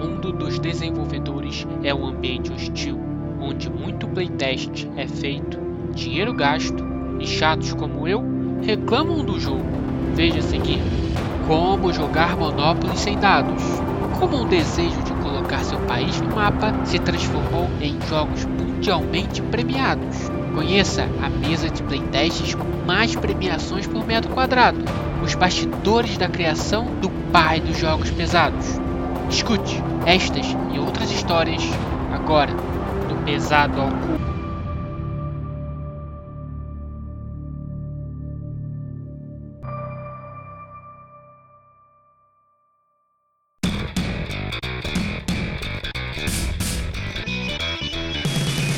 mundo dos desenvolvedores é um ambiente hostil, onde muito playtest é feito, dinheiro gasto e chatos como eu reclamam do jogo. Veja a seguir como jogar Monopoly sem dados. Como o desejo de colocar seu país no mapa se transformou em jogos mundialmente premiados. Conheça a mesa de playtests com mais premiações por metro quadrado. Os bastidores da criação do pai dos jogos pesados. Escute estas e outras histórias agora do Pesado ao Cubo.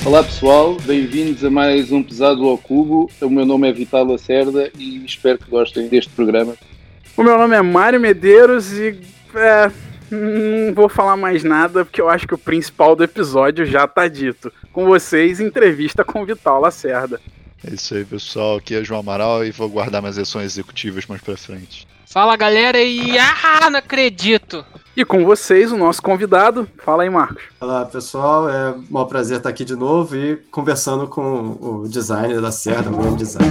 Olá pessoal, bem-vindos a mais um Pesado ao Cubo. O meu nome é Vital Lacerda e espero que gostem deste programa. O meu nome é Mário Medeiros e é, não vou falar mais nada porque eu acho que o principal do episódio já tá dito. Com vocês, entrevista com Vital Lacerda. É isso aí, pessoal. Aqui é João Amaral e vou guardar minhas ações executivas mais pra frente. Fala galera e ah, não acredito! E com vocês, o nosso convidado. Fala aí, Marcos. Olá, pessoal. É um prazer estar aqui de novo e conversando com o designer da Serra, o game design.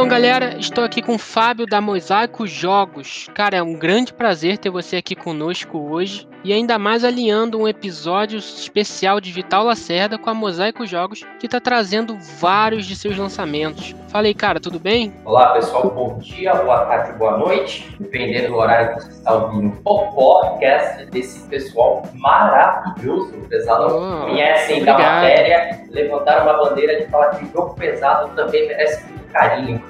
Então, galera, estou aqui com o Fábio da Mosaico Jogos. Cara, é um grande prazer ter você aqui conosco hoje e ainda mais alinhando um episódio especial de Vital Lacerda com a Mosaico Jogos, que está trazendo vários de seus lançamentos. Falei, cara, tudo bem? Olá, pessoal, bom dia, boa tarde, boa noite, dependendo do horário que você está ouvindo o podcast desse pessoal maravilhoso, pesado. Oh, Conhecem da matéria, levantaram uma bandeira de falar que jogo pesado também merece carinho.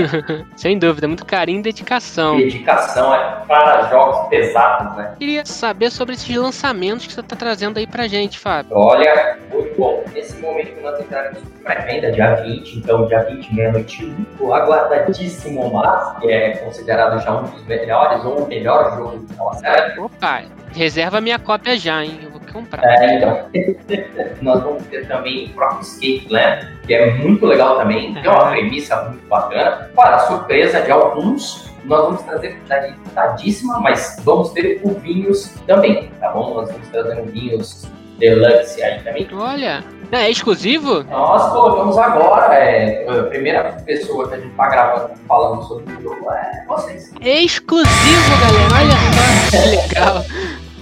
Sem dúvida, muito carinho e dedicação. Dedicação é para jogos pesados, né? Queria saber sobre esses lançamentos que você está trazendo aí pra gente, Fábio. Olha, muito bom. Nesse momento que nós entramos pré-venda, dia 20, então dia 20, meia-noite, o aguardadíssimo Mas, que é considerado já um dos melhores ou o melhor jogo de série. Opa, reserva minha cópia já, hein? Eu vou comprar. É, então. nós vamos ter também o próprio Escape Land, que é muito legal também, tem uma premissa muito bacana. Para surpresa de alguns, nós vamos trazer quantidade limitadíssima, mas vamos ter o vinhos também, tá bom? Nós vamos trazer vinhos deluxe aí também. Olha, é exclusivo? Nós colocamos agora, é, a primeira pessoa que a gente tá gravando falando sobre o jogo é vocês. Exclusivo, galera, olha só, que legal.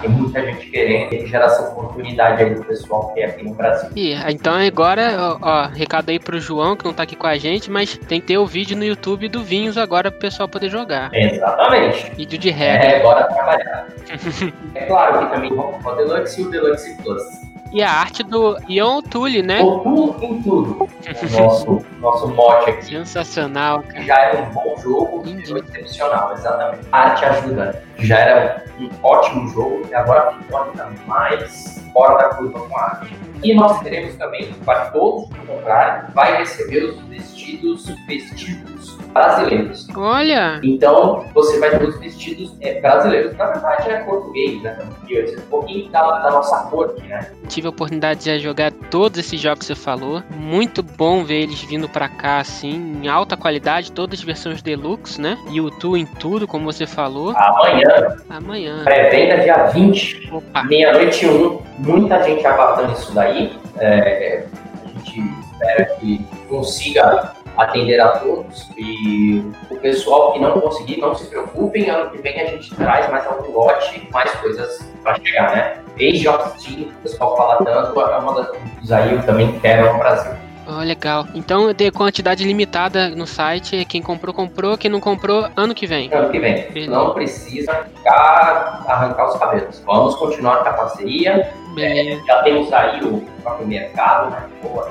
Tem muita gente querendo e gera essa oportunidade aí do pessoal que é aqui no Brasil. E, então agora, ó, ó, recado aí pro João, que não tá aqui com a gente, mas tem que ter o vídeo no YouTube do Vinhos agora pro pessoal poder jogar. Exatamente. Vídeo de regra. É, bora trabalhar. é claro que também vamos o Deluxe e o Deluxe Plus. E a arte do Ion Tully, né? O Tulo em tudo. nosso, nosso mote aqui. Sensacional, cara. Já era um bom jogo, foi excepcional, exatamente. A arte ajuda. Já era um ótimo jogo e agora ficou ainda mais fora da curva com a arte. E nós teremos também, para todos que comprarem, vai receber os vestidos, vestidos brasileiros. Olha! Então, você vai ter os vestidos é, brasileiros. Na verdade, é português, né? Um pouquinho da, da nossa cor aqui, né? Tive a oportunidade de jogar todos esses jogos que você falou. Muito bom ver eles vindo para cá, assim, em alta qualidade, todas as versões deluxe, né? YouTube em tudo, como você falou. Amanhã. Amanhã. Pré-venda dia 20, meia-noite um. Muita gente aguardando isso daí. É, a gente espera que consiga atender a todos. E o pessoal que não conseguir, não se preocupem, ano que vem a gente traz mais algum lote, mais coisas para chegar, né? Steam, o pessoal fala tanto, é uma das coisas aí eu também quero no Brasil. Oh, legal. Então, de quantidade limitada no site, quem comprou, comprou, quem não comprou, ano que vem. Ano que vem. Beleza. Não precisa ficar, arrancar os cabelos. Vamos continuar com a parceria. É, já temos aí o próprio mercado, né? Boa,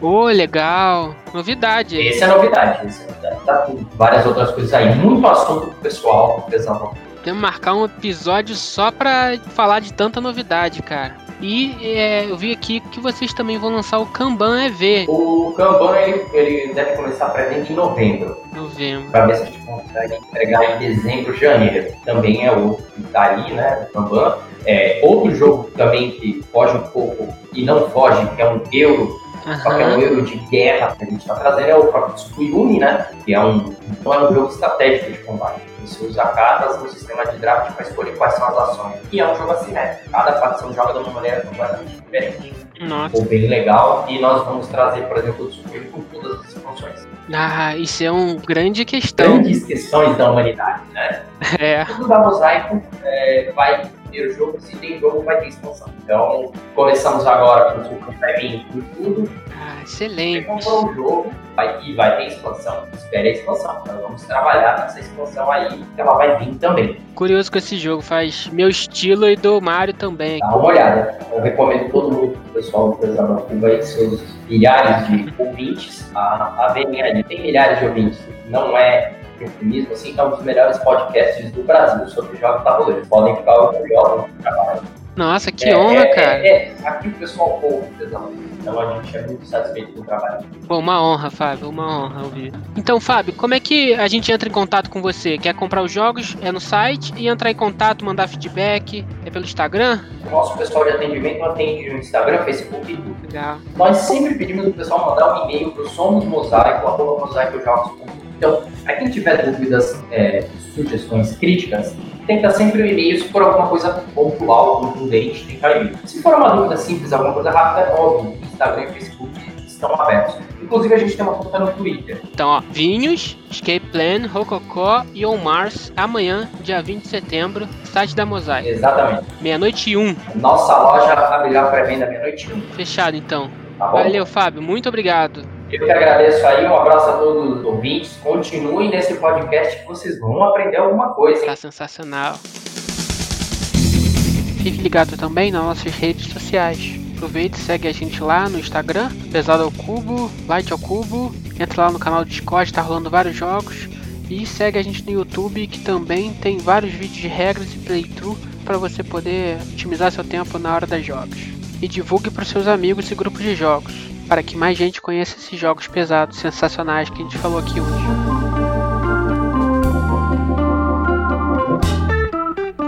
Ô, oh, legal. Novidade. Esse é novidade. Esse é novidade. Tá com várias outras coisas aí. Muito assunto pro pessoal, pessoal. Temos que marcar um episódio só pra falar de tanta novidade, cara. E é, eu vi aqui que vocês também vão lançar o Kanban EV. O Kanban ele, ele deve começar a pré-venda em novembro. Novembro. Para ver se a gente consegue entregar em dezembro, janeiro. Também é outro que tá ali, né? O Kanban. É, outro jogo também que foge um pouco e não foge, que é um euro Uhum. Só que é um euro de guerra que a gente está trazendo, é o próprio Tsukuyumi, né? Que é um, então é um jogo estratégico de combate. Você usa cartas no sistema de draft para escolher quais são as ações. E é um jogo assimétrico. Cada facção joga de uma maneira completamente diferente. Nossa. Ficou bem legal. E nós vamos trazer, por exemplo, o Tsukuyumi com todas as funções. Ah, isso é uma grande questão. Grandes questões da humanidade, né? É. Tudo da Mosaico é, vai ter jogo, se tem jogo, vai ter expansão. Então, começamos agora com o vai vir com tudo. Ah, Você excelente. comprou um jogo vai, e vai ter expansão. Espere a expansão. Nós vamos trabalhar nessa expansão aí, que ela vai vir também. Curioso com esse jogo, faz meu estilo e do Mario também. Dá uma olhada. Eu recomendo todo mundo, pessoal do Pesado Cuba aí, seus milhares de ouvintes, a, a verem ali. Tem milhares de ouvintes. Não é eufemismo, assim, que é um dos melhores podcasts do Brasil sobre jogos tabuleiros. Podem ficar orgulhosos do trabalho. Nossa, que É, honra, é, cara. É, é, aqui o pessoal ouve, pesado. Então a gente é muito satisfeito com o trabalho. Bom, uma honra, Fábio, uma honra ouvir. Então, Fábio, como é que a gente entra em contato com você? Quer comprar os jogos? É no site e entrar em contato, mandar feedback? É pelo Instagram? O nosso pessoal de atendimento atende no Instagram, Facebook e tudo. Legal. Nós sempre pedimos pro pessoal mandar um e-mail pro somosmosaico.com. Então, a quem tiver dúvidas, é, sugestões, críticas, tenta sempre o e-mail, se for alguma coisa pontual, contundente, tenta o e-mail. Se for uma dúvida simples, alguma coisa rápida, é óbvio, Instagram e Facebook estão abertos. Inclusive, a gente tem uma conta no Twitter. Então, ó, Vinhos, Escape Plan, Rococó e On Mars, amanhã, dia 20 de setembro, site da Mosaic. Exatamente. Meia-noite e um. Nossa loja abrirá pré-venda meia-noite e um, Fechado, então. tá? Valeu, Fábio. Muito obrigado. Eu que agradeço aí, um abraço a todos os ouvintes. Continuem nesse podcast que vocês vão aprender alguma coisa. hein? Tá sensacional. Fique ligado também nas nossas redes sociais. Aproveite e segue a gente lá no Instagram, Pesado ao Cubo, Light ao Cubo. Entra lá no canal do Discord, tá rolando vários jogos. E segue a gente no YouTube, que também tem vários vídeos de regras e playthrough para você poder otimizar seu tempo na hora das jogos. E divulgue para seus amigos e grupos de jogos, para que mais gente conheça esses jogos pesados, sensacionais que a gente falou aqui hoje.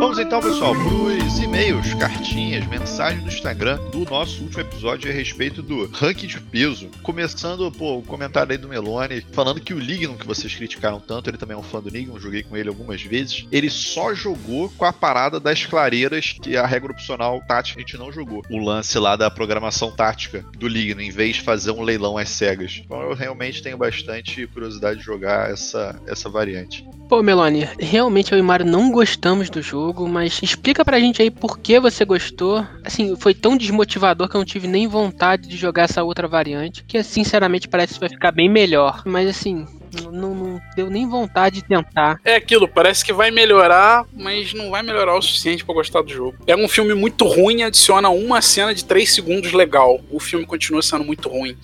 Vamos então, pessoal, pros e-mails, cartinhas, mensagens do Instagram do nosso último episódio a respeito do ranking de peso. Começando por o comentário aí do Melone, falando que o Lignum, que vocês criticaram tanto, ele também é um fã do Lignum, joguei com ele algumas vezes. Ele só jogou com a parada das clareiras, que é a regra opcional tática a gente não jogou. O lance lá da programação tática do Lignum, em vez de fazer um leilão às cegas. Então eu realmente tenho bastante curiosidade de jogar essa, essa variante. Pô, Melanie, realmente eu e o Mario não gostamos do jogo, mas explica pra gente aí por que você gostou. Assim, foi tão desmotivador que eu não tive nem vontade de jogar essa outra variante, que sinceramente parece que vai ficar bem melhor. Mas assim, não, não deu nem vontade de tentar. É aquilo, parece que vai melhorar, mas não vai melhorar o suficiente pra gostar do jogo. Pega um filme muito ruim e adiciona uma cena de 3 segundos legal. O filme continua sendo muito ruim.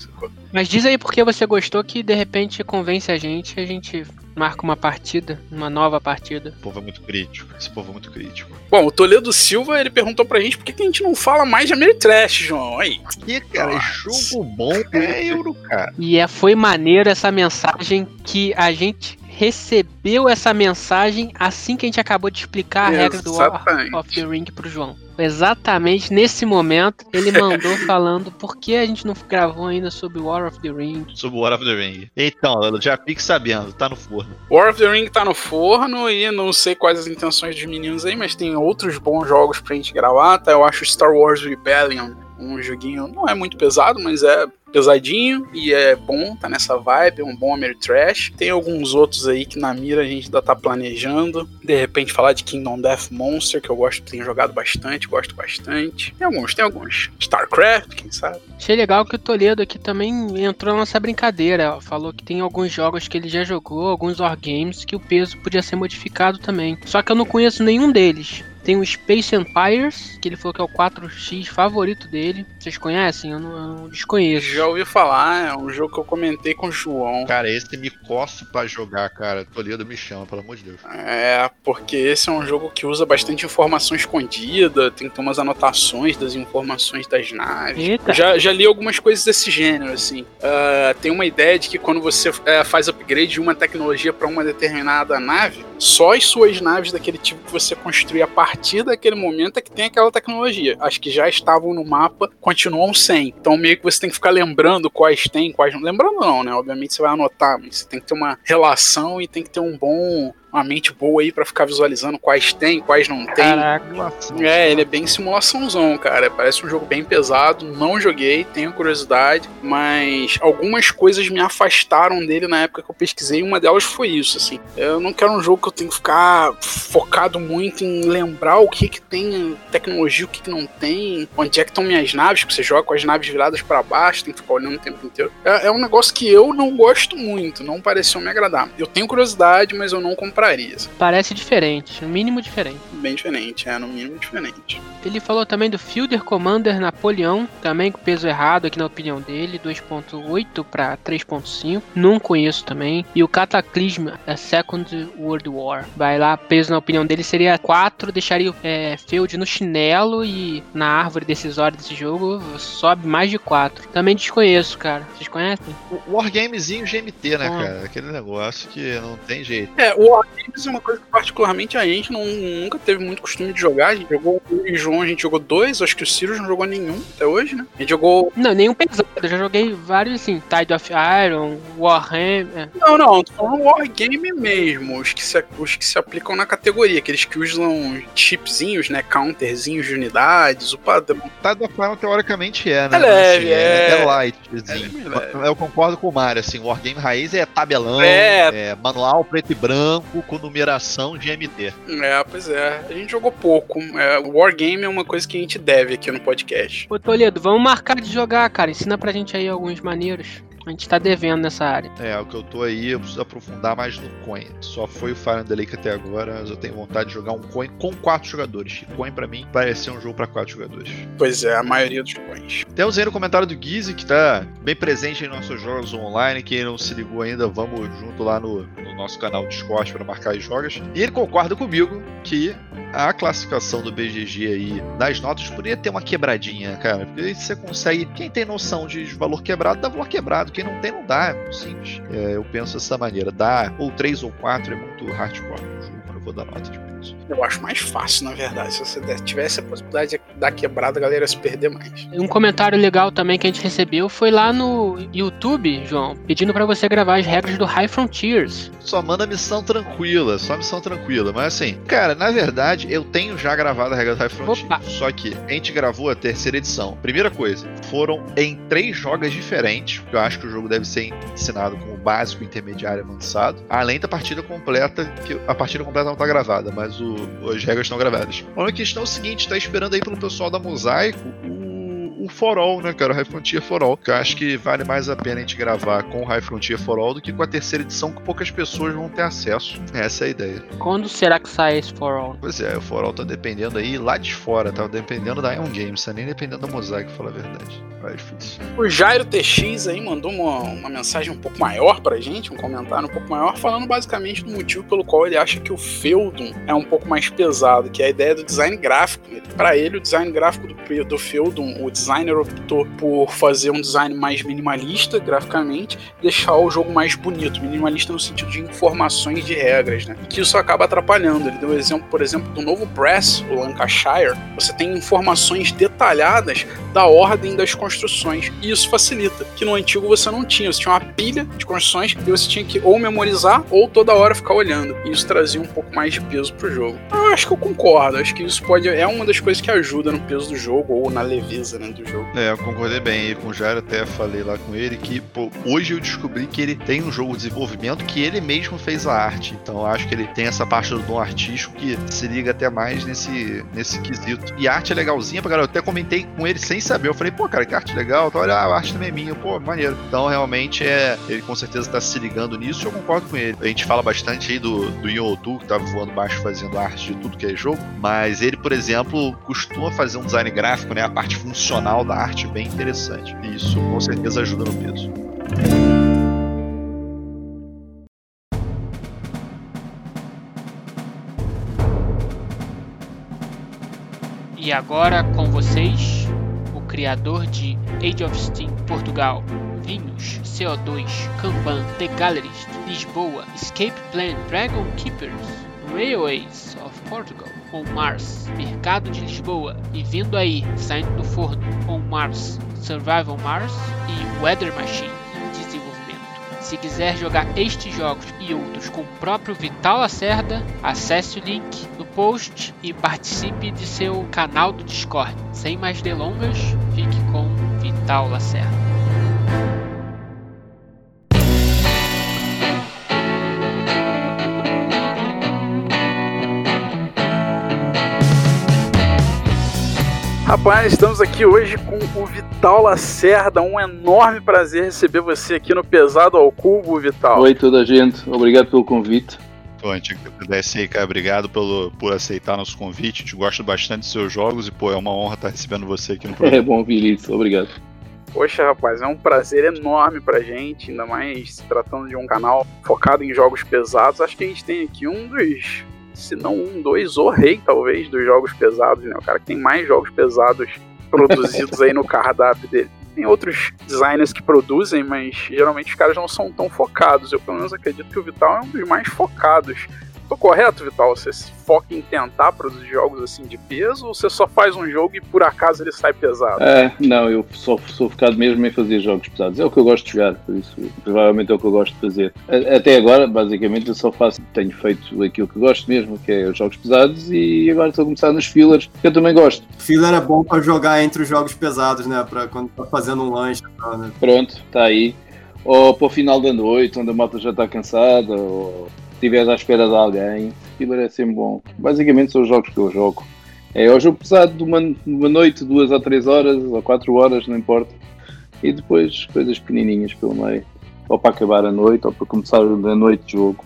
Mas diz aí por que você gostou que de repente convence a gente e a gente marca uma partida, uma nova partida. O povo é muito crítico. Esse povo é muito crítico. Bom, o Toledo Silva, ele perguntou pra gente por que, que a gente não fala mais de Ameritrash, João. Aí. E, cara, jogo bom é euro, cara. E é, foi maneiro essa mensagem que a gente recebeu essa mensagem assim que a gente acabou de explicar a regra do War of the Ring pro João. Exatamente nesse momento ele mandou falando por que a gente não gravou ainda sobre War of the Ring. Sobre o War of the Ring. Então, já fique sabendo, tá no forno. War of the Ring tá no forno e não sei quais as intenções dos meninos aí, mas tem outros bons jogos pra gente gravar, tá? Eu acho Star Wars Rebellion um joguinho, não é muito pesado, mas é pesadinho e é bom, tá nessa vibe, é um bom Ameritrash. Tem alguns outros aí que na mira a gente ainda tá planejando. De repente falar de Kingdom Death Monster, que eu gosto, tenho jogado bastante, gosto bastante. Tem alguns, tem alguns. StarCraft, quem sabe? Achei legal que o Toledo aqui também entrou nessa brincadeira. Falou que tem alguns jogos que ele já jogou, alguns wargames, que o peso podia ser modificado também. Só que eu não conheço nenhum deles. Tem o Space Empires, que ele falou que é o 4x favorito dele. Vocês conhecem? Eu não, eu não desconheço. Já ouvi falar, é um jogo que eu comentei com o João. Cara, esse me coço pra jogar, cara. Toledo me chama, pelo amor de Deus. É, porque esse é um jogo que usa bastante informação escondida, tem que ter umas anotações das informações das naves. Eita. Já, já li algumas coisas desse gênero, assim. Ah, tem uma ideia de que quando você é, faz upgrade de uma tecnologia para uma determinada nave, Só as suas naves daquele tipo que você construir a partir daquele momento é que tem aquela tecnologia. As que já estavam no mapa continuam sem. Então meio que você tem que ficar lembrando quais tem, quais não. Lembrando não, né? Obviamente você vai anotar, mas você tem que ter uma relação e tem que ter um bom uma mente boa aí para ficar visualizando quais tem, quais não tem. Caraca. É, ele é bem simulaçãozão, cara. Parece um jogo bem pesado. Não joguei, tenho curiosidade, mas algumas coisas me afastaram dele na época que eu pesquisei. Uma delas foi isso, assim. Eu não quero um jogo que eu tenho que ficar focado muito em lembrar o que que tem tecnologia, o que que não tem, onde é que estão minhas naves, que você joga com as naves viradas para baixo, tem que ficar olhando o tempo inteiro. É, é um negócio que eu não gosto muito, não pareceu me agradar. Eu tenho curiosidade, mas eu não compraria. Parece diferente, no mínimo diferente. Bem diferente, é, no mínimo diferente. Ele falou também do Fielder Commander Napoleão, também com peso errado aqui na opinião dele, 2.8 para 3.5. Não conheço também. E o Cataclysm, a Second World War. Vai lá, peso na opinião dele seria 4, deixaria o é, Field no chinelo e na árvore decisória desse jogo sobe mais de 4. Também desconheço, cara. Vocês conhecem? O Wargamezinho GMT, né, Ah. cara? Aquele negócio que não tem jeito. É, o Wargames é uma coisa que particularmente a gente não, nunca teve muito costume de jogar. A gente jogou o e João, a gente jogou dois, acho que o Sirius não jogou nenhum até hoje, né? A gente jogou. Não, nenhum pesado. Eu já joguei vários assim, Tide of Iron, Warhammer. é. Não, não, tô falando Wargame mesmo, os que, se, os que se aplicam na categoria, aqueles que usam chipzinhos, né? Counterzinhos de unidades, o padrão. Tá do Final teoricamente é, né? É leve, Assim, é- é light. é assim. bem leve. Eu concordo com o Mário, assim, o Wargame raiz é tabelão, É. é manual preto e branco, com numeração GMT. É, pois é. A gente jogou pouco. É, o Wargame é uma coisa que a gente deve aqui no podcast. Ô Toledo, vamos marcar de jogar, cara. Ensina pra gente aí alguns maneiros. A gente tá devendo nessa área. É, o que eu tô aí, eu preciso aprofundar mais no coin. Só foi o Fire and the Lake até agora, mas eu tenho vontade de jogar um coin com quatro jogadores. E coin pra mim parece ser um jogo pra quatro jogadores. Pois é, a maioria dos coins. Temos aí no comentário do Gizzy, que tá bem presente em nossos jogos online. Quem não se ligou ainda, vamos junto lá no, no nosso canal Discord para marcar as jogas. E ele concorda comigo que a classificação do BGG aí das notas poderia ter uma quebradinha, cara. Porque aí você consegue. Quem tem noção de valor quebrado, dá valor quebrado. Quem não tem, não dá. É muito simples. É, eu penso dessa maneira. Dá ou 3 ou 4 é muito hardcore no jogo quando eu vou dar nota de Eu acho mais fácil, na verdade. Se você tivesse a possibilidade de dar quebrada, a galera ia se perder mais. Um comentário legal também que a gente recebeu foi lá no YouTube, João, pedindo pra você gravar as regras do High Frontiers. Só manda missão tranquila, só missão tranquila. Mas assim, cara, na verdade, eu tenho já gravado a regra do High Frontier. Opa. Só que a gente gravou a terceira edição. Primeira coisa, foram em três jogos diferentes. porque Eu acho que o jogo deve ser ensinado como básico, intermediário e avançado. Além da partida completa, que a partida completa não tá gravada, mas o- as regras estão gravadas. A única questão é o seguinte: tá esperando aí pelo pessoal da Mosaico o o For All, né, cara? O High Frontier For All. Que eu acho que vale mais a pena a gente gravar com o High Frontier For All do que com a terceira edição, que poucas pessoas vão ter acesso. Essa é a ideia. Quando será que sai esse For All? Pois é, o For All tá dependendo aí lá de fora, tá dependendo da Ion Games, tá nem dependendo da Mosaic, pra falar a verdade. É difícil. O Jairo TX aí mandou uma, uma mensagem um pouco maior pra gente, um comentário um pouco maior, falando basicamente do motivo pelo qual ele acha que o Feudum é um pouco mais pesado, que é a ideia do design gráfico. Para ele, o design gráfico do, do Feudum, o designer optou por fazer um design mais minimalista graficamente, deixar o jogo mais bonito, minimalista no sentido de informações de regras, né? E que isso acaba atrapalhando. Ele deu o exemplo, por exemplo, do novo Press, o Lancashire. Você tem informações detalhadas da ordem das construções. E isso facilita, que no antigo você não tinha. Você tinha uma pilha de construções e você tinha que ou memorizar ou toda hora ficar olhando. E isso trazia um pouco mais de peso pro jogo. Eu acho que eu concordo. Acho que isso pode é uma das coisas que ajuda no peso do jogo ou na leveza né, do jogo. É, eu concordei bem aí com o Jairo, até falei lá com ele que, pô, hoje eu descobri que ele tem um jogo de desenvolvimento que ele mesmo fez a arte. Então acho que ele tem essa parte do dom artístico que se liga até mais nesse, nesse quesito. E a arte é legalzinha pra galera. Eu até comentei com ele sem saber. Eu falei, pô, cara, que arte legal. Então, olha, a arte também é minha. Pô, maneiro. Então, realmente, é. Ele com certeza tá se ligando nisso e eu concordo com ele. A gente fala bastante aí do, do Yotu, que tava voando baixo fazendo arte de tudo que é jogo. Mas ele, por exemplo, costuma fazer um design gráfico, né? A parte funcional da arte bem interessante. E isso com certeza ajuda no peso. E agora com vocês, o criador de Age of Steam Portugal, Vinhos, CO2, Kanban, The Gallerist, Lisboa, Escape Plan, Dragon Keepers, Railways of Portugal, On Mars, Mercado de Lisboa e vindo aí, saindo do forno, On Mars, Survival Mars e Weather Machine em desenvolvimento. Se quiser jogar estes jogos e outros com o próprio Vital Lacerda, acesse o link no post e participe de seu canal do Discord. Sem mais delongas, fique com Vital Lacerda. Rapaz, estamos aqui hoje com o Vital Lacerda. Um enorme prazer receber você aqui no Pesado ao Cubo, Vital. Oi, toda a gente. Obrigado pelo convite. Pô, a gente agradece aí, cara. Obrigado pelo, por aceitar nosso convite. A gente gosta bastante dos seus jogos e, pô, é uma honra estar recebendo você aqui no programa. É bom ouvir isso. Obrigado. Poxa, rapaz, é um prazer enorme pra gente, ainda mais se tratando de um canal focado em jogos pesados. Acho que a gente tem aqui um dos se não um, dois, o rei, talvez, dos jogos pesados, né? O cara que tem mais jogos pesados produzidos aí no cardápio dele. Tem outros designers que produzem, mas geralmente os caras não são tão focados. Eu, pelo menos, acredito que o Vital é um dos mais focados. Tô correto, Vital? Você se foca em tentar produzir jogos assim de peso ou você só faz um jogo e por acaso ele sai pesado? É, não, eu só sou focado mesmo em fazer jogos pesados. É o que eu gosto de jogar, por isso provavelmente é o que eu gosto de fazer. Até agora, basicamente, eu só faço, tenho feito aquilo que gosto mesmo, que é os jogos pesados, e agora estou a começar nos fillers, que eu também gosto. Filler é bom para jogar entre os jogos pesados, né? Para quando tá fazendo um lanche. Né? Pronto, está aí. Ou para o final da noite, onde a moto já está cansada, ou estiveres à espera de alguém, aquilo é sempre bom. Basicamente são os jogos que eu jogo. É o jogo pesado de uma, uma noite, duas ou três horas, ou quatro horas, não importa. E depois coisas pequenininhas pelo meio. Ou para acabar a noite, ou para começar a noite de jogo.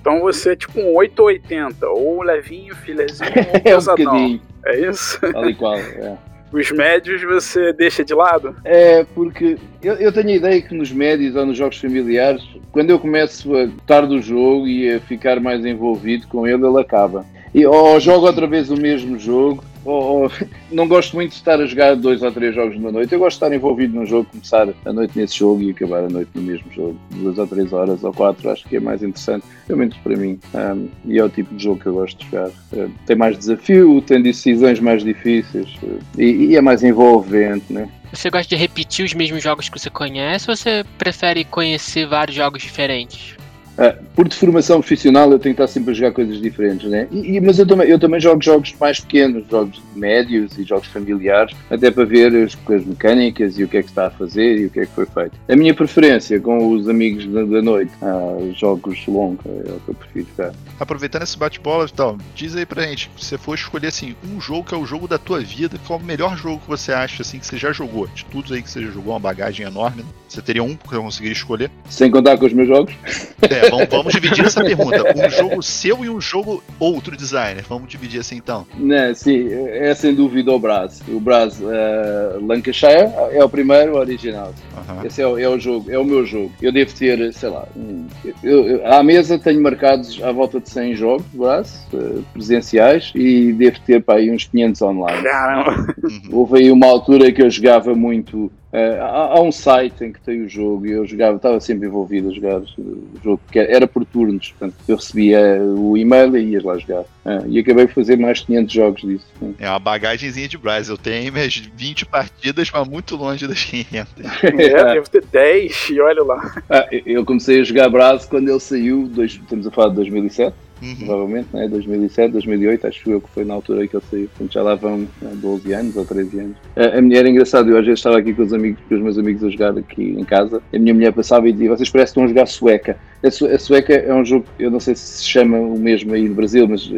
Então você é tipo um 880, ou levinho, filezinho, ou pesadão. é, um é isso? Tal e qual, é. Os médios você deixa de lado? É, porque eu, eu, tenho a ideia que nos médios ou nos jogos familiares, quando eu começo a gostar do jogo e a ficar mais envolvido com ele, ele acaba. E, ou jogo outra vez o mesmo jogo, ou, ou, não gosto muito de estar a jogar dois ou três jogos numa noite. Eu gosto de estar envolvido num jogo, começar a noite nesse jogo e acabar a noite no mesmo jogo. Duas ou três horas ou quatro, acho que é mais interessante, pelo menos para mim. Um, e é o tipo de jogo que eu gosto de jogar. Uh, tem mais desafio, tem decisões mais difíceis uh, e, e, é mais envolvente, né? Você gosta de repetir os mesmos jogos que você conhece ou você prefere conhecer vários jogos diferentes? Uh, por deformação profissional eu tenho que estar sempre a jogar coisas diferentes, né? E, e, mas eu também, eu também jogo jogos mais pequenos, jogos médios e jogos familiares, até para ver as, as mecânicas e o que é que está a fazer e o que é que foi feito. A minha preferência com os amigos da, da noite, uh, jogos longos, é o que eu prefiro jogar. Aproveitando esse bate-bola, então, diz aí pra gente, se você for escolher assim, um jogo que é o jogo da tua vida, qual é o melhor jogo que você acha assim que você já jogou? De tudo aí que você já jogou, uma bagagem enorme, você teria um que eu conseguiria escolher? Sem contar com os meus jogos? É, vamos, vamos dividir essa pergunta. Um jogo seu e um jogo outro designer. Vamos dividir assim então. Né, sim, é sem dúvida o Brass. O Brass uh, Lancashire é o primeiro original. Uhum. Esse é o, é o, jogo, é o meu jogo. Eu devo ter, sei lá, um, eu, eu, à mesa tenho marcados à volta de 100 jogos Brass uh, presenciais e devo ter para aí uns 500 online. Caramba! Houve aí uma altura que eu jogava muito Uh, há, há, um site em que tem o jogo e eu jogava, estava sempre envolvido a jogar o jogo, que era por turnos, portanto eu recebia o e-mail e ia lá jogar. Uh, e acabei por fazer mais de 500 jogos disso. Sim. É uma bagagenzinha de Braz, eu tenho minhas 20 partidas, mas muito longe das 500. é, devo ter 10 e olha lá. Ah, eu comecei a jogar Braz quando ele saiu, dois, estamos a falar de 2007 uhum. provavelmente, né? 2007, 2008, acho eu que foi na altura que ele saiu. Portanto, já lá vão 12 né, anos ou 13 anos. A, a mulher é engraçada, eu às vezes estava aqui com os amigos, com os meus amigos a jogar aqui em casa, a minha mulher passava e dizia, vocês parecem que estão a jogar sueca. A, su a sueca é um jogo, eu não sei se se chama o mesmo aí no Brasil, mas...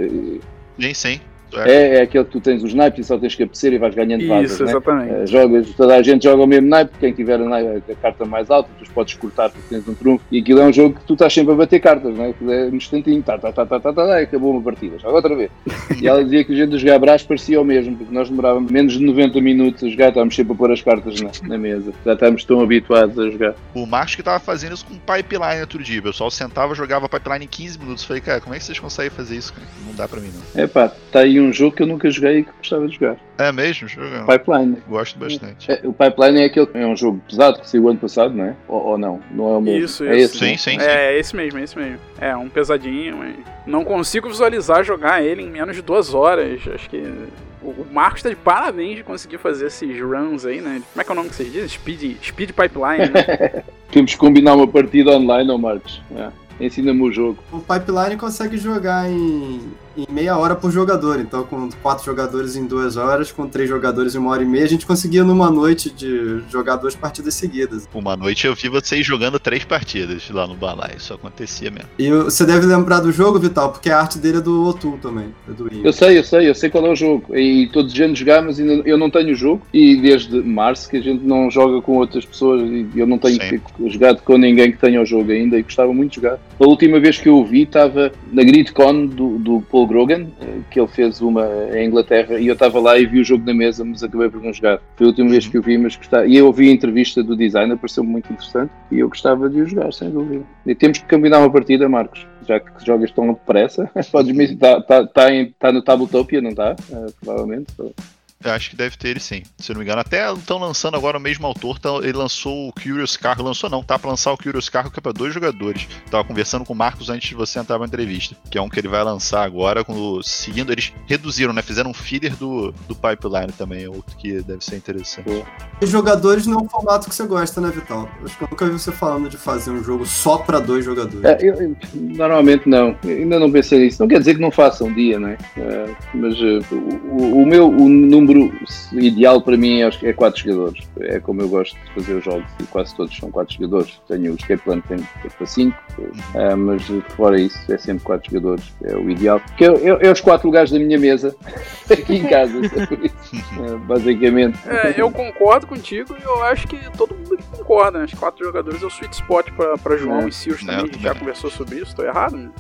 Nem sim. É, é aquele que tu tens os naipes e só tens que apetecer e vais ganhando vagas. Isso, né? exatamente. Né? jogas, toda a gente joga o mesmo naipe, quem tiver a, naipe, a, carta mais alta, tu podes cortar porque tens um trunfo. E aquilo é um jogo que tu estás sempre a bater cartas, né? é um instantinho, tá, tá, tá, tá, tá, tá, tá, acabou uma partida, joga outra vez. e ela dizia que a gente a jogar Brás parecia o mesmo, porque nós demorávamos menos de 90 minutos a jogar, estávamos sempre a pôr as cartas na, na mesa. Já estamos tão habituados a jogar. O Marcos que estava fazendo isso com Pipeline outro dia, o pessoal sentava, jogava Pipeline em 15 minutos. Falei, cara, como é que vocês conseguem fazer isso? Não dá pra mim, não. É pá, tá aí um jogo que eu nunca joguei e que gostava de jogar. É mesmo? Jogão. Pipeline. Gosto bastante. É, o Pipeline é aquele é um jogo pesado que saiu ano passado, não é? Ou, ou não? Não é o mesmo. Isso, é isso. esse, Sim, né? sim, sim. É, é esse mesmo, é esse mesmo. É, um pesadinho, mas não consigo visualizar jogar ele em menos de duas horas. Acho que o Marcos tá de parabéns de conseguir fazer esses runs aí, né? Como é que é o nome que vocês dizem? Speed, speed Pipeline, né? Temos que combinar uma partida online, ou Marcos? É. Ensina-me o jogo. O Pipeline consegue jogar em, em meia hora por jogador. Então, com quatro jogadores em duas horas, com três jogadores em uma hora e meia, a gente conseguia numa noite de jogar duas partidas seguidas. Uma noite eu vi vocês jogando três partidas lá no Balai. Isso acontecia mesmo. E você deve lembrar do jogo, Vital, porque a arte dele é do Otul também. É do. Eu sei, eu sei, eu sei qual é o jogo. E todos os anos jogar, mas ainda, eu não tenho o jogo. E desde março que a gente não joga com outras pessoas e eu não tenho Sim. jogado com ninguém que tenha o jogo ainda e gostava muito de jogar. A última vez que eu o vi estava na GridCon do, do Paul Grogan, eh, que ele fez uma em Inglaterra, e eu estava lá e vi o jogo na mesa, mas acabei por não jogar. Foi a última vez que eu vi, mas gostava. E eu ouvi a entrevista do designer, pareceu-me muito interessante e eu gostava de o jogar, sem dúvida. E temos que combinar uma partida, Marcos. Já que jogas tão depressa. Está tá, tá em- tá no Tabletopia, não está? Eh, provavelmente. Eu acho que deve ter ele sim, se eu não me engano. Até estão lançando agora o mesmo autor, tá- ele lançou o Curious Cargo, lançou não, tá pra lançar o Curious Cargo que é pra dois jogadores. Tava conversando com o Marcos antes de você entrar pra entrevista, que é um que ele vai lançar agora, com o- seguindo, eles reduziram, né, fizeram um filler do, do Pipeline também, é outro que deve ser interessante. E jogadores não é um formato que você gosta, né, Vital? Acho que eu nunca vi você falando de fazer um jogo só pra dois jogadores. É, eu- eu- normalmente não, Eu ainda não pensei nisso. Não quer dizer que não faça um dia, né? Eh, mas eh, o, o meu o número ideal para mim é, é quatro jogadores. É como eu gosto de fazer os jogos e quase todos são quatro jogadores. Tenho o Escape Plan tem para cinco, eh, mas eh, fora isso é sempre quatro jogadores. É o ideal. Que é, os quatro lugares da minha mesa aqui em casa. é isso. Eh, basicamente. É, eu concordo contigo e eu acho que todo mundo aqui concorda, né? Os quatro jogadores é o sweet spot pra João É. e É, também, a eu gente já conversou sobre isso, tô errado, né?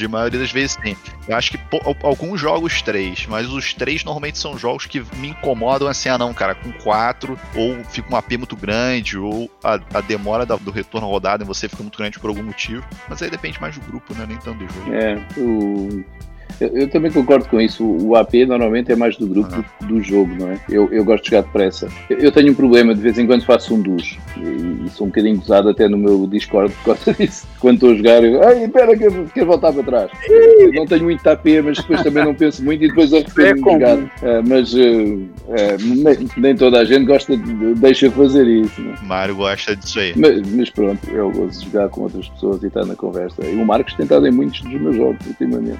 De maioria das vezes sim. Eu acho que al- alguns jogos três, mas os três normalmente são jogos que me incomodam assim, ah não, cara, com quatro, ou fica um AP muito grande, ou a, a demora da- do retorno à rodada em você fica muito grande por algum motivo. Mas aí depende mais do grupo, né? Nem tanto do jogo. É, o- eu, eu também concordo com isso. O, o AP normalmente é mais do grupo do, do jogo, não é? Eu, eu gosto de jogar depressa. Eu, eu tenho um problema, de vez em quando faço um dos. E, e sou um bocadinho gozado até no meu Discord por causa disso. Quando estou a jogar, eu. Ai, espera, que eu quero voltar para trás. Eu não tenho muito AP, mas depois também não penso muito e depois arrependo-me É jogar. É, mas é, nem, nem toda a gente gosta de. deixa fazer isso, não é? Mário gosta disso aí. Mas, mas pronto, eu gosto de jogar com outras pessoas e estar na conversa. E o Marcos tem estado em muitos dos meus jogos ultimamente.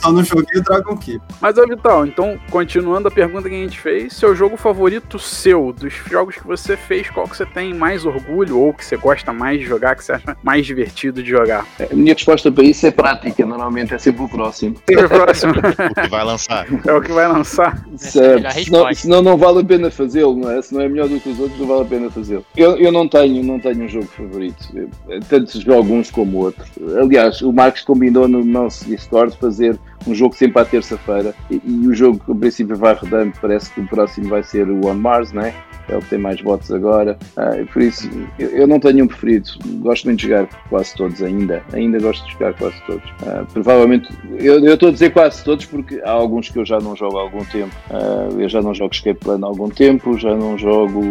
Só não joguei o Dragon Keep. Mas, ó, Vital, então, continuando a pergunta que a gente fez, seu jogo favorito seu, dos jogos que você fez, qual que você tem mais orgulho ou que você gosta mais de jogar, que você acha mais divertido de jogar? A minha resposta para isso é prática, normalmente é sempre o próximo. Sempre o próximo O que vai lançar. é o que vai lançar. É Certo. Senão, resposta. senão não vale a pena fazê-lo, não é? Se não é melhor do que os outros, não vale a pena fazê-lo. Eu, eu não tenho, não tenho um jogo favorito. Eu, tanto jogo uns como outros. Aliás, o Marcos combinou no nosso Discord fazer um jogo sempre à terça-feira e, e o jogo, a princípio, vai rodando. Parece que o próximo vai ser o On Mars, não é? É o que tem mais votos agora. Ah, por isso, eu, eu não tenho um preferido. Gosto muito de jogar quase todos ainda. Ainda gosto de jogar quase todos. Ah, provavelmente, eu estou a dizer quase todos porque há alguns que eu já não jogo há algum tempo. Ah, eu já não jogo Escape Plan há algum tempo, já não jogo.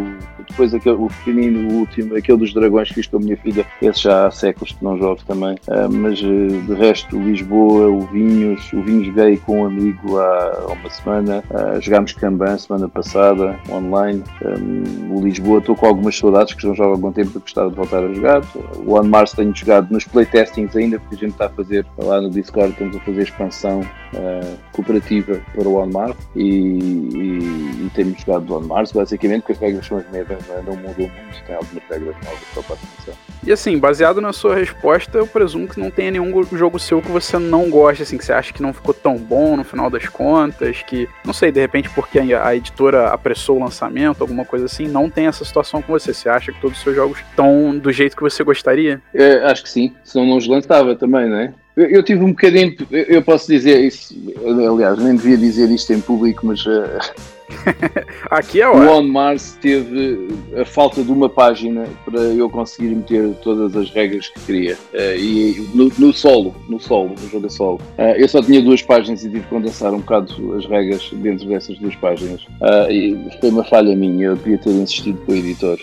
Depois aquele, o pequenino, o último, aquele dos dragões que fiz com a minha filha, esse já há séculos que não jogo também. Ah, mas eh, de resto, Lisboa, o Vinhos, o Vinhos joguei com um amigo há, há uma semana. Ah, jogámos Kanban semana passada, online. Um, o Lisboa, estou com algumas saudades que já jogo há algum tempo e gostava de voltar a jogar. O On Mars tenho jogado nos playtestings ainda, porque a gente está a fazer lá no Discord, estamos a fazer expansão ah, cooperativa para o On Mars e, e, e temos jogado o On Mars basicamente, porque as regras são as mesmas, não, é? não mudam muito, tem algumas regras novas só para atenção. E assim, baseado na sua resposta, eu presumo que não tenha nenhum jogo seu que você não goste, assim, que você acha que não ficou tão bom no final das contas, que, não sei, de repente porque a, a editora apressou o lançamento, alguma coisa assim, não tem essa situação com você. Você acha que todos os seus jogos estão do jeito que você gostaria? É, acho que sim, senão não os lançava também, não é? Eu, eu tive um bocadinho, eu posso dizer isso, aliás, nem devia dizer isto em público, mas eh, Aqui é O hora. On Mars teve a falta de uma página para eu conseguir meter todas as regras que queria. Eh, e no, no solo, no solo, no jogo a solo. Eh, eu só tinha duas páginas e tive que condensar um bocado as regras dentro dessas duas páginas. Eh, e foi uma falha minha, eu devia ter insistido com o editor.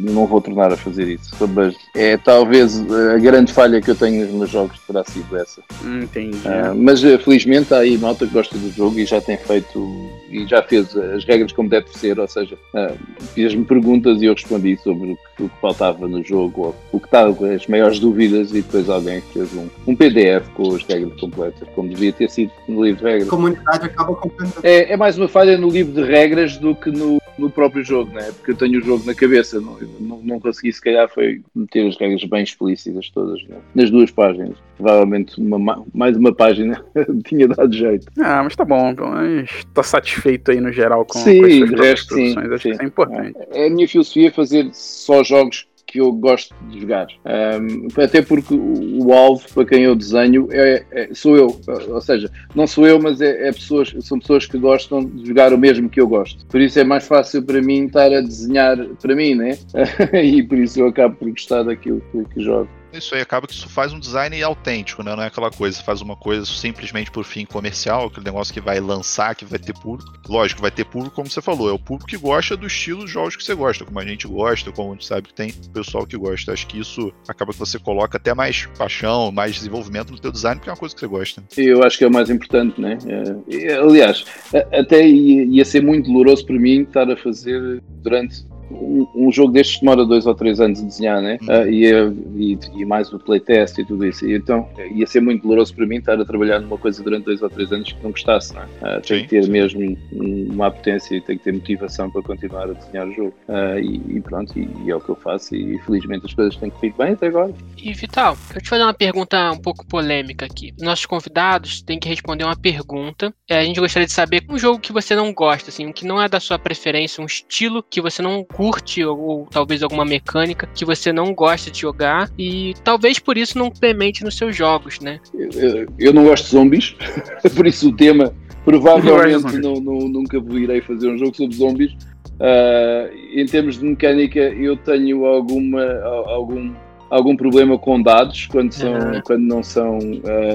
Não vou tornar a fazer isso. Mas é talvez a grande falha que eu tenho nos meus jogos terá sido essa. Entendi. Mas felizmente há aí malta que gosta do jogo e já tem feito e já fez as regras como deve ser, ou seja, ah, fez-me perguntas e eu respondi sobre o que, o que faltava no jogo, ou o que estava com as maiores dúvidas e depois alguém fez um, um PDF com as regras completas, como devia ter sido no livro de A regras. comunidade acaba completamente. É, é mais uma falha no livro de regras do que no, no próprio jogo, né? porque eu tenho o jogo na cabeça, não, não, não consegui se calhar foi meter as regras bem explícitas todas né? nas duas páginas. Provavelmente uma, ma- mais uma página tinha dado jeito. Ah, mas tá bom, pelo menos tá satisfeito aí no geral com, Sim, com as suas resto, sim. Acho sim. que é importante. É a minha filosofia fazer só jogos que eu gosto de jogar. Ahm, até porque o o alvo para quem eu desenho é, é- sou eu. Ou seja, não sou eu, mas é, é pessoas, são pessoas que gostam de jogar o mesmo que eu gosto. Por isso é mais fácil para mim estar a desenhar para mim, né? e por isso eu acabo por gostar daquilo que, que jogo. Isso aí acaba que isso faz um design autêntico, né? Não é aquela coisa, você faz uma coisa simplesmente por fim comercial, aquele negócio que vai lançar, que vai ter público. Lógico, vai ter público, como você falou, é o público que gosta do estilo de jogos que você gosta, como a gente gosta, como a gente sabe que tem pessoal que gosta. Acho que isso acaba que você coloca até mais paixão, mais desenvolvimento no teu design, porque é uma coisa que você gosta. Eu acho que é o mais importante, né? É, aliás, até ia ser muito doloroso para mim estar a fazer durante um, um jogo destes que demora dois ou três anos a desenhar, né? Uhum. Ah, e, e, e mais o playtest e tudo isso. E então ia ser muito doloroso para mim estar a trabalhar numa coisa durante dois ou três anos que não gostasse, não é? Ah, tem Sim, que ter sim. mesmo uma apetência e tem que ter motivação para continuar a desenhar o jogo. Ah, e, e pronto, e, e é o que eu faço. E felizmente as coisas têm corrido bem até agora. E Vital, eu te fazer uma pergunta um pouco polêmica aqui. Nossos convidados têm que responder uma pergunta. É, a gente gostaria de saber um jogo que você não gosta, assim, que não é da sua preferência, um estilo que você não curte, ou, ou talvez alguma mecânica que você não gosta de jogar, e talvez por isso não implemente nos seus jogos, né? Eu, eu não gosto de zombies, por isso o tema provavelmente não, não- nunca irei fazer um jogo sobre zombies. Ah, em termos de mecânica, eu tenho alguma, al- algum, algum problema com dados quando, são, Uhum. quando não são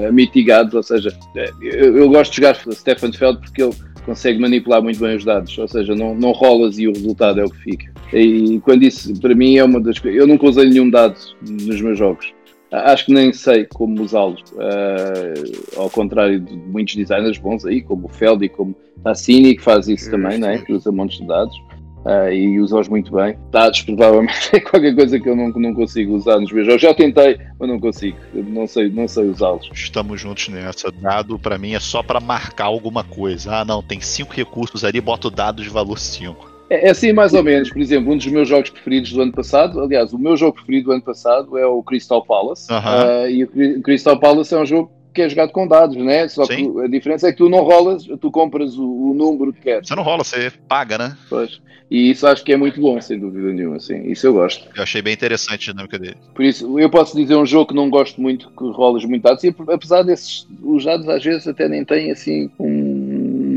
ah, mitigados. Ou seja, eh, eu, eu gosto de jogar Stefan Feld porque ele consegue manipular muito bem os dados. Ou seja, não, não rolas e o resultado é o que fica. E quando isso, para mim, é uma das coisas. Eu nunca usei nenhum dado nos meus jogos. Acho que nem sei como usá-los, ah, ao contrário de muitos designers bons aí, como o Feld e como Tassini, que faz isso também, né? que usa montes de dados ah, e usa-os muito bem. Dados provavelmente é qualquer coisa que eu não, não consigo usar nos meus jogos. Já tentei, mas não consigo, não sei, não sei usá-los. Estamos juntos nessa. Dado pra mim é só pra marcar alguma coisa. Ah, não, tem cinco recursos ali, bota o dado de valor 5. É, é assim mais ou menos, por exemplo, um dos meus jogos preferidos do ano passado, aliás, o meu jogo preferido do ano passado é o Crystal Palace. Ah, e o Crystal Palace é um jogo é jogado com dados, né? Só Sim. que a diferença é que tu não rolas, tu compras o, o número que queres. Você não rola, você paga, né? Pois. E isso acho que é muito bom, sem dúvida nenhuma, assim. Isso eu gosto. Eu achei bem interessante a dinâmica dele. Por isso, eu posso dizer um jogo que não gosto muito, que rolas muito dados, e apesar desses, os dados às vezes até nem têm, assim, um-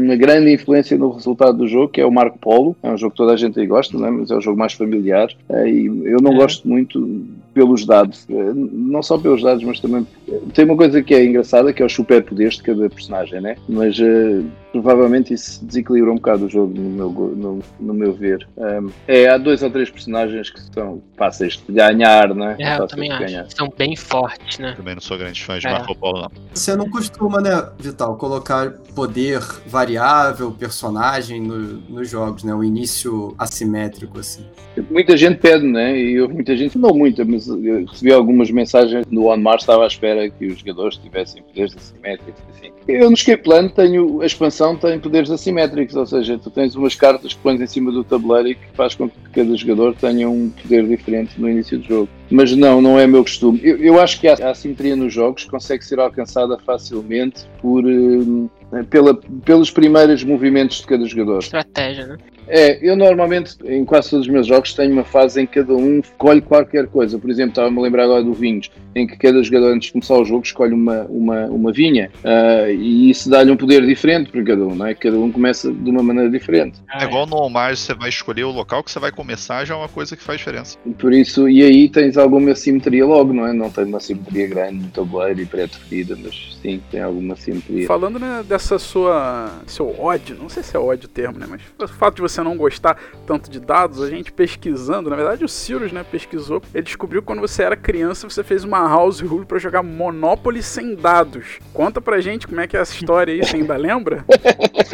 uma grande influência no resultado do jogo, que é o Marco Polo. É um jogo que toda a gente aí gosta, né? mas é um jogo mais familiar. Eh, E eu não É. gosto muito pelos dados. Eh, Não só pelos dados, mas também... Tem uma coisa que é engraçada, que é os superpoderes de cada personagem, né? Mas... eh, provavelmente isso desequilibra um bocado o jogo no meu, no, no meu ver. Um, é, há dois ou três personagens que são fáceis de ganhar, né? É, eu Fáceis também acho. ganhar. São bem fortes, né? Também não sou grande fã de É. Marco Polo, não. Você não costuma, né, Vital, colocar poder variável, personagem no- nos jogos, né? O início assimétrico, assim. Muita gente pede, né? E eu, muita gente, não muita, mas eu recebi algumas mensagens no On Mars, estava à espera que os jogadores tivessem poderes assimétricos. Assim. Eu no Escape Plan tenho, a expansão tem poderes assimétricos, ou seja, tu tens umas cartas que pões em cima do tabuleiro e que faz com que cada jogador tenha um poder diferente no início do jogo. mas não, não é meu costume. Eu, eu acho que a assimetria nos jogos consegue ser alcançada facilmente por, uh, pela, pelos primeiros movimentos de cada jogador. Estratégia, né? É, eu normalmente, em quase todos os meus jogos, tenho uma fase em que cada um escolhe qualquer coisa. Por exemplo, estava-me a lembrar agora do Vinhos, em que cada jogador, antes de começar o jogo, escolhe uma, uma, uma vinha. Uh, e isso dá-lhe um poder diferente para cada um, não é? Cada um começa de uma maneira diferente. É igual no Omar, você vai escolher o local que você vai começar, já é uma coisa que faz diferença. Por isso, e aí tens alguma simetria logo, não é? Não tem uma simetria grande no tabuleiro e pré-definida, mas sim, tem alguma simetria. Falando né, dessa sua. seu ódio, não sei se é ódio o termo, né? Mas o fato de você não gostar tanto de dados, a gente pesquisando, na verdade o Sirius, né, pesquisou, ele descobriu que quando você era criança, você fez uma house rule para jogar Monopoly sem dados. Conta pra gente como é que é essa história aí, você ainda lembra?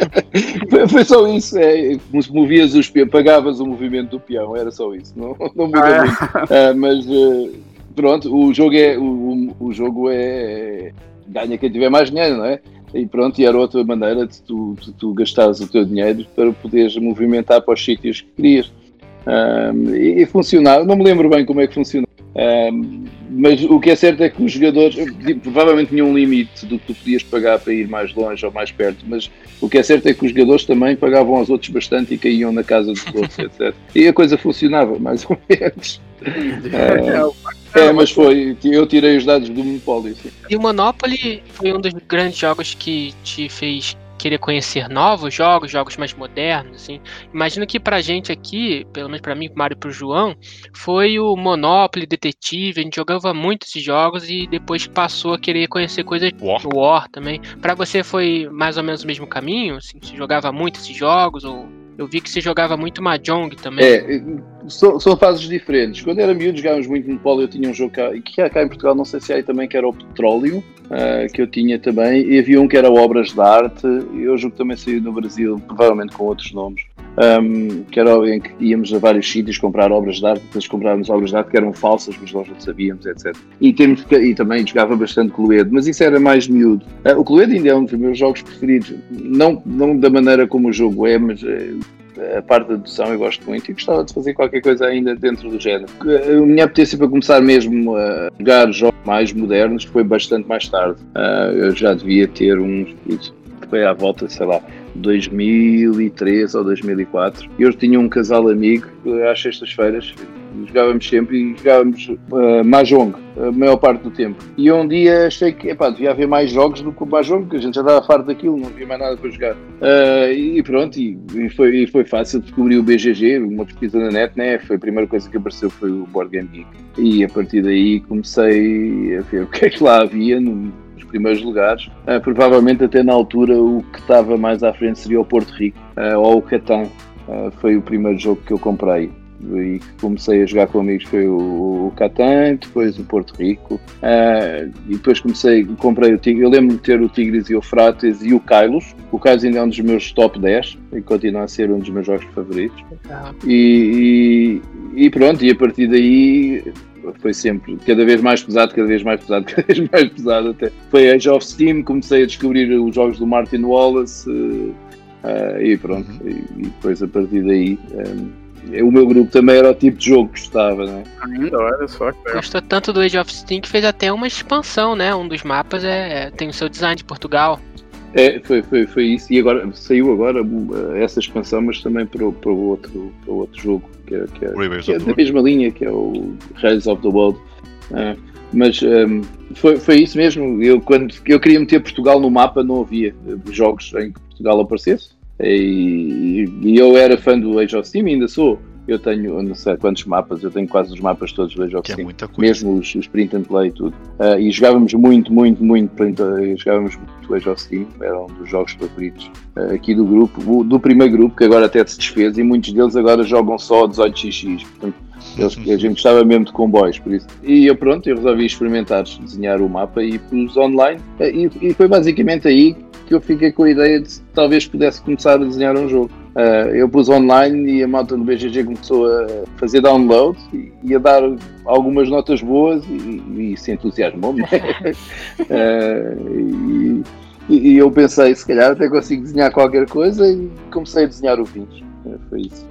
foi, só isso, é, movias os peões, pagavas o movimento do peão, era só isso, não, não muda ah, é. muito. Uh, mas uh, pronto, o jogo é o, o jogo é ganha quem tiver mais dinheiro, não é? E pronto, e era outra maneira de tu, de tu gastares o teu dinheiro para poderes movimentar para os sítios que querias. Um, e, e funcionava, não me lembro bem como é que funcionava. Um, mas o que é certo é que os jogadores provavelmente tinham um limite do que tu podias pagar para ir mais longe ou mais perto, mas o que é certo é que os jogadores também pagavam aos outros bastante e caíam na casa dos outros, etc. E a coisa funcionava, mais ou menos. É, é, mas foi. Eu tirei os dados do Monopoly. Sim. E o Monopoly foi um dos grandes jogos que te fez querer conhecer novos jogos, jogos mais modernos, assim. Imagino que pra gente aqui, pelo menos pra mim, pro Mário e pro João, foi o Monopoly, Detetive, a gente jogava muito esses jogos e depois passou a querer conhecer coisas War, War também. Pra você foi mais ou menos o mesmo caminho? Assim, você jogava muito esses jogos ou eu vi que você jogava muito Mahjong também. É, são, são fases diferentes. Quando era miúdo, jogávamos muito no Polo. Eu tinha um jogo cá, que cá em Portugal, não sei se aí também, que era o Petróleo, uh, que eu tinha também. E havia um que era Obras de Arte. E o jogo também saiu no Brasil, provavelmente com outros nomes um, que era em que íamos a vários sítios comprar obras de arte, depois comprávamos obras de arte que eram falsas, mas nós não sabíamos, etc. E, temos, e também jogava bastante Cluedo, mas isso era mais miúdo. Uh, o Cluedo ainda é um dos meus jogos preferidos, não, não da maneira como o jogo é, mas uh, a parte da dedução eu gosto muito e gostava de fazer qualquer coisa ainda dentro do género. A minha apetência para começar mesmo a jogar jogos mais modernos foi bastante mais tarde. Uh, eu já devia ter uns. Foi à volta, sei lá, 2003 ou 2004. Eu tinha um casal amigo eh, às sextas-feiras, jogávamos sempre e jogávamos uh, Mahjong a maior parte do tempo. E um dia achei que epá, devia haver mais jogos do que o Mahjong, porque a gente já estava farto daquilo, não havia mais nada para jogar. Uh, e pronto, e, e, foi, e foi fácil descobrir o BGG, uma pesquisa na net, né? Foi a primeira coisa que apareceu foi o Board Game Geek. E a partir daí comecei a ver o que é que lá havia no primeiros lugares. Uh, provavelmente até na altura o que estava mais à frente seria o Porto Rico uh, ou o Catan. Uh, foi o primeiro jogo que eu comprei e que comecei a jogar com amigos foi o, o Catan, depois o Porto Rico. Uh, e depois comecei, comprei o Tigre, eu lembro de ter o Tigres e o Frates e o Kylos, o Kylos ainda é um dos meus top 10 e continua a ser um dos meus jogos favoritos. E, e, e, pronto, e a partir daí foi sempre cada vez mais pesado, cada vez mais pesado, cada vez mais pesado até. Foi Age of Steam, comecei a descobrir os jogos do Martin Wallace uh, uh, e pronto, uhum. e, e, depois a partir daí um, eh, o meu grupo também era o tipo de jogo que gostava, né? Ainda, olha só. Que Gostou tanto do Age of Steam que fez até uma expansão, né? Um dos mapas é, tem o seu design de Portugal. É, foi, foi, foi isso. E agora saiu agora essa expansão, mas também para, para, o, outro, para o outro jogo que é, que é, que é da mesma linha, que é o Rise of the World. Uh, mas um, foi, foi isso mesmo. Eu, quando eu queria meter Portugal no mapa, não havia jogos em que Portugal aparecesse. E, e eu era fã do Age of Steam, ainda sou. Eu tenho, não sei quantos mapas, eu tenho quase os mapas todos do Age of Steam. É mesmo os, os print and play e tudo. Uh, e jogávamos muito, muito, muito print, jogávamos muito Age of Steam, era um dos jogos favoritos uh, aqui do grupo, do primeiro grupo, que agora até se desfez, e muitos deles agora jogam só 18xx. Portanto, eles, a gente gostava mesmo de comboios, por isso. E eu pronto, eu resolvi experimentar desenhar o mapa e pus online. E, e foi basicamente aí que eu fiquei com a ideia de talvez pudesse começar a desenhar um jogo. Uh, eu pus online e a malta do BGG começou a fazer download e a dar algumas notas boas e, e se entusiasmou-me. uh, e, e, eu pensei, se calhar até consigo desenhar qualquer coisa e comecei a desenhar o Vinhos. Uh, foi isso.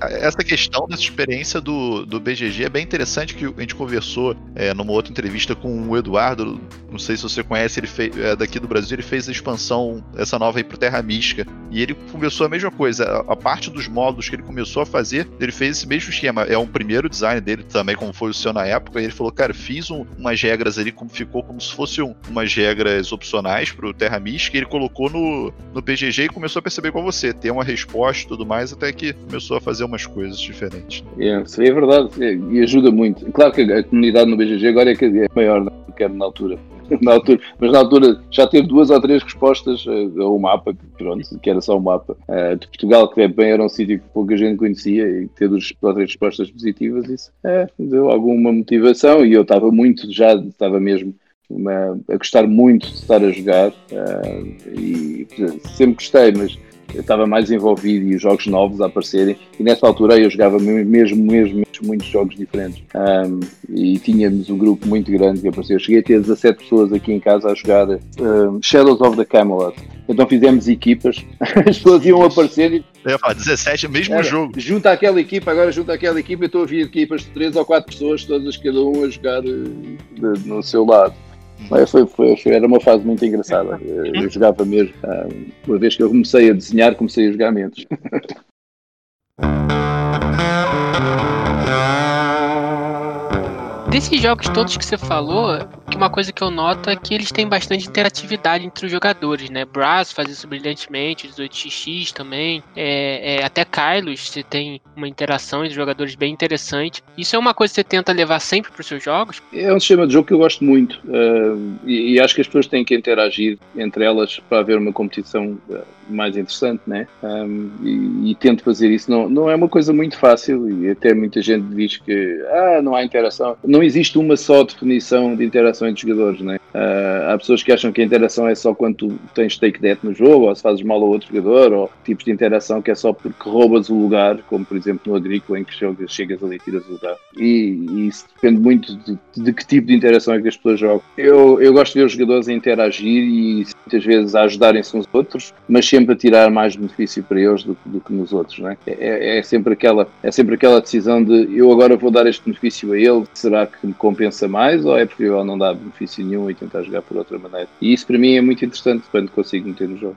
Essa questão dessa experiência do, do BGG é bem interessante que a gente conversou é, numa outra entrevista com o Eduardo, não sei se você conhece, ele fez, é, daqui do Brasil, ele fez a expansão, essa nova aí pro Terra Mística, e ele conversou a mesma coisa, a, a, parte dos módulos que ele começou a fazer, ele fez esse mesmo esquema, é um primeiro design dele também, como foi o seu na época, e ele falou, cara, fiz um, umas regras ali, como ficou como se fossem umas regras opcionais pro Terra Mística, e ele colocou no, no BGG e começou a perceber com você, ter uma resposta e tudo mais, até que começou a fazer umas coisas diferentes. É, é verdade, é, e ajuda muito. Claro que a comunidade no BGG agora é, é maior do que era na altura. na altura, mas na altura já teve duas ou três respostas ao mapa, que, pronto, que era só um mapa de Portugal, que bem era um sítio que pouca gente conhecia e ter duas ou três respostas positivas, isso é, deu alguma motivação e eu estava muito, já estava mesmo uma, a gostar muito de estar a jogar uh, e sempre gostei, mas eu estava mais envolvido e os jogos novos a aparecerem e nessa altura eu jogava mesmo, mesmo, muitos jogos diferentes um, e tínhamos um grupo muito grande que apareceu. Eu cheguei a ter 17 pessoas aqui em casa a jogar um, Shadows of the Camelot. Então fizemos equipas, as pessoas iam aparecer e eu ia falar, 17 é o mesmo Era, jogo. Junta aquela equipa, agora junta aquela equipa, eu estou a ver equipas de 3 ou 4 pessoas, todas cada um a jogar uh, de, no seu lado. Mas foi, foi, era uma fase muito engraçada. Eu jogava mesmo. Ah, uma vez que eu comecei a desenhar, comecei a jogar menos. Desses jogos todos que você falou, uma coisa que eu noto é que eles têm bastante interatividade entre os jogadores, né? Brass faz isso brilhantemente, 18xx também, é, é, até Kylos, você tem uma interação entre os jogadores bem interessante. Isso é uma coisa que você tenta levar sempre para os seus jogos? É um sistema de jogo que eu gosto muito uh, e, e, acho que as pessoas têm que interagir entre elas para haver uma competição uh, mais interessante, né? Um, e, e, tento fazer isso. Não, não é uma coisa muito fácil e até muita gente diz que ah, não há interação. Não existe uma só definição de interação entre jogadores, né? Uh, há pessoas que acham que a interação é só quando tu tens take death no jogo, ou se fazes mal a outro jogador, ou tipos de interação que é só porque roubas o lugar, como por exemplo no Agrícola, em que chegas ali e tiras o lugar. E, e, isso depende muito de, de, que tipo de interação é que as pessoas jogam. Eu, eu gosto de ver os jogadores a interagir e muitas vezes a ajudarem-se uns outros, mas sempre a tirar mais benefício para eles do, do que nos outros, não é? É, sempre aquela, é sempre aquela decisão de eu agora vou dar este benefício a ele, será que me compensa mais ou é preferível não dar benefício nenhum e tentar jogar por outra maneira? E isso para mim é muito interessante quando consigo meter no jogo.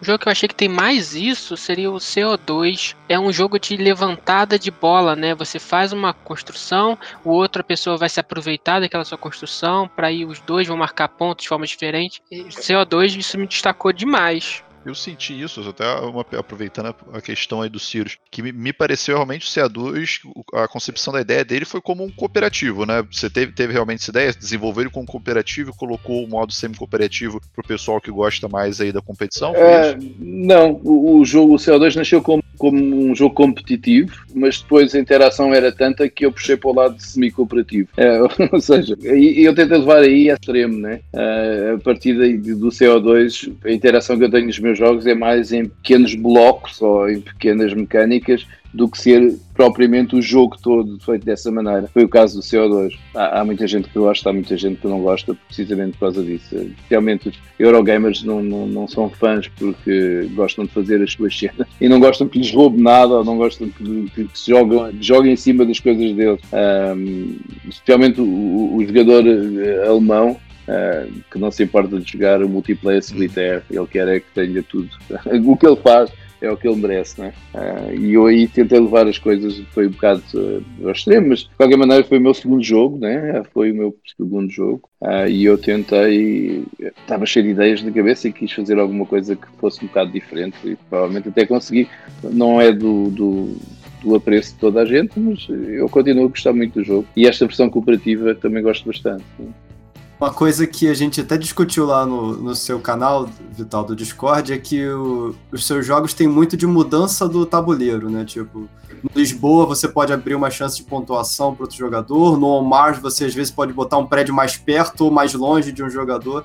O jogo que eu achei que tem mais isso seria o CO2. É um jogo de levantada de bola, né? Você faz uma construção, o outra pessoa vai se aproveitar daquela sua construção, para aí os dois vão marcar pontos de forma diferente. E CO2 isso me destacou demais. Eu senti isso, até uma, aproveitando a questão aí do Sirius, que me, me pareceu realmente o CA2, a concepção da ideia dele foi como um cooperativo, né? Você teve, teve realmente essa ideia, desenvolver ele como cooperativo e colocou o modo semi-cooperativo pro pessoal que gosta mais aí da competição? É, não, o, o, jogo, o CA2 nasceu como, como um jogo competitivo, mas depois a interação era tanta que eu puxei para o lado semi-cooperativo. É, ou seja, eu tentei levar aí a extremo, né? É, a partir do CO2, a interação que eu tenho nos meus jogos é mais em pequenos blocos ou em pequenas mecânicas do que ser propriamente o jogo todo feito dessa maneira. Foi o caso do CO2. Há, há, muita gente que gosta, há muita gente que não gosta precisamente por causa disso. Realmente os Eurogamers não, não, não são fãs porque gostam de fazer as suas cenas e não gostam que lhes roube nada ou não gostam que, que, que se joguem, joguem em cima das coisas deles. Um, especialmente o, o jogador eh, alemão Uh, que não se importa de jogar o multiplayer solitário, ele quer é que tenha tudo. o que ele faz é o que ele merece, né? Uh, e eu aí tentei levar as coisas, foi um bocado uh, ao extremo, mas de qualquer maneira foi o meu segundo jogo, né? Foi o meu segundo jogo. Uh, e eu tentei, estava cheio de ideias na cabeça e quis fazer alguma coisa que fosse um bocado diferente e provavelmente até consegui. Não é do, do do apreço de toda a gente, mas eu continuo a gostar muito do jogo. E esta versão cooperativa também gosto bastante. Uma coisa que a gente até discutiu lá no, no seu canal, Vital, do Discord, é que o, os seus jogos têm muito de mudança do tabuleiro, né? Tipo, no Lisboa você pode abrir uma chance de pontuação para outro jogador, no Omar você às vezes pode botar um prédio mais perto ou mais longe de um jogador.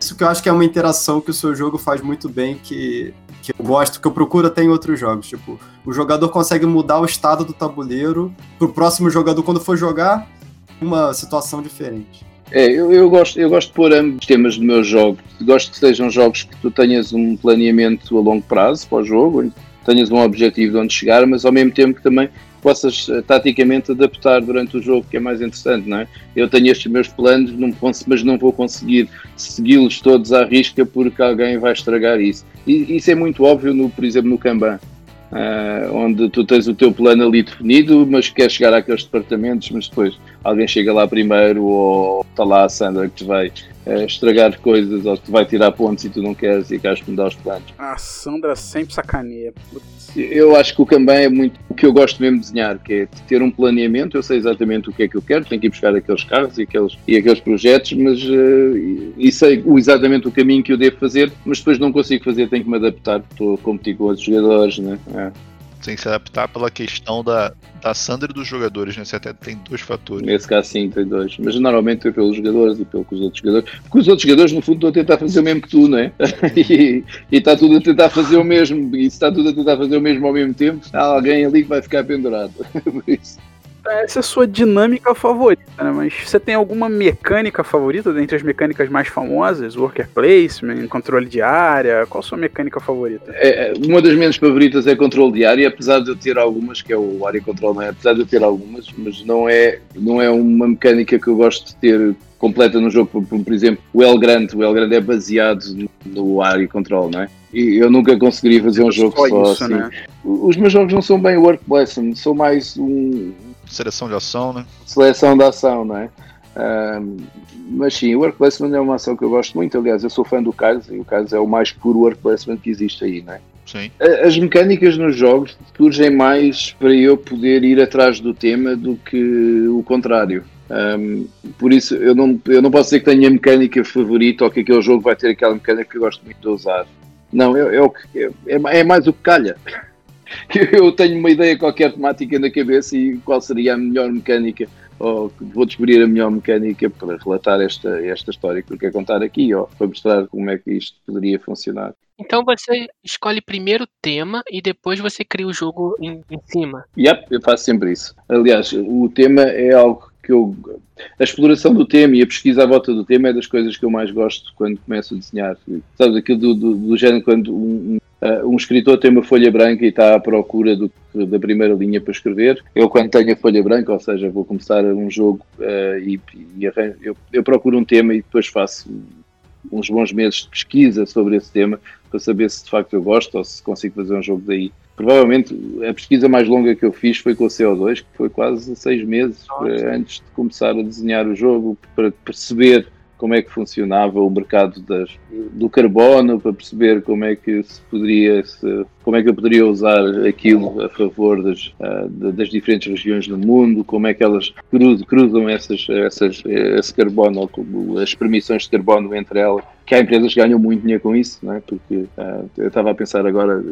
Isso que eu acho que é uma interação que o seu jogo faz muito bem, que, que eu gosto, que eu procuro até em outros jogos. Tipo, o jogador consegue mudar o estado do tabuleiro pro próximo jogador, quando for jogar, uma situação diferente. É, eu, eu, gosto, eu gosto de pôr ambos temas no meu jogo. Gosto que sejam jogos que tu tenhas um planeamento a longo prazo para o jogo, tenhas um objetivo de onde chegar, mas ao mesmo tempo que também possas uh, taticamente adaptar durante o jogo, que é mais interessante, não é? Eu tenho estes meus planos, não mas não vou conseguir segui-los todos à risca porque alguém vai estragar isso. E isso é muito óbvio, no, por exemplo, no Kanban. Uh, onde tu tens o teu plano ali definido, mas queres chegar àqueles departamentos, mas depois alguém chega lá primeiro ou está lá a Sandra que te vai uh, estragar coisas ou que vai tirar pontos e tu não queres e queres mudar os planos. A Sandra sempre sacaneia. Eu acho que o Kanban é muito o que eu gosto mesmo de desenhar, que é ter um planeamento, eu sei exatamente o que é que eu quero, tenho que ir buscar aqueles carros e aqueles, e aqueles projetos, mas uh, e sei exatamente o caminho que eu devo fazer, mas depois não consigo fazer, tenho que me adaptar, estou a competir com outros jogadores, né? É que se adaptar pela questão da, da Sandra dos jogadores, né? Você até tem dois fatores. Nesse caso, sim, tem dois. Mas normalmente é pelos jogadores e pelos outros jogadores. Porque os outros jogadores, no fundo, estão a tentar fazer o mesmo que tu, não é? e, e está tudo a tentar fazer o mesmo. E se está tudo a tentar fazer o mesmo ao mesmo tempo, há alguém ali que vai ficar pendurado. Por isso essa é a sua dinâmica favorita, né? Mas você tem alguma mecânica favorita dentre as mecânicas mais famosas? Worker placement, controle de área? Qual a sua mecânica favorita? É, é, uma das minhas favoritas é controle de área, apesar de eu ter algumas, que é o área control, não é? Apesar de eu ter algumas, mas não é, não é uma mecânica que eu gosto de ter completa no jogo. Por, por, exemplo, o El Grande, o El Grande é baseado no área control, não é? E eu nunca conseguiria fazer um jogo só, só isso, assim. Né? Os meus jogos não são bem work placement, são mais um Seleção de ação, né? Seleção de ação, não é? Um, mas sim, o work placement é uma ação que eu gosto muito. Aliás, eu sou fã do Carlos e o Carlos é o mais puro work placement que existe aí, não é? Sim. As mecânicas nos jogos surgem mais para eu poder ir atrás do tema do que o contrário. Um, por isso, eu não, eu não posso dizer que tenho a mecânica favorita ou que aquele jogo vai ter aquela mecânica que eu gosto muito de usar. Não, é, é, é, é mais o que calha. eu tenho uma ideia qualquer temática na cabeça e qual seria a melhor mecânica ou vou descobrir a melhor mecânica para relatar esta, esta história que eu quero contar aqui, ou para mostrar como é que isto poderia funcionar. Então você escolhe primeiro o tema e depois você cria o jogo em, em cima. Yep, eu faço sempre isso. Aliás, o tema é algo que eu. A exploração do tema e a pesquisa à volta do tema é das coisas que eu mais gosto quando começo a desenhar. Sabes, aquilo do, do, do género quando um, Uh, um escritor tem uma folha branca e está à procura do, da primeira linha para escrever. Eu, quando tenho a folha branca, ou seja, vou começar um jogo uh, e, e arranjo, eu, eu, procuro um tema e depois faço uns bons meses de pesquisa sobre esse tema para saber se de facto eu gosto ou se consigo fazer um jogo daí. Provavelmente a pesquisa mais longa que eu fiz foi com o CO2, que foi quase seis meses para, antes de começar a desenhar o jogo, para perceber como é que funcionava o mercado das, do carbono, para perceber como é que se poderia, se, como é que eu poderia usar aquilo a favor das, uh, das diferentes regiões do mundo, como é que elas cruzam, essas, essas, esse carbono, as permissões de carbono entre elas que há empresas que ganham muito dinheiro com isso, não é? porque uh, eu estava a pensar agora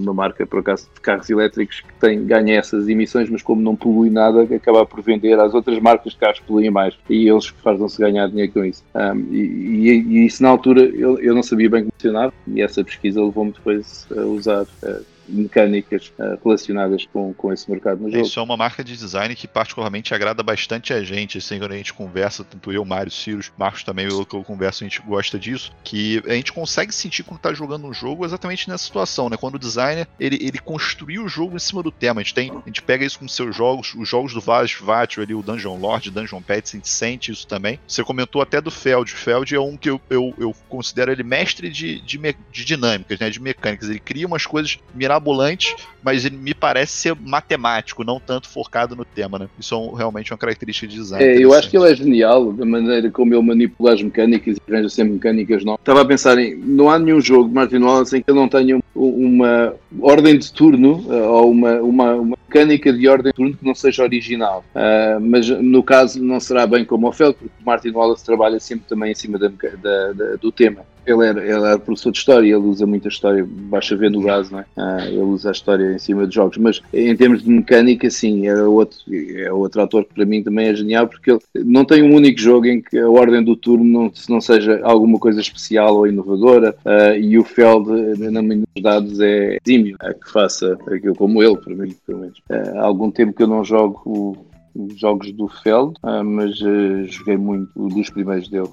numa marca, por acaso, de carros elétricos que tem, ganha essas emissões, mas como não polui nada, acaba por vender às outras marcas de carros que poluem mais e eles fazem-se ganhar dinheiro com isso. E, e, e, isso na altura eu, eu não sabia bem como funcionava e essa pesquisa levou-me depois a usar. Uh, mecânicas uh, relacionadas com, com esse mercado no jogo. Isso é uma marca de design que particularmente agrada bastante a gente, assim, quando a gente conversa, tanto eu, Mário, Ciro, Marcos também, eu que eu converso, a gente gosta disso, que a gente consegue sentir quando tá jogando um jogo exatamente nessa situação, né? Quando o designer, ele, ele construiu o jogo em cima do tema. A gente tem, a gente pega isso com seus jogos, os jogos do Vaz Vatio ali, o Dungeon Lord, Dungeon Pets, a gente sente isso também. Você comentou até do Feld. Feld é um que eu, eu, eu considero ele mestre de, de, de dinâmicas, né? De mecânicas. Ele cria umas coisas mirabolantes mirabolante, mas ele me parece ser matemático, não tanto focado no tema, né? Isso é realmente uma característica de design. É, eu acho que ele é genial, da maneira como ele manipula as mecânicas e arranja sempre mecânicas novas. Estava a pensar em, não há nenhum jogo de Martin Wallace em que ele não tenha uma ordem de turno eh, ou uma, uma, uma mecânica de ordem de turno que não seja original. Uh, mas no caso não será bem como o Fel, porque Martin Wallace trabalha sempre também em cima da, da, da, do tema. Ele era, ele era professor de história, ele usa muita história, baixa ver no gás, não é? Uh, ele usa a história em cima de jogos, mas em termos de mecânica, sim, é outro, é outro autor que para mim também é genial, porque ele não tem um único jogo em que a ordem do turno não, não seja alguma coisa especial ou inovadora, uh, e o Feld, na minha dados, é exímio, é que faça aquilo como ele, para mim, pelo menos. Uh, há algum tempo que eu não jogo jogos do Feld, uh, mas uh, joguei muito, dos primeiros dele.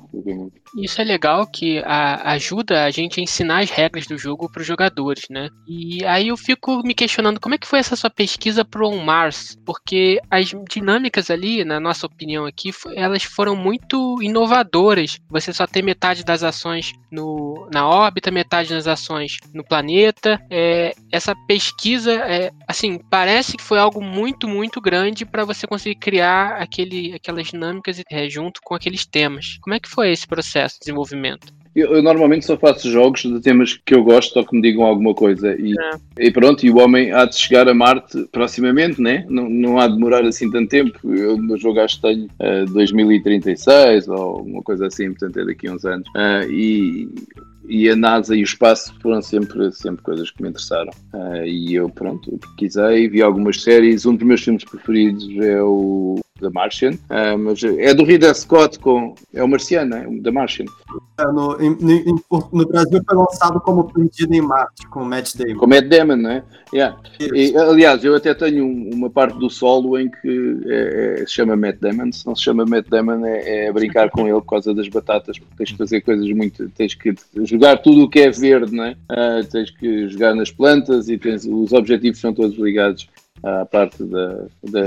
Isso é legal que a, ajuda a gente a ensinar as regras do jogo para os jogadores, né? E aí eu fico me questionando como é que foi essa sua pesquisa pro On Mars, porque as dinâmicas ali, na nossa opinião aqui, elas foram muito inovadoras. Você só tem metade das ações no, na órbita, metade das ações no planeta. É, essa pesquisa, é, assim, parece que foi algo muito, muito grande para você conseguir criar aquele, aquelas dinâmicas é, junto com aqueles temas. Como é que foi esse processo de desenvolvimento? Eu, eu, normalmente só faço jogos de temas que eu gosto, só que me digam alguma coisa. E, é. e pronto, e o homem há de chegar a Marte proximamente, né? Não, não há de demorar assim tanto tempo. Eu no jogo acho que tenho uh, eh, 2036 ou uma coisa assim, portanto é daqui a uns anos. Uh, e e a NASA e o espaço foram sempre, sempre coisas que me interessaram. Uh, e eu, pronto, pesquisei, vi algumas séries. Um dos meus filmes preferidos é o The Martian, uh, mas é do Ridley Scott com. É o Marciano, é? The Martian. É, no, em, em, no, Brasil foi lançado como Perdido em Marte, com Matt Damon. Com Matt Damon, não é? Yeah. E, aliás, eu até tenho uma parte do solo em que é, é, se chama Matt Damon. Se não se chama Matt Damon, é, é brincar com ele por causa das batatas, porque tens que fazer coisas muito. tens que jogar tudo o que é verde, não é? Uh, tens que jogar nas plantas e tens, os objetivos são todos ligados à parte da, da,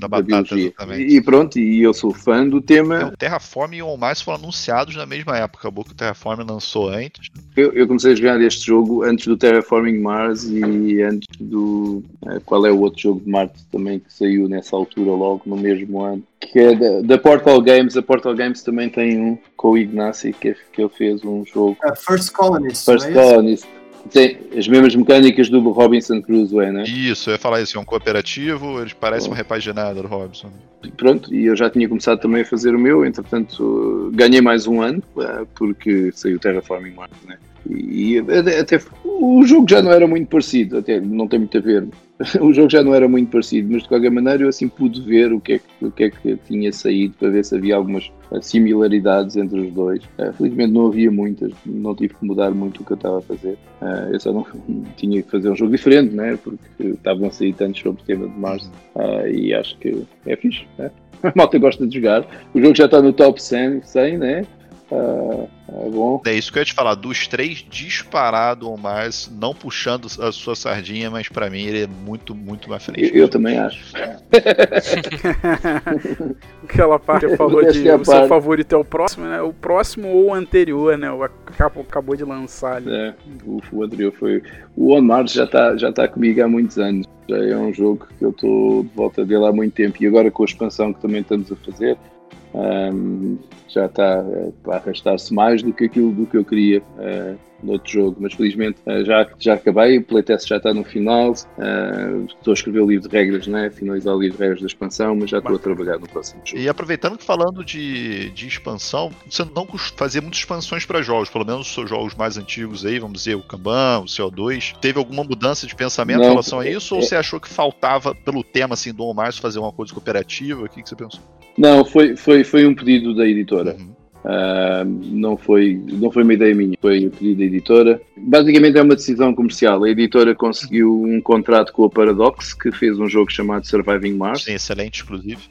da, da biologia. E pronto, e eu sou fã do tema. o Terraform e o On Mars foram anunciados na mesma época. Acabou que o Terraform lançou antes. Eu, eu comecei a jogar este jogo antes do Terraforming Mars e antes do. Uh, qual é o outro jogo de Marte também que saiu nessa altura, logo no mesmo ano? Que é da, da Portal Games. A Portal Games também tem um com o Ignacy que, que ele fez um jogo. Uh, First Colonist. First é Colonist. Tem as mesmas mecânicas do Robinson Crusoe, né? Isso, eu ia falar isso, é um cooperativo, eles parecem oh. um repaginado do Robinson. Pronto, e eu já tinha começado também a fazer o meu, entretanto ganhei mais um ano, eh, porque saiu Terraforming Mars, né? E até o jogo já não era muito parecido, até não tem muito a ver. O jogo já não era muito parecido, mas de qualquer maneira eu assim pude ver o que é que, o que, é que tinha saído para ver se havia algumas eh, similaridades entre os dois. Uh, felizmente não havia muitas, não tive que mudar muito o que eu estava a fazer. Uh, eu só não tinha que fazer um jogo diferente, né? porque estavam a sair tantos sobre o tema de Mars uh, e acho que é fixe. Né? A malta gosta de jogar. O jogo já está no top 100, 100 né? Uh, é bom. É isso que eu ia te falar. Dos três, disparado ou mais, não puxando a sua sardinha, mas para mim ele é muito, muito mais frente. Eu, eu também acho. Aquela parte que falou de o seu favorito é o próximo, né? O próximo ou o anterior, né? O acabou, acabou de lançar ali. É, o, o anterior foi. O On Mars já está já tá comigo há muitos anos. Já é um jogo que eu estou de volta dele há muito tempo. E agora com a expansão que também estamos a fazer, um, já está uh, a arrastar-se mais do que aquilo do que eu queria uh, no outro jogo, mas felizmente uh, já, já acabei, o playtest já está no final, uh, estou a escrever o livro de regras, né? finalizar o livro de regras da expansão, mas já estou a trabalhar no próximo jogo. E aproveitando que falando de, de expansão, você não fazia muitas expansões para jogos, pelo menos os seus jogos mais antigos aí, vamos dizer, o Kanban, o CO2, teve alguma mudança de pensamento não, em relação a isso, é, ou você achou que faltava, pelo tema assim, do On fazer uma coisa cooperativa? O que, que você pensou? Não, foi, foi, foi um pedido da editora. Uhum. Uh, não, foi, não foi uma ideia minha, foi um pedido da editora. Basicamente é uma decisão comercial. A editora conseguiu um contrato com a Paradox, que fez um jogo chamado Surviving Mars. Sim, excelente, exclusivo.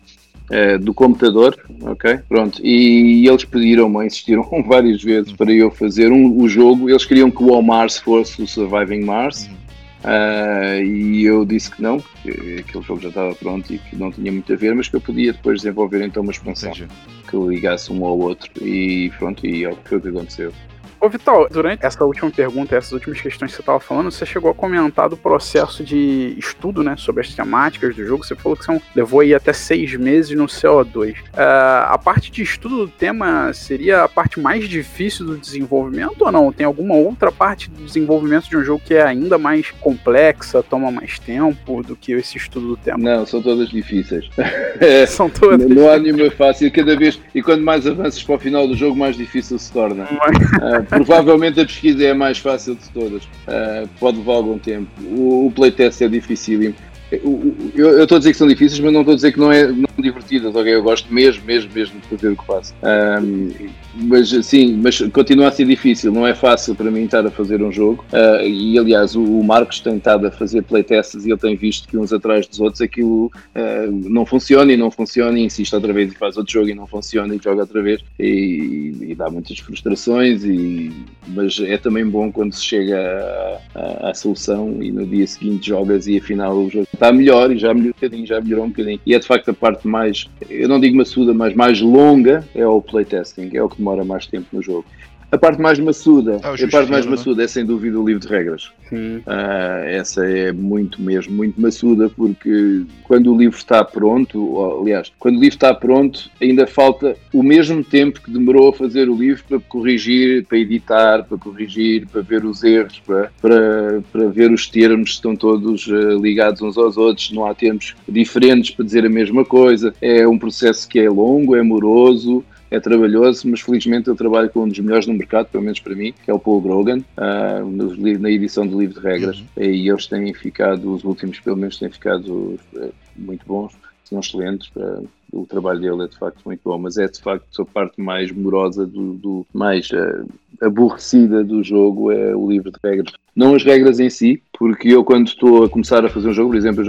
Uh, do computador, ok? Pronto. E, eles pediram-me, insistiram várias vezes uhum. para eu fazer um, o jogo. Eles queriam que o All Mars fosse o Surviving Mars. Uhum. Uh, e eu disse que não, que aquele jogo já estava pronto e que não tinha muito a ver, mas que eu podia depois desenvolver então uma expansão Entendi. que ligasse um ao outro e pronto, e é foi o que aconteceu. Ô Vital, durante essa última pergunta, essas últimas questões que você estava falando, você chegou a comentar do processo de estudo, né, sobre as temáticas do jogo. Você falou que são, levou aí até seis meses no CO2. Uh, a parte de estudo do tema seria a parte mais difícil do desenvolvimento ou não? Tem alguma outra parte do desenvolvimento de um jogo que é ainda mais complexa, toma mais tempo do que esse estudo do tema? Não, são todas difíceis. são todas. Não, há nenhuma fácil. Cada vez, e quanto mais avanças para o final do jogo, mais difícil se torna. Uh, provavelmente a pesquisa é a mais fácil de todas. Uh, pode levar algum tempo. O, o playtest é dificílimo. Eu estou a dizer que são difíceis, mas não estou a dizer que não é não divertidas. Okay? Eu gosto mesmo, mesmo, mesmo de fazer o que faço. Um, mas sim, mas continua a ser difícil. Não é fácil para mim estar a fazer um jogo. Uh, e aliás, o, o, Marcos tem estado a fazer playtests e ele tem visto que uns atrás dos outros aquilo uh, não funciona e não funciona e insiste outra vez e faz outro jogo e não funciona e joga outra vez e, e dá muitas frustrações. E, mas é também bom quando se chega à, à solução e no dia seguinte jogas e afinal o jogo está melhor e já melhorou um bocadinho, já melhorou um bocadinho. E é de facto a parte mais, eu não digo maçuda, mas mais longa é o playtesting, é o que demora mais tempo no jogo. A parte mais maçuda, ah, a parte mais maçuda é sem dúvida o livro de regras. Uh, essa é muito mesmo, muito maçuda, porque quando o livro está pronto, ou, aliás, quando o livro está pronto, ainda falta o mesmo tempo que demorou a fazer o livro para corrigir, para editar, para corrigir, para ver os erros, para, para, para ver os termos, estão todos uh, ligados uns aos outros, não há termos diferentes para dizer a mesma coisa. É um processo que é longo, é moroso é trabalhoso, mas felizmente eu trabalho com um dos melhores no mercado, pelo menos para mim, que é o Paul Grogan, uh, na edição do livro de regras, uhum. e eles têm ficado, os últimos pelo menos têm ficado uh, muito bons, são excelentes, uh, o trabalho dele é de facto muito bom, mas é de facto a parte mais morosa, do, do mais uh, aborrecida do jogo é o livro de regras. Não as regras em si, porque eu quando estou a começar a fazer um jogo, por exemplo,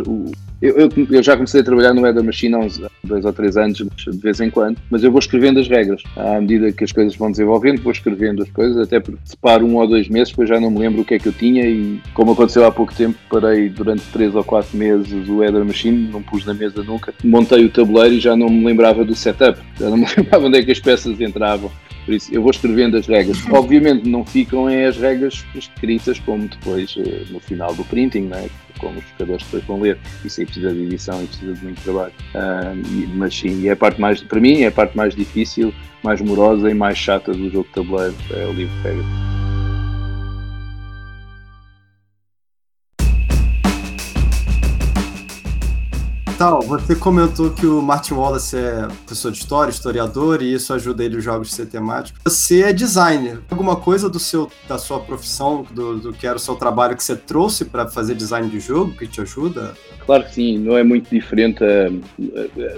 eu, eu, eu já comecei a trabalhar no Eder Machine há uns dois ou três anos, de vez em quando, mas eu vou escrevendo as regras. À medida que as coisas vão desenvolvendo, vou escrevendo as coisas, até porque separo um ou dois meses, depois já não me lembro o que é que eu tinha e como aconteceu há pouco tempo, parei durante três ou quatro meses o Eder Machine, não pus na mesa nunca, montei o tabuleiro e já não me lembrava do setup, já não me lembrava onde é que as peças entravam. Por isso, eu vou escrevendo as regras. Obviamente, não ficam em as regras escritas como depois eh, no final do printing, né? como os jogadores depois vão ler. Isso aí precisa de edição e precisa de muito trabalho. mas sim, é a parte mais, para mim, é a parte mais difícil, mais morosa e mais chata do jogo de tabuleiro, é o livro de regras. Tal, você comentou que o Martin Wallace é professor de história, historiador, e isso ajuda ele os jogos a ser temáticos. Você é designer. Alguma coisa do seu, da sua profissão, do, do que era o seu trabalho que você trouxe para fazer design de jogo, que te ajuda? Claro que sim, não é muito diferente.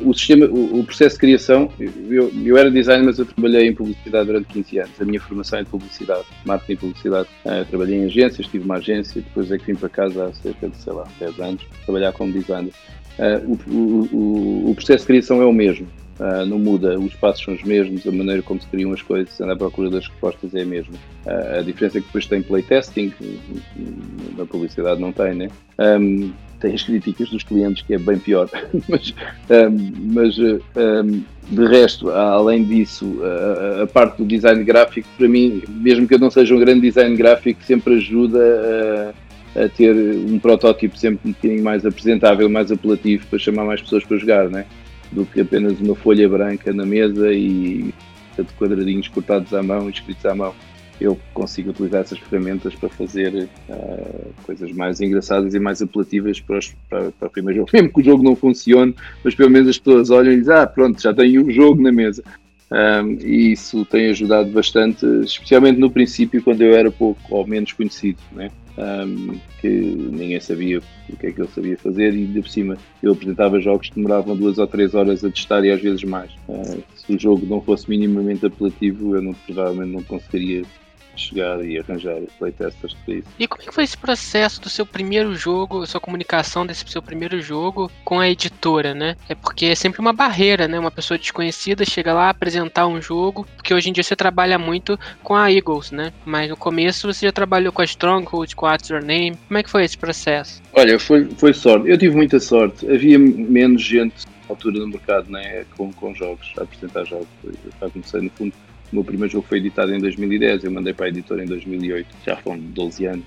o sistema, o, processo de criação, eu, eu era designer, mas eu trabalhei em publicidade durante 15 anos. A minha formação é de publicidade, marketing e publicidade. Uh, trabalhei em agências, tive uma agência, depois é que vim para casa há cerca de, sei lá, 10 anos, trabalhar como designer. Uh, o, o, o, processo de criação é o mesmo, uh, não muda, os passos são os mesmos, a maneira como se criam as coisas, à procura das respostas é a mesma. Uh, a diferença é que depois tem playtesting, na publicidade não tem, né? Um, tem as críticas dos clientes, que é bem pior, mas, um, mas um, de resto, além disso, a, a, parte do design gráfico, para mim, mesmo que eu não seja um grande design gráfico, sempre ajuda a ter um protótipo sempre um bocadinho mais apresentável, mais apelativo para chamar mais pessoas para jogar, né? do que apenas uma folha branca na mesa e de quadradinhos cortados à mão escritos à mão. Eu consigo utilizar essas ferramentas para fazer uh, coisas mais engraçadas e mais apelativas para, os, para, para o primeiro jogo. Mesmo que o jogo não funcione, mas pelo menos as pessoas olham e dizem: Ah, pronto, já tenho um jogo na mesa. Um, e isso tem ajudado bastante, especialmente no princípio, quando eu era pouco ou menos conhecido. Né? um, que ninguém sabia o que é que ele sabia fazer e, de por cima, eu apresentava jogos que demoravam duas ou três horas a testar e às vezes mais. Uh, se o jogo não fosse minimamente apelativo, eu não, provavelmente não conseguiria chegar e arranjar playtesters para isso. E como é que foi esse processo do seu primeiro jogo, sua comunicação desse seu primeiro jogo com a editora, né? É porque é sempre uma barreira, né? Uma pessoa desconhecida chega lá apresentar um jogo, porque hoje em dia você trabalha muito com a Eagles, né? Mas no começo você já trabalhou com a Stronghold, com a What's Your Name. Como é que foi esse processo? Olha, foi, foi sorte. Eu tive muita sorte. Havia menos gente altura no mercado, né? Com, com jogos, a apresentar jogos. Eu já comecei no fundo o meu primeiro jogo foi editado em 2010, eu mandei para a editora em 2008, já foram 12 anos.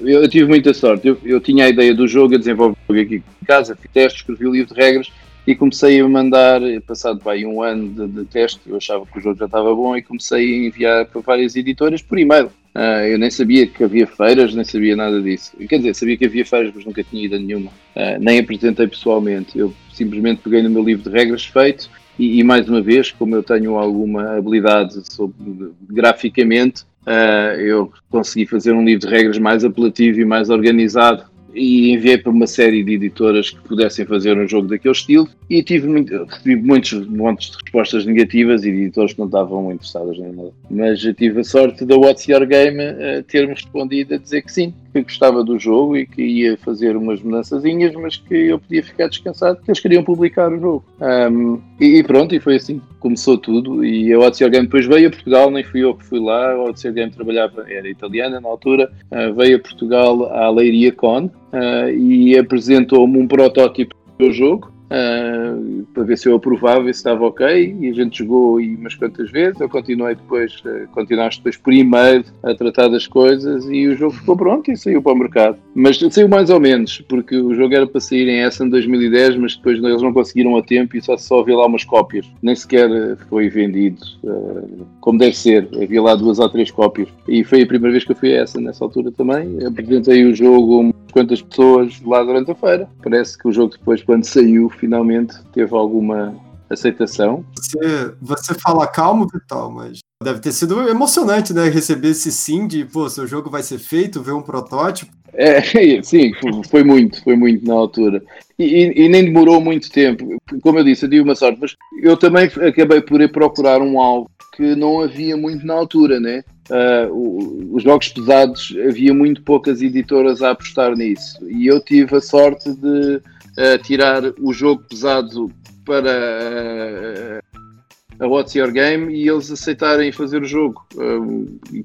Eu, eu, tive muita sorte, eu, eu, tinha a ideia do jogo, eu desenvolvi o jogo aqui em casa, fiz testes, escrevi o livro de regras e comecei a mandar, passado aí um ano de, de, teste, eu achava que o jogo já estava bom e comecei a enviar para várias editoras por e-mail. Uh, eu nem sabia que havia feiras, nem sabia nada disso. Quer dizer, sabia que havia feiras, mas nunca tinha ido a nenhuma. Uh, nem apresentei pessoalmente. Eu simplesmente peguei no meu livro de regras feito e, e, mais uma vez, como eu tenho alguma habilidade sobre, graficamente, uh, eu consegui fazer um livro de regras mais apelativo e mais organizado e enviei para uma série de editoras que pudessem fazer um jogo daquele estilo e tive, muito, muitos montes de respostas negativas e de editoras que não estavam interessadas nem nada. Mas tive a sorte da What's Your Game uh, ter-me respondido a dizer que sim, que gostava do jogo e que ia fazer umas mudançazinhas, mas que eu podia ficar descansado, que eles queriam publicar o jogo. Um, e, e, pronto, e foi assim começou tudo. E a Odyssey Game depois veio a Portugal, nem fui eu que fui lá, a Odyssey Game trabalhava, era italiana na altura, uh, veio a Portugal à Leiria Con uh, e apresentou-me um protótipo do jogo uh, para ver se eu aprovava e se estava ok. E a gente jogou aí umas quantas vezes. Eu continuei depois, uh, continuaste depois e-mail a tratar das coisas e o jogo ficou pronto e saiu para o mercado. Mas saiu mais ou menos, porque o jogo era para sair em Essen 2010, mas depois eles não conseguiram a tempo e só, só havia lá umas cópias. Nem sequer foi vendido uh, como deve ser. Havia lá duas ou três cópias. E foi a primeira vez que eu fui a Essen nessa altura também. Apresentei o jogo quantas pessoas lá durante a feira. Parece que o jogo depois, quando saiu, finalmente teve alguma aceitação. Você, você fala calmo, Vital, mas deve ter sido emocionante, né? Receber esse sim de, pô, seu jogo vai ser feito, ver um protótipo. É, sim, foi muito, foi muito na altura. E, e, nem demorou muito tempo. Como eu disse, eu tive uma sorte, mas eu também acabei por ir procurar um alvo que não havia muito na altura, né? Uh, os jogos pesados havia muito poucas editoras a apostar nisso e eu tive a sorte de uh, tirar o jogo pesado para uh, a What's Your Game e eles aceitarem fazer o jogo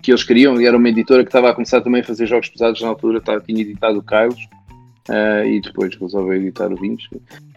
que eles queriam. E era uma editora que estava a começar também a fazer jogos pesados na altura, estava, tinha editado o Kylos e depois resolveu editar o Vinhos.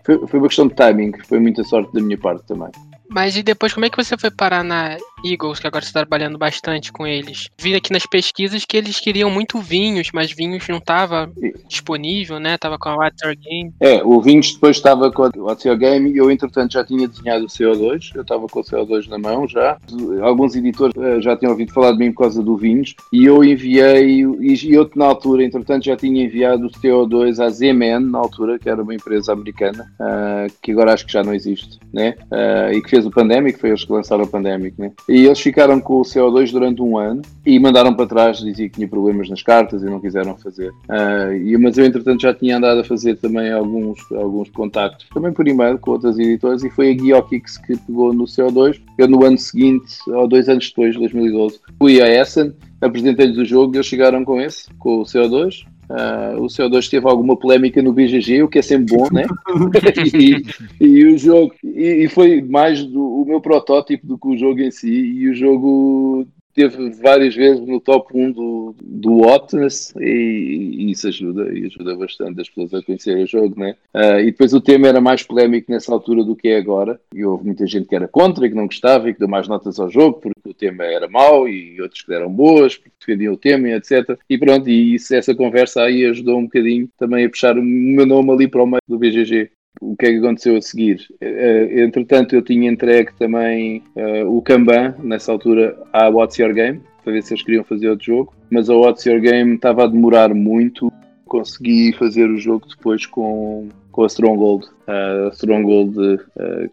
Foi, foi uma questão de timing, foi muita sorte da minha parte também. Mas e depois, como é que você foi parar na Eagles, que agora está trabalhando bastante com eles? Vi aqui nas pesquisas que eles queriam muito vinhos, mas vinhos não estava disponível, né? Tava com a Your Game. É, o vinhos depois estava com a Your Game e eu, entretanto, já tinha desenhado o CO2. Eu estava com o CO2 na mão já. Alguns editores uh, já tinham ouvido falar de mim por causa do vinhos e eu enviei, e eu na altura, entretanto, já tinha enviado o CO2 à ZMN, na altura, que era uma empresa americana, uh, que agora acho que já não existe, né? Uh, e que fez o Pandemic, foi eles que lançaram o Pandemic, né? E eles ficaram com o CO2 durante um ano e mandaram para trás, dizia que tinha problemas nas cartas e não quiseram fazer. Uh, e, mas eu, entretanto, já tinha andado a fazer também alguns, alguns contactos, também por e-mail com outras editoras, e foi a Geokix que pegou no CO2. Eu, no ano seguinte, ou dois anos depois, 2012, fui a Essen, apresentei-lhes o jogo e eles chegaram com esse, com o CO2. Uh, o CO2 teve alguma polémica no BGG, o que é sempre bom, né? e, e, o jogo, e, e, foi mais do, o meu protótipo do que o jogo em si, e o jogo teve várias vezes no top 1 do, do Hotness e, e, isso ajuda, e ajuda bastante as pessoas a conhecerem o jogo, né? Uh, e depois o tema era mais polémico nessa altura do que é agora, e houve muita gente que era contra e que não gostava e que deu mais notas ao jogo porque o tema era mau e outros que deram boas porque defendiam o tema e etc. E pronto, e isso, essa conversa aí ajudou um bocadinho também a puxar o meu nome ali para o meio do BGG o que é que aconteceu a seguir? Uh, entretanto, eu tinha entregue também uh, o Kanban, nessa altura, à What's Your Game, para ver se eles queriam fazer outro jogo, mas a What's Your Game estava a demorar muito. Consegui fazer o jogo depois com, com a Stronghold. Uh, a Stronghold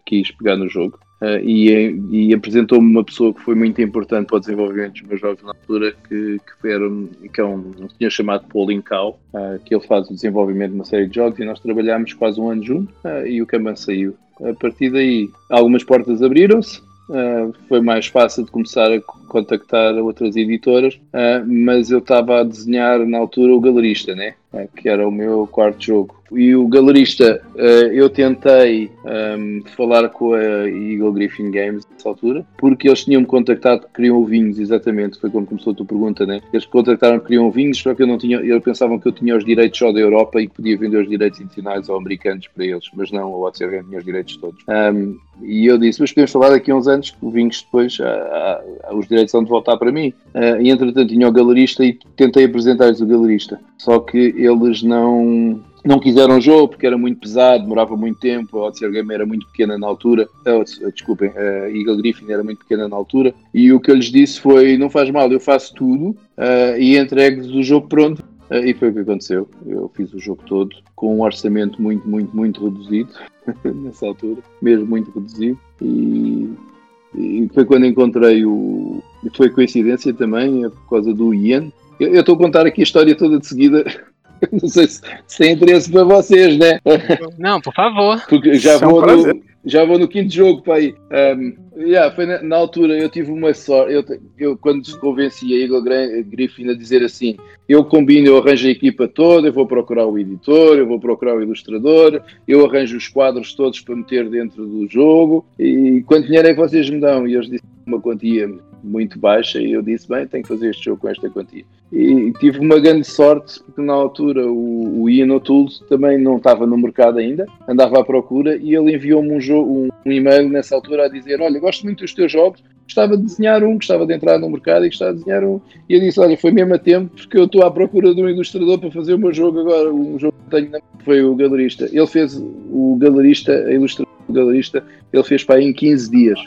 quis pegar no jogo. Uh, e, e apresentou-me uma pessoa que foi muito importante para o desenvolvimento dos meus jogos na altura, que, que, era, que é um, um senhor chamado Pauline Cow, uh, que ele faz o desenvolvimento de uma série de jogos e nós trabalhámos quase um ano junto uh, e o Kanban saiu. A partir daí, algumas portas abriram-se, Uh, foi mais fácil de começar a contactar outras editoras, uh, mas eu estava a desenhar na altura o Galerista, né? Uh, que era o meu quarto jogo. E o Galerista, eu tentei um, falar com a Eagle Griffin Games nessa altura, porque eles tinham-me contactado que queriam vinhos, exatamente, foi como começou a tua pergunta, né? Eles contactaram que queriam vinhos, só que eu não tinha, eles pensavam que eu tinha os direitos só da Europa e que podia vender os direitos internacionais ou americanos para eles, mas não, o OCR tinha os direitos todos. Um, e eu disse, mas podemos falar daqui a uns anos que o Vinhos depois, ah, ah, os direitos vão de voltar para mim. Uh, e entretanto tinha o galerista e tentei apresentar-lhes o galerista. Só que eles não, não quiseram o jogo porque era muito pesado, demorava muito tempo, a Odyssey Game era muito pequena na altura, uh, desculpem, a Eagle Griffin era muito pequena na altura, e o que eu lhes disse foi, não faz mal, eu faço tudo uh, e entrego-vos o jogo pronto. Uh, e foi o que aconteceu. Eu fiz o jogo todo com um orçamento muito, muito, muito reduzido nessa altura, mesmo muito reduzido. E e foi quando encontrei o. Foi coincidência também, é por causa do Ian. Eu estou a contar aqui a história toda de seguida, Não sei se, se tem interesse para vocês, né? Não, por favor. Porque já é um vou, prazer. Já vou no quinto jogo para aí. Um, yeah, foi na, na altura, eu tive uma sorte. Eu, eu quando convenci a Eagle Griffin a dizer assim: eu combino, eu arranjo a equipa toda, eu vou procurar o editor, eu vou procurar o ilustrador, eu arranjo os quadros todos para meter dentro do jogo. E quanto dinheiro é que vocês me dão? E eles disseram uma quantia muito baixa. E eu disse: bem, tenho que fazer este jogo com esta quantia. E tive uma grande sorte, porque na altura o, o Ian O'Toole também não estava no mercado ainda, andava à procura e ele enviou-me um, um, um e-mail nessa altura a dizer: Olha, gosto muito dos teus jogos, gostava de desenhar um, gostava de entrar no mercado e gostava de desenhar um. E eu disse: Olha, foi mesmo a tempo, porque eu estou à procura de um ilustrador para fazer o meu jogo agora. Um jogo que tenho na foi o galerista. Ele fez o galerista, a ilustração do galerista, ele fez para aí em 15 dias.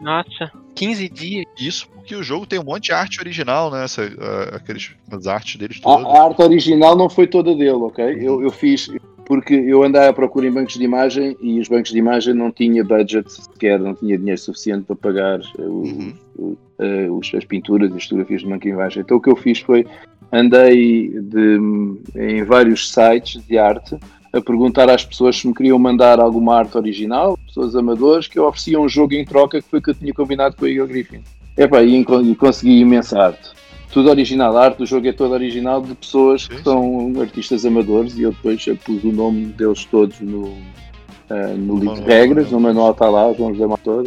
Nossa, 15 dias. Isso porque o jogo tem um monte de arte original, né? Essa, ah, aqueles, as artes deles A, todas. a arte original não foi toda dele, ok? Eu, eu fiz porque eu andava à procura em bancos de imagem e os bancos de imagem não tinha budget sequer, não tinha dinheiro suficiente para pagar eh, o- Uhum. o- eh, os- as pinturas e as fotografias de banco de imagem. Então o que eu fiz foi andei de- em vários sites de arte a perguntar às pessoas se me queriam mandar alguma arte original, pessoas amadoras, que eu oferecia um jogo em troca que foi o que eu tinha combinado com a Eagle Griffin. Epá, e, e consegui imensa arte. Tudo original, a arte do jogo é toda original de pessoas que são artistas amadores e eu depois pus o nome deles todos no, ah, no livro de regras, não. no manual está lá, os nomes da motor,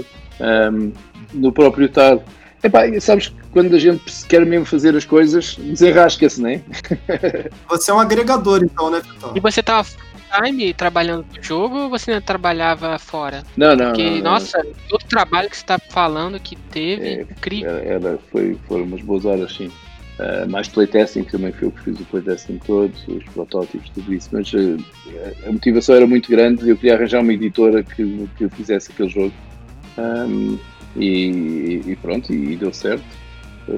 no próprio TAD. Epá, e sabes que quando a gente quer mesmo fazer as coisas, desenrasca-se, não é? Você é um agregador, então, né, Vitão? E você full time trabalhando no jogo ou você ainda trabalhava fora? Não, não. Porque, não, não. nossa, todo trabalho que você tá falando que teve, É, incrível. Era, era- foi, foram umas boas horas, sim. Ah, mais playtesting, que também foi eu que fiz o playtesting todo, os protótipos, tudo isso. Mas ah, a motivação era muito grande. Eu queria arranjar uma editora que, que fizesse aquele jogo. Ahm, e, e pronto, e, deu certo. Ah,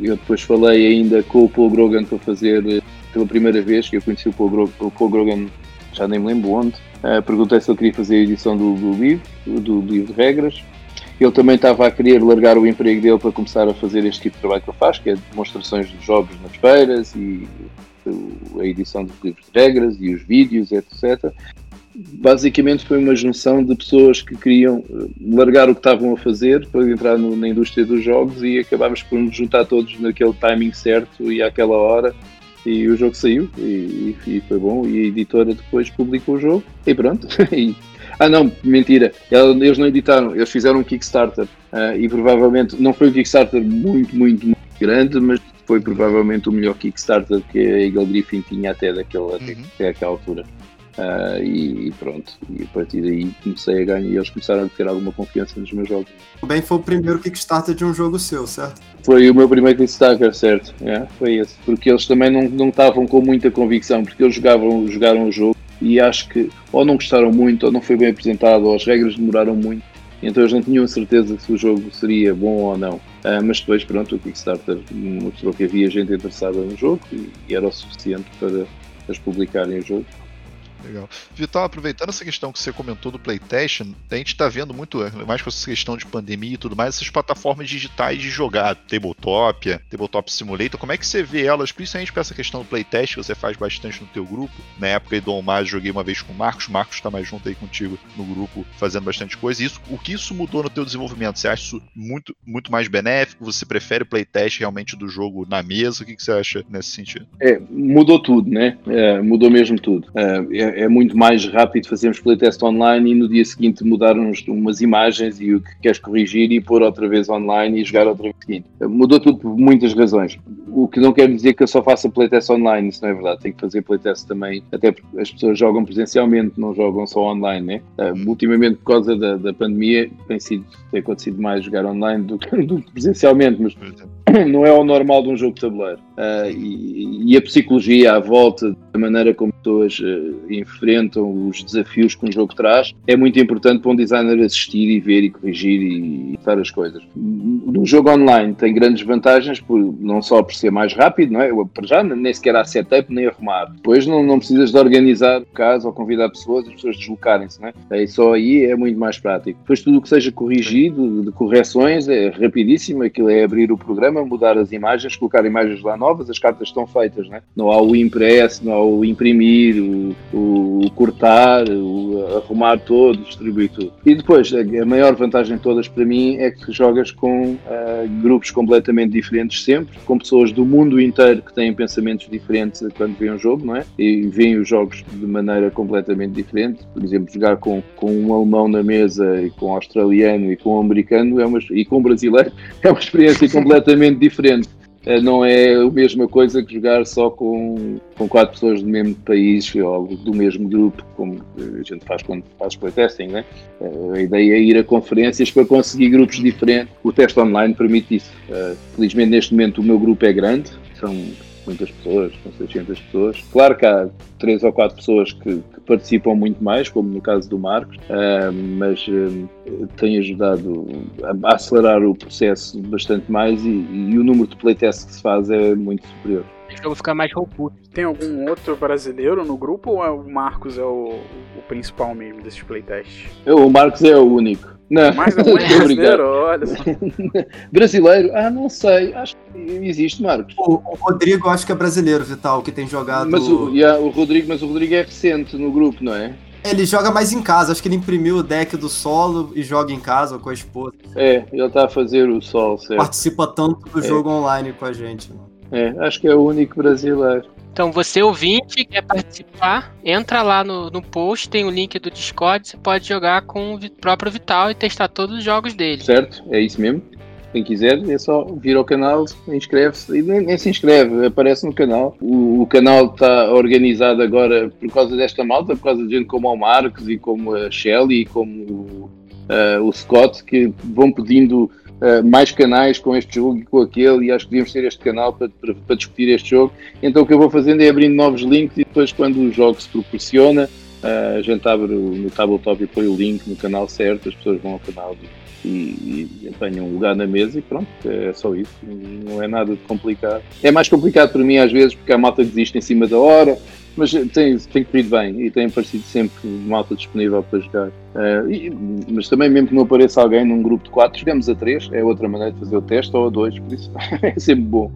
Eu depois falei ainda com o Paul Grogan para fazer eh, pela primeira vez, que eu conheci o Paul, Gro- o Paul Grogan, já nem me lembro onde. Ah, perguntei se ele queria fazer a edição do, do livro, do livro de regras. Ele também estava a querer largar o emprego dele para começar a fazer este tipo de trabalho que ele faz, que é demonstrações de jogos nas feiras e a edição dos livros de regras e os vídeos, etc. Basicamente foi uma junção de pessoas que queriam eh, largar o que estavam a fazer para entrar no- na indústria dos jogos e acabámos por nos juntar todos naquele timing certo e àquela hora e o jogo saiu e, e foi bom e a editora depois publicou o jogo e pronto. E- ah não, mentira, El- eles não editaram, eles fizeram um Kickstarter ah, e provavelmente não foi um Kickstarter muito, muito, muito grande, mas foi provavelmente o melhor Kickstarter que a Eagle Griffin tinha até, daquele, até, Uhum. até aquela altura. Ah, e, e pronto, e a partir daí comecei a ganhar e eles começaram a ter alguma confiança nos meus jogos. Bem, foi o primeiro Kickstarter de um jogo seu, certo? Foi o meu primeiro Kickstarter, certo? É, foi esse. Porque eles também não, não estavam com muita convicção, porque eles jogavam, jogaram o jogo e acho que ou não gostaram muito, ou não foi bem apresentado, ou as regras demoraram muito. Então eles não tinham certeza se o jogo seria bom ou não. Ah, mas depois, pronto, o Kickstarter mostrou que havia gente interessada no jogo e, e era o suficiente para eles publicarem o jogo. Legal. Vital, aproveitando essa questão que você comentou do Playtest, a gente tá vendo muito, mais com essa questão de pandemia e tudo mais, essas plataformas digitais de jogar, Tabletop, Tabletop Simulator, como é que você vê elas, principalmente para essa questão do Playtest, que você faz bastante no teu grupo, na época do Omar, joguei uma vez com o Marcos, o Marcos tá mais junto aí contigo no grupo, fazendo bastante coisa, isso, o que isso mudou no teu desenvolvimento? Você acha isso muito, muito mais benéfico? Você prefere o Playtest realmente do jogo na mesa? O que, que você acha nesse sentido? É, mudou tudo, né? É, mudou mesmo tudo. É, é muito mais rápido fazermos playtest online e no dia seguinte mudarmos umas imagens e o que queres corrigir e pôr outra vez online e jogar outra vez seguinte. Mudou tudo por muitas razões. O que não quer dizer que eu só faça playtest online, isso não é verdade. Tenho que fazer playtest também, até porque as pessoas jogam presencialmente, não jogam só online, né? É, ultimamente, por causa da, da pandemia, tem, sido, tem acontecido mais jogar online do que, do que presencialmente, mas não é o normal de um jogo de tabuleiro. Ah, e, e a psicologia à volta, da maneira como as pessoas ah, enfrentam os desafios que um jogo traz, é muito importante para um designer assistir e ver e corrigir e editar as coisas. No jogo online tem grandes vantagens, por, não só por ser mais rápido, não é? Para já nem sequer há setup nem arrumar. Depois não, não precisas de organizar o caso ou convidar pessoas, as pessoas deslocarem-se, não é? Aí só aí é muito mais prático. Depois tudo o que seja corrigido, de correções, é rapidíssimo. Aquilo é abrir o programa, mudar as imagens, colocar imagens lá novas, as cartas estão feitas, né? não há o impresso, não há ao imprimir, o, o cortar, o arrumar todo, distribuir tudo. E depois, a, maior vantagem de todas para mim é que jogas com uh, grupos completamente diferentes sempre, com pessoas do mundo inteiro que têm pensamentos diferentes quando veem um jogo, não é? E veem os jogos de maneira completamente diferente. Por exemplo, jogar com, com um alemão na mesa e com um australiano e com um americano é uma, e com um brasileiro é uma experiência completamente diferente. Eh, não é a mesma coisa que jogar só com, com quatro pessoas do mesmo país ou do mesmo grupo, como a gente faz quando faz playtesting, né? Eh, a ideia é ir a conferências para conseguir grupos diferentes. O teste online permite isso. Eh, felizmente, neste momento, o meu grupo é grande, são muitas pessoas, são 600 pessoas. Claro que há três ou quatro pessoas que, que participam muito mais, como no caso do Marcos, uh, mas uh, tem ajudado a, acelerar o processo bastante mais e, e o número de playtests que se faz é muito superior. O jogo ficar mais robusto. Tem algum outro brasileiro no grupo ou é o Marcos é o, o principal mesmo desses playtests? o Marcos é o único. Não, Mas não é brasileiro, olha só. brasileiro? Ah, não sei. Acho que existe, Marcos. O, o, Rodrigo acho que é brasileiro, Vital, que tem jogado. Mas o, yeah, o Rodrigo, mas o Rodrigo é recente no grupo, não é? Ele joga mais em casa, acho que ele imprimiu o deck do solo e joga em casa com a esposa. É, ele tá a fazer o solo, certo. Participa tanto do é. jogo online com a gente. É, acho que é o único brasileiro. Então, você ouvinte, quer participar, entra lá no, no post, tem o link do Discord, você pode jogar com o próprio Vital e testar todos os jogos dele. Certo, é isso mesmo. Quem quiser, é só vir ao canal, inscreve-se, e nem, nem, se inscreve, aparece no canal. O, o canal está organizado agora por causa desta malta, por causa de gente como o Marcos e como a Shelly e como uh, o Scott, que vão pedindo uh, mais canais com este jogo e com aquele, e acho que devíamos ter este canal para, para, para, discutir este jogo. Então o que eu vou fazendo é abrindo novos links e depois, quando o jogo se proporciona, uh, a gente abre no tabletop e põe o link no canal certo, as pessoas vão ao canal e, e, apanham um lugar na mesa e pronto, é só isso. Não é nada de complicado. É mais complicado para mim às vezes porque a malta desiste em cima da hora mas tem, tem corrido bem e tem aparecido sempre malta disponível para jogar. Uh, e, mas também, mesmo que não apareça alguém num grupo de quatro, jogamos a três, é outra maneira de fazer o teste, ou a dois, por isso é sempre bom.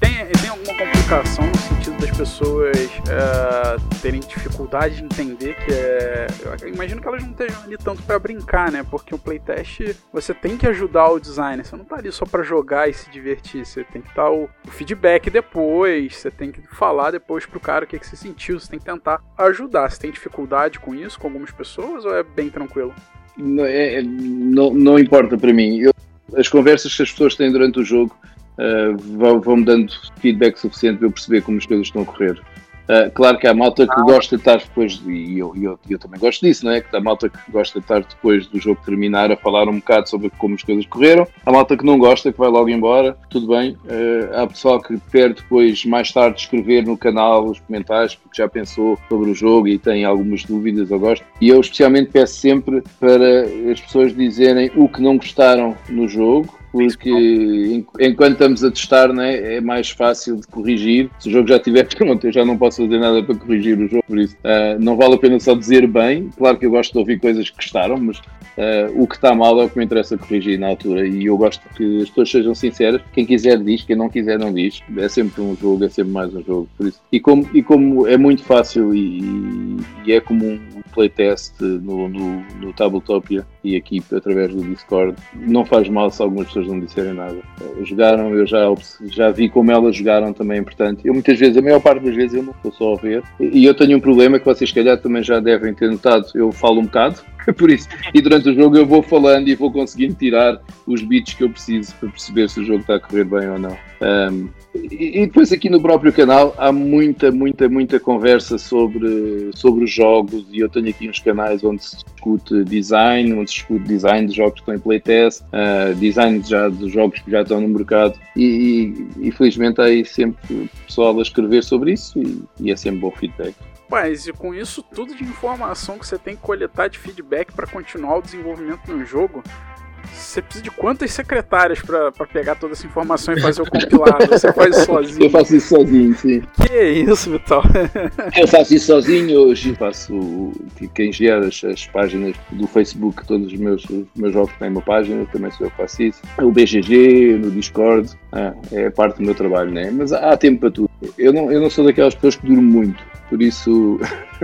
Tem, tem alguma complicação das pessoas uh, terem dificuldade de entender que é. Eu imagino que elas não estejam ali tanto para brincar, né? Porque o playtest você tem que ajudar o designer. Você não tá ali só para jogar e se divertir. Você tem que dar o, o, feedback depois. Você tem que falar depois pro cara o que, que você sentiu. Você tem que tentar ajudar. Você tem dificuldade com isso, com algumas pessoas, ou é bem tranquilo? Não, é, é não, não importa para mim. Eu, as conversas que as pessoas têm durante o jogo uh, vão, vão-me dando feedback suficiente para eu perceber como as coisas estão a correr. Uh, claro que há malta que gosta de estar depois, e eu, eu, eu, também gosto disso, não é? Que há malta que gosta de estar depois do jogo terminar a falar um bocado sobre como as coisas correram. Há malta que não gosta, que vai logo embora, tudo bem. Uh, há pessoal que quer depois, mais tarde, escrever no canal os comentários, porque já pensou sobre o jogo e tem algumas dúvidas ou gosta. E eu, especialmente, peço sempre para as pessoas dizerem o que não gostaram no jogo porque enquanto estamos a testar né, é mais fácil de corrigir. Se o jogo já estiver pronto, eu já não posso fazer nada para corrigir o jogo, por isso uh, não vale a pena só dizer bem. Claro que eu gosto de ouvir coisas que gostaram, mas uh, o que está mal é o que me interessa corrigir na altura. E eu gosto que as pessoas sejam sinceras. Quem quiser diz, quem não quiser não diz. É sempre um jogo, é sempre mais um jogo. Por isso. E, como, e como é muito fácil e, e é comum o playtest no, no, no Tabletopia e aqui através do Discord, não faz mal se algumas pessoas não disserem nada. Jogaram, eu já, já vi como elas jogaram também, é importante. Eu muitas vezes, a maior parte das vezes, eu não estou só a ver. E eu tenho um problema que vocês, se calhar, também já devem ter notado. Eu falo um bocado, por isso. E durante o jogo eu vou falando e vou conseguindo tirar os bits que eu preciso para perceber se o jogo está a correr bem ou não. Um, e, depois aqui no próprio canal há muita, muita, muita conversa sobre, sobre os jogos e eu tenho aqui uns canais onde se discute design, onde se discute design de jogos que estão em playtest, uh, design já de jogos que já estão no mercado e, e, e felizmente há aí sempre pessoal a escrever sobre isso e, e é sempre bom feedback. Mas e com isso tudo de informação que você tem que coletar de feedback para continuar o desenvolvimento no jogo, Você precisa de quantas secretárias pra pegar toda essa informação e fazer o compilado? Você faz isso sozinho? Eu faço isso sozinho, sim. Que isso, Vital? Eu faço isso sozinho, hoje faço quem gera as, as, páginas do Facebook, todos os meus, os meus jogos têm uma página, também sou eu que faço isso. O BGG, no Discord, ah, é parte do meu trabalho, né? Mas há tempo para tudo. Eu não, eu não sou daquelas pessoas que durmo muito, por isso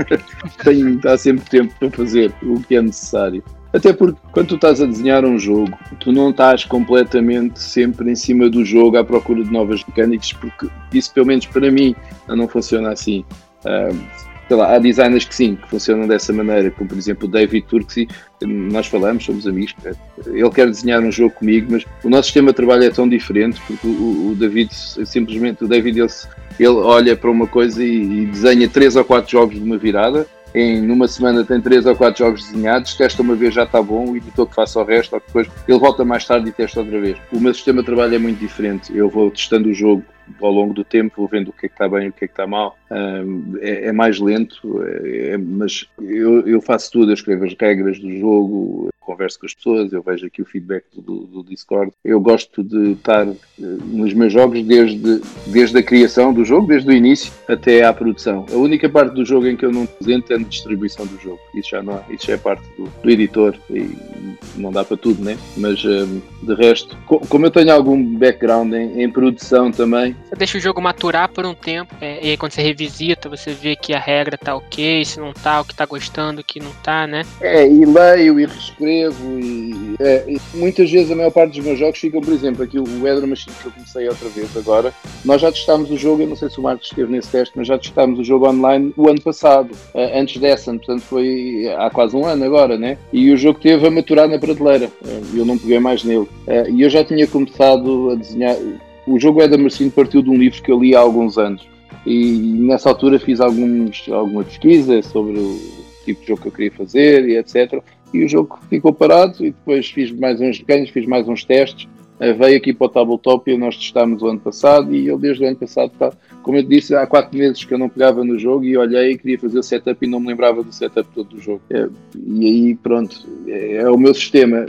tenho, há sempre tempo para fazer o que é necessário. Até porque quando tu estás a desenhar um jogo, tu não estás completamente sempre em cima do jogo à procura de novas mecânicas, porque isso, pelo menos para mim, não funciona assim. Uh, lá, há designers que sim, que funcionam dessa maneira, como por exemplo o David Turksi, nós falamos, somos amigos, ele quer desenhar um jogo comigo, mas o nosso sistema de trabalho é tão diferente, porque o, o David, simplesmente, o David, ele, ele olha para uma coisa e, e desenha três ou quatro jogos de uma virada, em numa semana tem três ou quatro jogos desenhados, testa uma vez já está bom, o editor que faça o resto, ou depois ele volta mais tarde e testa outra vez. O meu sistema de trabalho é muito diferente. Eu vou testando o jogo ao longo do tempo, vendo o que é que está bem e o que é que está mal. É, é, mais lento, é, é, mas eu, eu, faço tudo, eu escrevo as regras do jogo, converso com as pessoas, eu vejo aqui o feedback do, do Discord. Eu gosto de estar uh, nos meus jogos desde, desde a criação do jogo, desde o início até à produção. A única parte do jogo em que eu não presento é na distribuição do jogo. Isso já não há, isso já é parte do, do editor e não dá para tudo, né? Mas de resto, co como eu tenho algum background em, em produção também, você deixa o jogo maturar por um tempo, é, e aí quando você revisita, você vê que a regra tá ok, se não tá, o que tá gostando, o que não tá, né? É, e leio e reescrevo, e, é, e muitas vezes a maior parte dos meus jogos ficam, por exemplo, aqui o Edra Machine que eu comecei outra vez agora, nós já testámos o jogo, eu não sei se o Marcos esteve nesse teste, mas já testámos o jogo online o ano passado, é, antes dessa, portanto foi há quase um ano agora, né? E o jogo teve a maturar na prateleira, é, eu não peguei mais nele. É, e eu já tinha começado a desenhar o jogo Eda Marcinho partiu de um livro que eu li há alguns anos e nessa altura fiz alguns, alguma pesquisa sobre o tipo de jogo que eu queria fazer e etc. E o jogo ficou parado e depois fiz mais uns pequenos, fiz mais uns testes. Uh, veio aqui para o Tabletop e nós testámos o ano passado e ele desde o ano passado está, como eu disse, há quatro meses que eu não pegava no jogo e olhei e queria fazer o setup e não me lembrava do setup todo do jogo. É, e aí pronto, é, é, o meu sistema.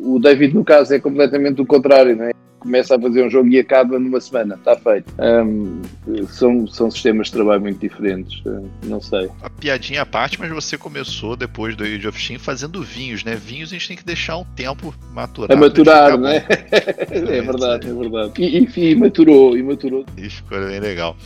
O David no caso é completamente o contrário, não é? Começa a fazer um jogo e acaba numa semana, está feito. Um, são, são sistemas de trabalho muito diferentes, não sei. A piadinha à parte, mas você começou depois do Age of Steam fazendo vinhos, né? Vinhos a gente tem que deixar um tempo maturar. A maturar, né? é verdade, é verdade. E, e, e maturou, e maturou. Isso ficou bem legal.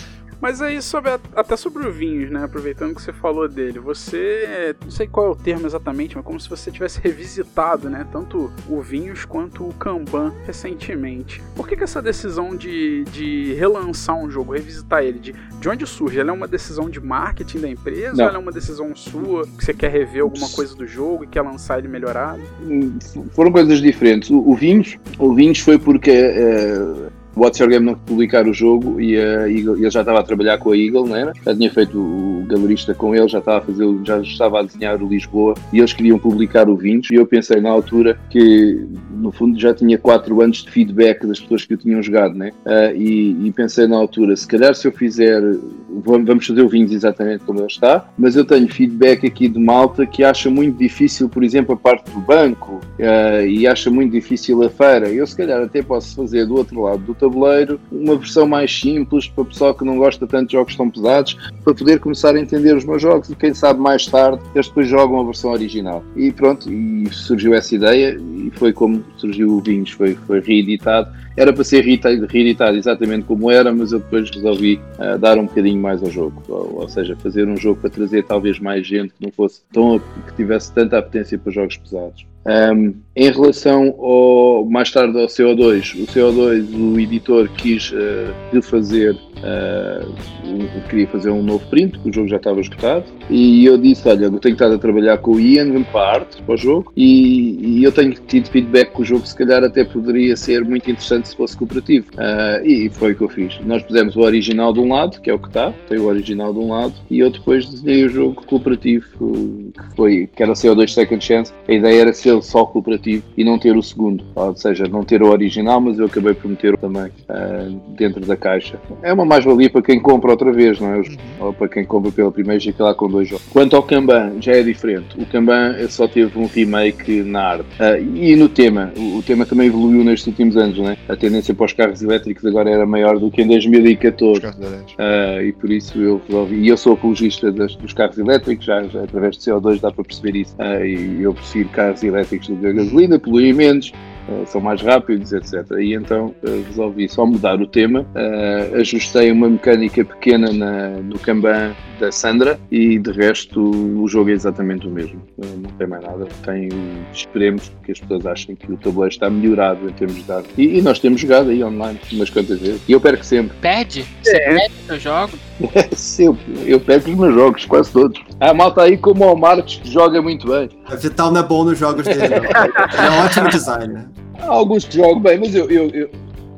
Mas aí, sobre a, até sobre o Vinhos, né? Aproveitando que você falou dele, você. Não sei qual é o termo exatamente, mas como se você tivesse revisitado, né? Tanto o Vinhos quanto o Kanban recentemente. Por que, que essa decisão de, de relançar um jogo, revisitar ele, de, de onde surge? Ela é uma decisão de marketing da empresa Não. ou ela é uma decisão sua, que você quer rever alguma coisa do jogo e quer lançar ele melhorado? Foram coisas diferentes. O, o Vinhos, o Vinhos foi porque. O What's Your Game não publicar o jogo e a Eagle, ele já estava a trabalhar com a Eagle, não era? Já tinha feito o galerista com ele, já estava a fazer, já estava a desenhar o Lisboa e eles queriam publicar o Vinhos e eu pensei na altura que no fundo já tinha 4 anos de feedback das pessoas que o tinham jogado, né? Uh, e, e, pensei na altura, se calhar se eu fizer, vamos fazer o Vinhos exatamente como ele está, mas eu tenho feedback aqui de malta que acha muito difícil, por exemplo, a parte do banco uh, e acha muito difícil a feira. Eu se calhar até posso fazer do outro lado do tabuleiro, uma versão mais simples para o pessoal que não gosta tanto de jogos tão pesados, para poder começar a entender os meus jogos e quem sabe mais tarde eles depois jogam a versão original. E pronto, e surgiu essa ideia e foi como surgiu o Vinhos, foi, foi reeditado. Era para ser reeditado exatamente como era, mas eu depois resolvi uh, dar um bocadinho mais ao jogo, ou, ou, seja, fazer um jogo para trazer talvez mais gente que não fosse tão que tivesse tanta apetência para jogos pesados. Um, em relação ao, mais tarde ao CO2, o CO2, o editor quis uh, refazer, uh, um, queria fazer um novo print, porque o jogo já estava esgotado, e eu disse, olha, eu tenho estado a trabalhar com o Ian para a arte, para o jogo, e, e, eu tenho tido feedback que o jogo se calhar até poderia ser muito interessante se fosse cooperativo, uh, e foi o que eu fiz. Nós pusemos o original de um lado, que é o que está, tem o original de um lado, e eu depois desenhei o jogo cooperativo, que foi, que era CO2 Second Chance, a ideia era ser só cooperativo e não ter o segundo, ou seja, não ter o original, mas eu acabei por meter também uh, dentro da caixa. É uma mais-valia para quem compra outra vez, não é? Uhum. Ou para quem compra pela primeira e fica lá com dois jogos. Quanto ao Kanban, já é diferente. O Kanban só teve um remake na arte. Uh, e no tema, o, o, tema também evoluiu nestes últimos anos, não é? A tendência para os carros elétricos agora era maior do que em 2014. Uh, e por isso eu resolvi. E eu sou apologista das, dos carros elétricos, já, já, através de CO2 dá para perceber isso. Uh, e eu prefiro carros elétricos do que a gasolina, poluem menos. Uh, são mais rápidos, etc. E então uh, resolvi só mudar o tema, uh, ajustei uma mecânica pequena na, no Kanban da Sandra e de resto o jogo é exatamente o mesmo. não tem mais nada. Tem, esperemos que as pessoas achem que o tabuleiro está melhorado em termos de dados. E, e, nós temos jogado aí online umas quantas vezes. E eu perco sempre. Perde? Você é. perde o jogo? eu, eu perco os meus jogos, quase todos. A malta aí como o Marcos que joga muito bem. A Vital não é bom nos jogos dele, não. Ele é um ótimo designer. Alguns jogam bem, mas eu, eu, eu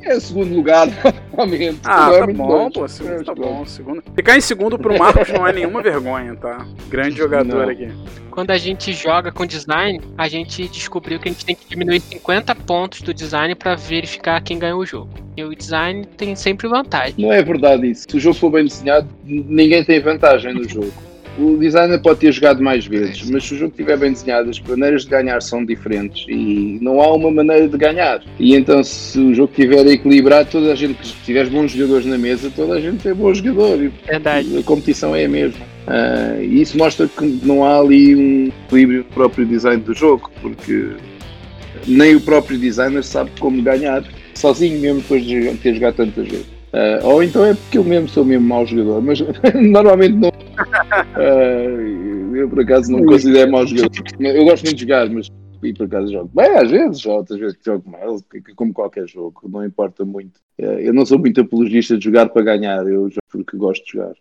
é segundo lugar, normalmente. Ah, é tá bom, pô. Segundo tá bom. Segundo. Ficar em segundo pro Marcos não é nenhuma vergonha, tá? Grande jogador não. aqui. Quando a gente joga com design, a gente descobriu que a gente tem que diminuir 50 pontos do design para verificar quem ganhou o jogo. E o design tem sempre vantagem. Não é verdade isso. Se o jogo for bem desenhado, ninguém tem vantagem no jogo. O designer pode ter jogado mais vezes, mas se o jogo estiver bem desenhado, as maneiras de ganhar são diferentes e não há uma maneira de ganhar. E então, se o jogo estiver equilibrado, toda a gente, se tiveres bons jogadores na mesa, toda a gente é bom jogador. Verdade. A competição é a mesma. Uh, e isso mostra que não há ali um equilíbrio no próprio design do jogo, porque nem o próprio designer sabe como ganhar sozinho, mesmo depois de ter jogado tantas vezes. Uh, ou então é porque eu mesmo sou mesmo mau jogador, mas normalmente não. Uh, eu por acaso não considero mau jogador. Eu gosto muito de jogar, mas e por acaso jogo. Bem, às vezes, outras vezes jogo mal, como qualquer jogo, não importa muito. Uh, eu não sou muito apologista de jogar para ganhar, eu jogo porque gosto de jogar.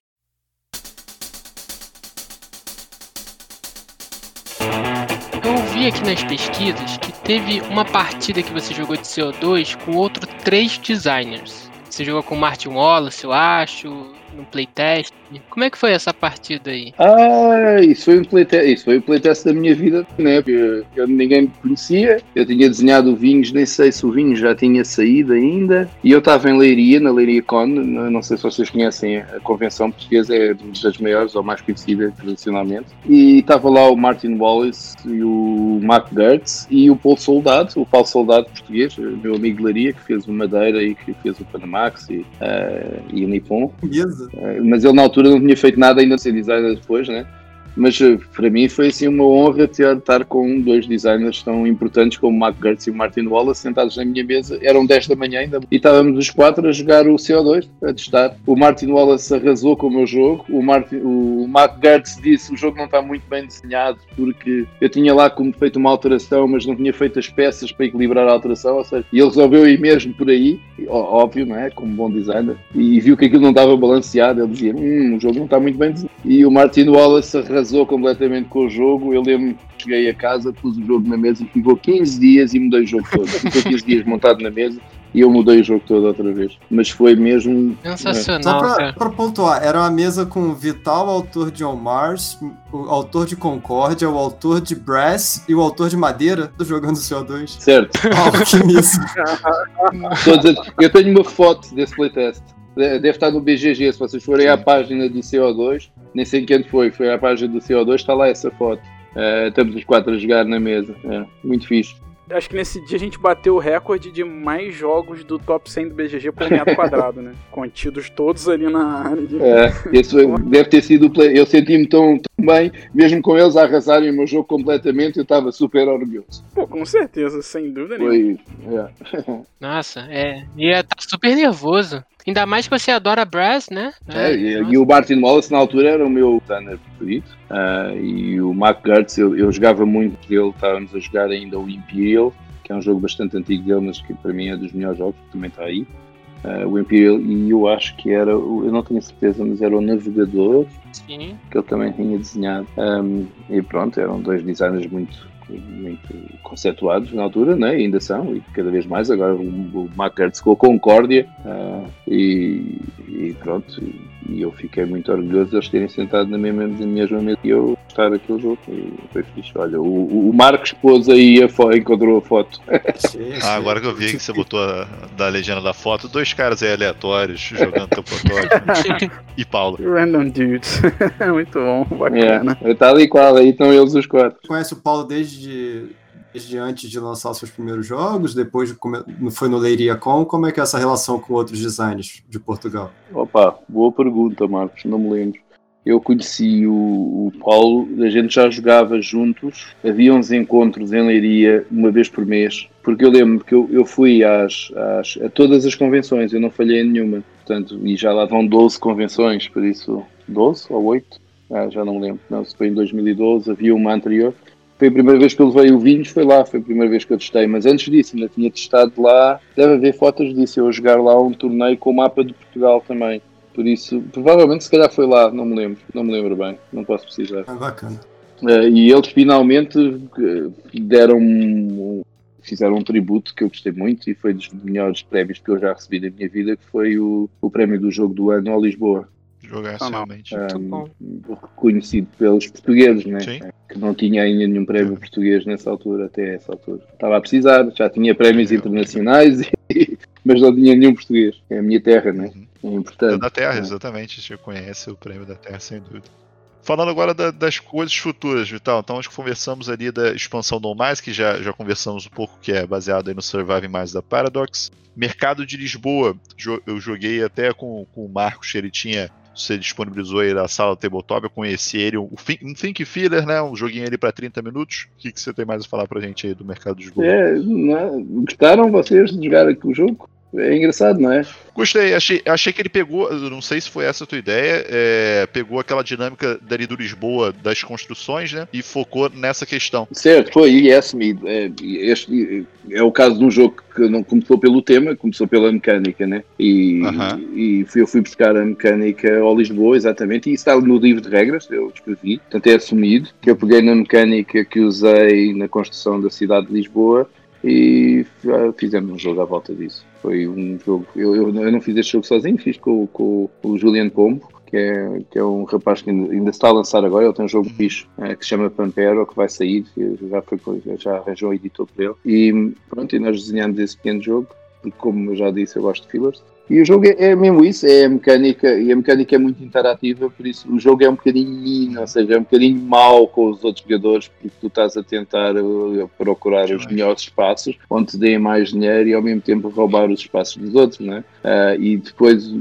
Eu ouvi aqui nas pesquisas que teve uma partida que você jogou de CO2 com outro três designers. Você jogou com Martin Wallace, eu acho, no playtest. Como é que foi essa partida aí? Ah, isso foi um playtest, isso foi o playtest da minha vida, né? Porque eu, ninguém me conhecia, eu tinha desenhado Vinhos, nem sei se o Vinhos já tinha saído ainda, e eu estava em Leiria, na Leiria Con, não sei se vocês conhecem, a convenção portuguesa é das maiores ou mais conhecida tradicionalmente, e estava lá o Martin Wallace e o Mark Gertz e o Paulo Soldado, o Paulo Soldado português, meu amigo de Leiria, que fez o Madeira e que fez o Panamax e, uh, e o Nippon. Beleza. Uh, mas ele na altura não tinha feito nada ainda sem designer depois, né? Mas eh, para mim foi assim uma honra estar com dois designers tão importantes como Mark Gertz e Martin Wallace sentados na minha mesa. Eram 10 da manhã ainda e estávamos os quatro a jogar o CO2, a testar. O Martin Wallace arrasou com o meu jogo. O, Martin, o Mark Gertz disse o jogo não está muito bem desenhado porque eu tinha lá como feito uma alteração, mas não tinha feito as peças para equilibrar a alteração. Ou seja, e ele resolveu ir mesmo por aí, óbvio, não é? Como bom designer. E viu que aquilo não estava balanceado. Ele dizia: hum, o jogo não está muito bem desenhado. E o Martin Wallace arrasou arrasou completamente com o jogo. Eu lembro que cheguei a casa, pus o jogo na mesa e ficou 15 dias e mudei o jogo todo. Ficou 15 dias montado na mesa e eu mudei o jogo todo outra vez. Mas foi mesmo. Sensacional. Só pra, pra, pontuar, era uma mesa com o Vital, autor de On Mars, o autor de Concórdia, o autor de Brass e o autor de Madeira do Jogando CO2. Certo. Alquimista. eu tenho uma foto desse playtest. Deve estar no BGG, se vocês forem Sim. à página do CO2, nem sei quem foi, foi à página do CO2, está lá essa foto. Uh, estamos os quatro a jogar na mesa. É, muito fixe. Acho que nesse dia a gente bateu o recorde de mais jogos do top 100 do BGG por metro quadrado, né? Contidos todos ali na área. De... É, esse deve ter sido o play. Eu senti-me tão, tão, bem, mesmo com eles a arrasarem o meu jogo completamente, eu estava super orgulhoso. Pô, com certeza, sem dúvida Foi, nenhuma. É. Nossa, é. E tá super nervoso. Ainda mais que você adora Brass, né? É, é e, e, o Martin Wallace na altura era o meu runner preferido. Uh, e o Mark Gertz, eu, eu jogava muito dele, estávamos a jogar ainda o Imperial, que é um jogo bastante antigo dele, mas que para mim é dos melhores jogos, que também está aí. Uh, o Imperial, e eu acho que era, eu não tenho certeza, mas era o Navegador, Sim. que ele também tinha desenhado. Um, e pronto, eram dois designers muito muito conceituados na altura, né? ainda são, e cada vez mais. Agora o, o McCarthy com Concórdia uh, e, e, pronto. e eu fiquei muito orgulhoso de eles terem sentado na mesma, na mesma mesa e eu gostar daquele jogo. E foi fixe. Olha, o, o Marcos pôs aí a foto, encontrou a foto. ah, agora que eu vi que você botou a, da legenda da foto, dois caras aí aleatórios jogando teu protótipo. e Paulo. Random dudes. muito bom, bacana. É, tá ali qual, aí estão eles os quatro. Conhece o Paulo desde desde antes de lançar seus primeiros jogos, depois foi no Leiria Com, como é que é essa relação com outros designers de Portugal? Opa, boa pergunta, Marcos, não me lembro. Eu conheci o, o Paulo, a gente já jogava juntos, havia uns encontros em Leiria uma vez por mês, porque eu lembro que eu, eu fui às, às, a todas as convenções, eu não falhei em nenhuma, portanto, e já lá vão 12 convenções, por isso, 12 ou 8? Ah, já não me lembro, não, se foi em 2012, havia uma anterior, foi a primeira vez que eu levei o vinhos, foi lá, foi a primeira vez que eu testei, mas antes disso ainda tinha testado lá, deve haver fotos disso, eu a jogar lá um torneio com o mapa de Portugal também. Por isso, provavelmente se calhar foi lá, não me lembro, não me lembro bem, não posso precisar. É bacana. Uh, e eles finalmente uh, deram um, fizeram um tributo que eu gostei muito e foi dos melhores prémios que eu já recebi na minha vida, que foi o, o prémio do jogo do ano ao Lisboa. Jogar ah, realmente. Um, reconhecido pelos portugueses, né? Sim. que não tinha ainda nenhum prémio português nessa altura, até essa altura. Estava a precisar, já tinha prémios internacionais, e, mas não tinha nenhum português. É a minha terra, né? Uhum. É importante. É da terra, exatamente. Você conhece o prêmio da terra, sem dúvida. Falando agora da, das coisas futuras, Vital, então nós conversamos ali da expansão do Mais, que já, já conversamos um pouco, que é baseado aí no Survive Mais da Paradox. Mercado de Lisboa, eu joguei até com, com o Marcos, ele tinha você disponibilizou aí da sala Tabletop, eu conheci ele, um Think Filler, né? Um joguinho ali para 30 minutos. O que, que você tem mais a falar pra gente aí do mercado de jogo? É, né? gostaram vocês de jogar aqui o jogo? É engraçado, não é? Gostei, achei, achei que ele pegou, não sei se foi essa a tua ideia, é, pegou aquela dinâmica dali do Lisboa das construções, né? E focou nessa questão. Certo, foi, e é assumido. É, este, é o caso de um jogo que não começou pelo tema, começou pela mecânica, né? E, uh -huh. e fui, eu fui buscar a mecânica ao Lisboa, exatamente, e isso está no livro de regras, eu escrevi, portanto é assumido, que eu peguei na mecânica que usei na construção da cidade de Lisboa e fizemos um jogo à volta disso. Foi um jogo. Eu, eu, eu não fiz este jogo sozinho, fiz com, com, com o Julian Pombo, que é, que é um rapaz que ainda, ainda está a lançar agora. Ele tem um jogo fixe é, que se chama Pampero, que vai sair, já, foi, já arranjou um editor para ele. E pronto, e nós desenhamos esse pequeno jogo, porque, como eu já disse, eu gosto de fillers. E o jogo é, é, mesmo isso, é a mecânica, e a mecânica é muito interativa, por isso o jogo é um bocadinho mino, ou seja, é um bocadinho mau com os outros jogadores, porque tu estás a tentar uh, procurar os melhores espaços, onde te deem mais dinheiro e ao mesmo tempo roubar os espaços dos outros, né? Uh, e depois,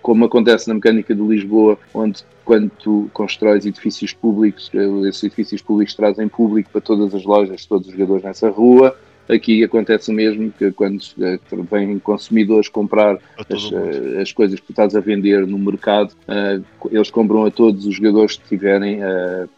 como acontece na mecânica do Lisboa, onde quando tu constróis edifícios públicos, uh, esses edifícios públicos trazem público para todas as lojas, todos os jogadores nessa rua, Aqui acontece o mesmo que quando eh, vêm consumidores comprar as, eh, as, coisas que estás a vender no mercado, uh, eles compram a todos os jogadores que tiverem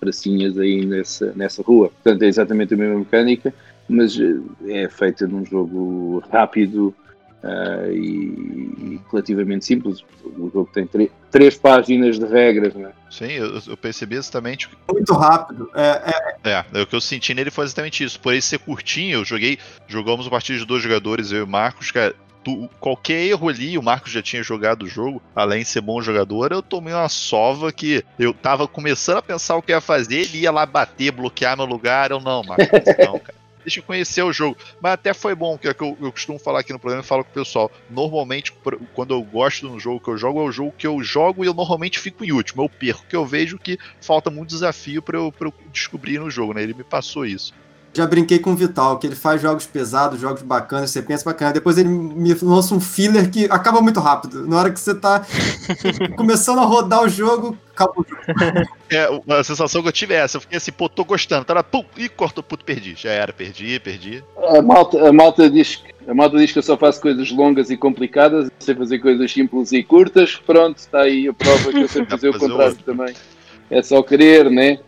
pracinhas aí nessa, nessa rua. Portanto, é exatamente a mesma mecânica, mas é feita num jogo rápido, Uh, e, e, relativamente simples. O jogo tem três páginas de regras, né? Sim, eu, eu, percebi exatamente. Muito rápido. É, é... é, o que eu senti nele foi exatamente isso. Por ele ser curtinho, eu joguei. Jogamos a partir de dois jogadores, eu e o Marcos, cara. Tu, qualquer erro ali, o Marcos já tinha jogado o jogo, além de ser bom jogador, eu tomei uma sova que eu tava começando a pensar o que ia fazer, ele ia lá bater, bloquear meu lugar, eu não, Marcos, não, cara deixa eu conhecer o jogo. Mas até foi bom, que é que eu, eu costumo falar aqui no programa e falo com o pessoal. Normalmente, quando eu gosto de um jogo que eu jogo, é o jogo que eu jogo e eu normalmente fico em último. Eu perco, que eu vejo que falta muito desafio para eu, eu descobrir no jogo, né? Ele me passou isso já brinquei com o Vital, que ele faz jogos pesados, jogos bacanas, você pensa bacana, depois ele me lança um filler que acaba muito rápido. Na hora que você tá começando a rodar o jogo, acaba o jogo. É, a sensação que eu tive é essa, eu fiquei assim, pô, tô gostando, tá pum, e cortou, puto, perdi. Já era, perdi, perdi. A malta, a malta diz a malta diz que eu só faço coisas longas e complicadas, sei fazer coisas simples e curtas. Pronto, está aí a prova que eu sei fazer o contrário também. É só querer, né?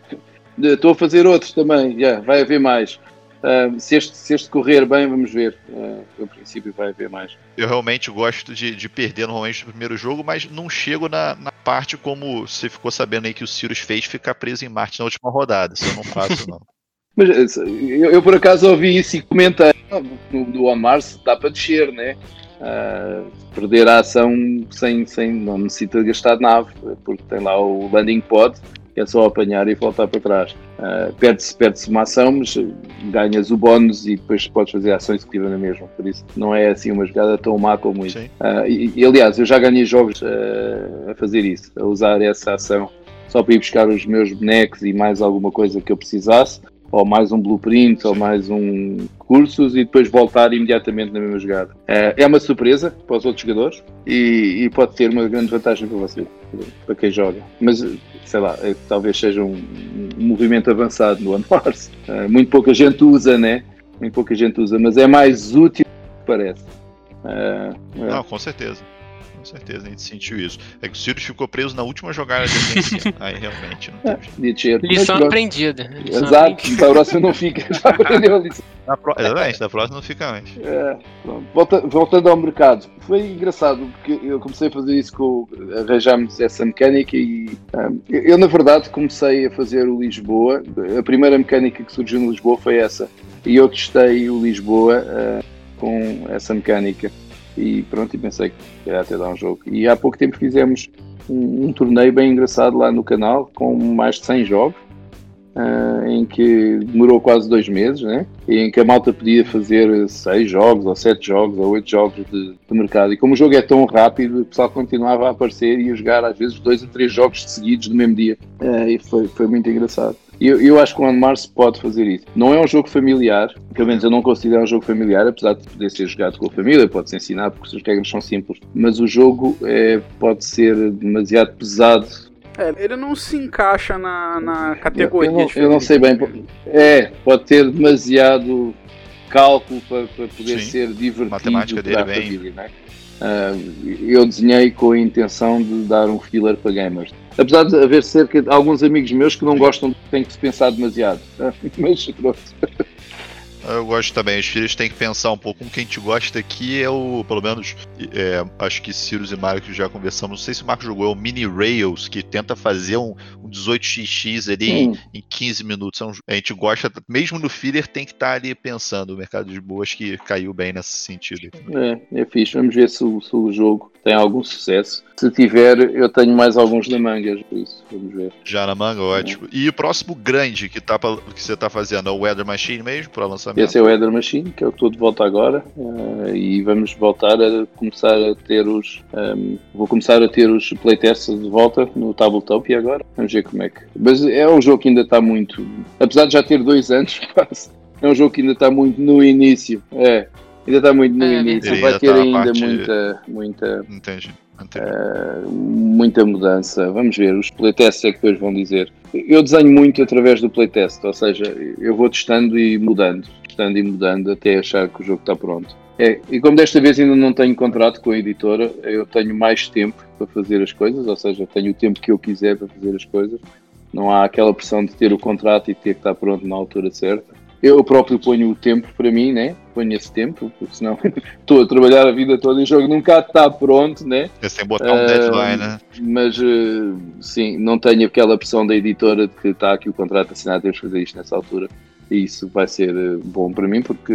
Estou a fazer outros também, já, vai haver mais. Uh, se, este, se este correr bem, vamos ver. Uh, no princípio vai haver mais. Eu realmente gosto de, de perder normalmente no primeiro jogo, mas não chego na, na, parte como você ficou sabendo aí que o Sirius fez ficar preso em Marte na última rodada. Isso eu não faço, não. mas eu, eu, por acaso ouvi isso e comentei no, do On Mars dá para descer, né? uh, perder a ação sem, sem não necessita gastar nave, porque tem lá o landing pod, que é só apanhar e voltar para trás. Uh, perde-se perde uma ação, mas ganhas o bónus e depois podes fazer a ação executiva na mesma. Por isso não é assim uma jogada tão má como isso. Uh, e, e, aliás, eu já ganhei jogos uh, a fazer isso, a usar essa ação só para ir buscar os meus bonecos e mais alguma coisa que eu precisasse ou mais um blueprint, ou mais um cursos e depois voltar imediatamente na mesma jogada. É, uma surpresa para os outros jogadores e, e, pode ter uma grande vantagem para você, para quem joga. Mas, sei lá, é, talvez seja um, um, movimento avançado no One Wars. É, muito pouca gente usa, né? Muito pouca gente usa, mas é mais útil do que parece. É. Não, com certeza com certeza, a gente sentiu isso. É que o Sirius ficou preso na última jogada de ofensiva. Aí realmente não teve jeito. Lição aprendida. Lição Exato, aprendida. da próxima não fica. Já aprendeu a lição. Na pro... Exatamente, da próxima não fica antes. É, Volta, voltando ao mercado, foi engraçado porque eu comecei a fazer isso com. arranjámos essa mecânica e um, eu, na verdade, comecei a fazer o Lisboa. A primeira mecânica que surgiu no Lisboa foi essa. E eu testei o Lisboa uh, com essa mecânica e pronto, e pensei que ia até dar um jogo. E há pouco tempo fizemos um, um torneio bem engraçado lá no canal, com mais de 100 jogos, uh, em que demorou quase dois meses, né? Em que a malta podia fazer 6 jogos, ou 7 jogos, ou 8 jogos de, de, mercado. E como o jogo é tão rápido, o pessoal continuava a aparecer e a jogar às vezes dois ou três jogos seguidos no mesmo dia. Uh, e foi, foi muito engraçado. Eu, eu acho que o On Mars pode fazer isso. Não é um jogo familiar, pelo menos eu não considero um jogo familiar, apesar de poder ser jogado com a família, pode-se ensinar porque as regras são simples. Mas o jogo é, pode ser demasiado pesado é, ele não se encaixa na, na categoria. Eu, eu, não, eu não, sei bem. É, pode ter demasiado cálculo para, para poder Sim, ser divertido a matemática dele para a bem... família, né? Uh, eu desenhei com a intenção de dar um filler para gamers. Apesar de haver cerca de alguns amigos meus que não gostam de tem que se pensar demasiado. Mas pronto. Eu gosto também. Os filhos têm que pensar um pouco. Um que a gente gosta aqui é o, pelo menos, é, acho que Sirius e Marcos já conversamos. Não sei se o Marcos jogou, é o Mini Rails, que tenta fazer um, um 18xx ali em, em 15 minutos. É a gente gosta, mesmo no filler, tem que estar tá ali pensando. O mercado de boas que caiu bem nesse sentido. É, é fixe. Vamos ver se, se o jogo tem algum sucesso. Se tiver, eu tenho mais alguns na manga, por isso, vamos ver. Já na manga, ótimo. É. E o próximo grande que, tá, que você está fazendo é o Weather Machine mesmo, para lançamento? Esse é o Weather Machine, que é o que estou de volta agora, uh, e vamos voltar a começar a ter os. Um, ehm, vou começar a ter os playtests de volta no Tabletop e agora vamos ver como é que. Mas é um jogo que ainda está muito. Apesar de já ter dois anos, quase, é um jogo que ainda está muito no início. É, Ainda está muito no é, início, vai ter tá ainda parte... muita, muita, Entendi. Uh, muita mudança. Vamos ver, os playtests é que depois vão dizer. Eu desenho muito através do playtest, ou seja, eu vou testando e mudando, testando e mudando até achar que o jogo está pronto. É, e como desta vez ainda não tenho contrato com a editora, eu tenho mais tempo para fazer as coisas, ou seja, tenho o tempo que eu quiser para fazer as coisas. Não há aquela pressão de ter o contrato e ter que estar pronto na altura certa eu próprio ponho o tempo para mim, né? Ponho esse tempo, porque senão estou a trabalhar a vida toda e o jogo nunca está pronto, né? É sem botar um deadline, né? Mas uh, sim, não tenho aquela pressão da editora de que está aqui o contrato assinado, temos que fazer isto nessa altura. E isso vai ser eh, bom para mim porque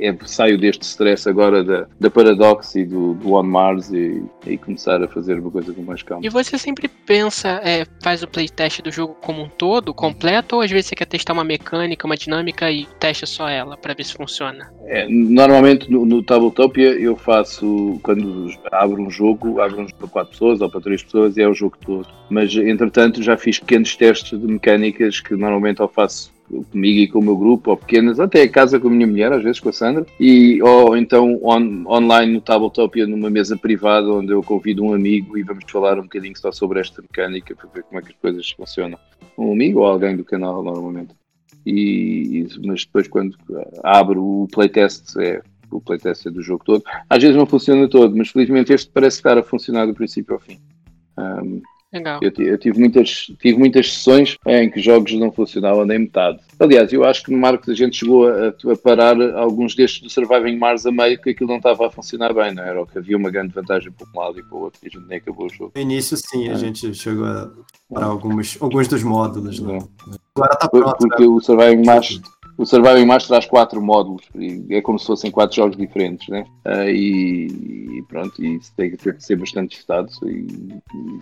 é, saio deste stress agora da, da Paradox e do, do On Mars e, e, começar a fazer uma coisa com mais calma. E você sempre pensa, é, faz o playtest do jogo como um todo, completo, ou às vezes você quer testar uma mecânica, uma dinâmica e testa só ela para ver se funciona? É, normalmente no, no Tabletopia eu faço, quando abro um jogo, abro um jogo para 4 pessoas ou para 3 pessoas e é o jogo todo. Mas entretanto já fiz pequenos testes de mecânicas que normalmente eu faço comigo e com o meu grupo, ou pequenas, até a casa com a minha mulher, às vezes com a Sandra, e, ou então on, online no Tabletopia, numa mesa privada, onde eu convido um amigo e vamos falar um bocadinho só sobre esta mecânica, para ver como é que as coisas funcionam. Um amigo ou alguém do canal, normalmente. E, mas depois, quando abro o playtest, é o playtest é do jogo todo. Às vezes não funciona todo, mas felizmente este parece estar a funcionar do princípio ao fim. Um, Legal. Eu, eu, tive, muitas, tive muitas sessões em que jogos não funcionavam nem metade. Aliás, eu acho que no Marcos a gente chegou a, a, parar alguns destes do Surviving Mars a meio que aquilo não estava a funcionar bem, não era? Ou que havia uma grande vantagem para um lado e para o outro e a gente nem acabou o jogo. No início, sim, a é. gente chegou a parar alguns, alguns dos módulos. Né? Agora está pronto. Porque né? o Surviving Mars o Surviving Mars traz quatro módulos, é como se fossem quatro jogos diferentes, né? Uh, e, e, pronto, e isso tem que ser bastante testado.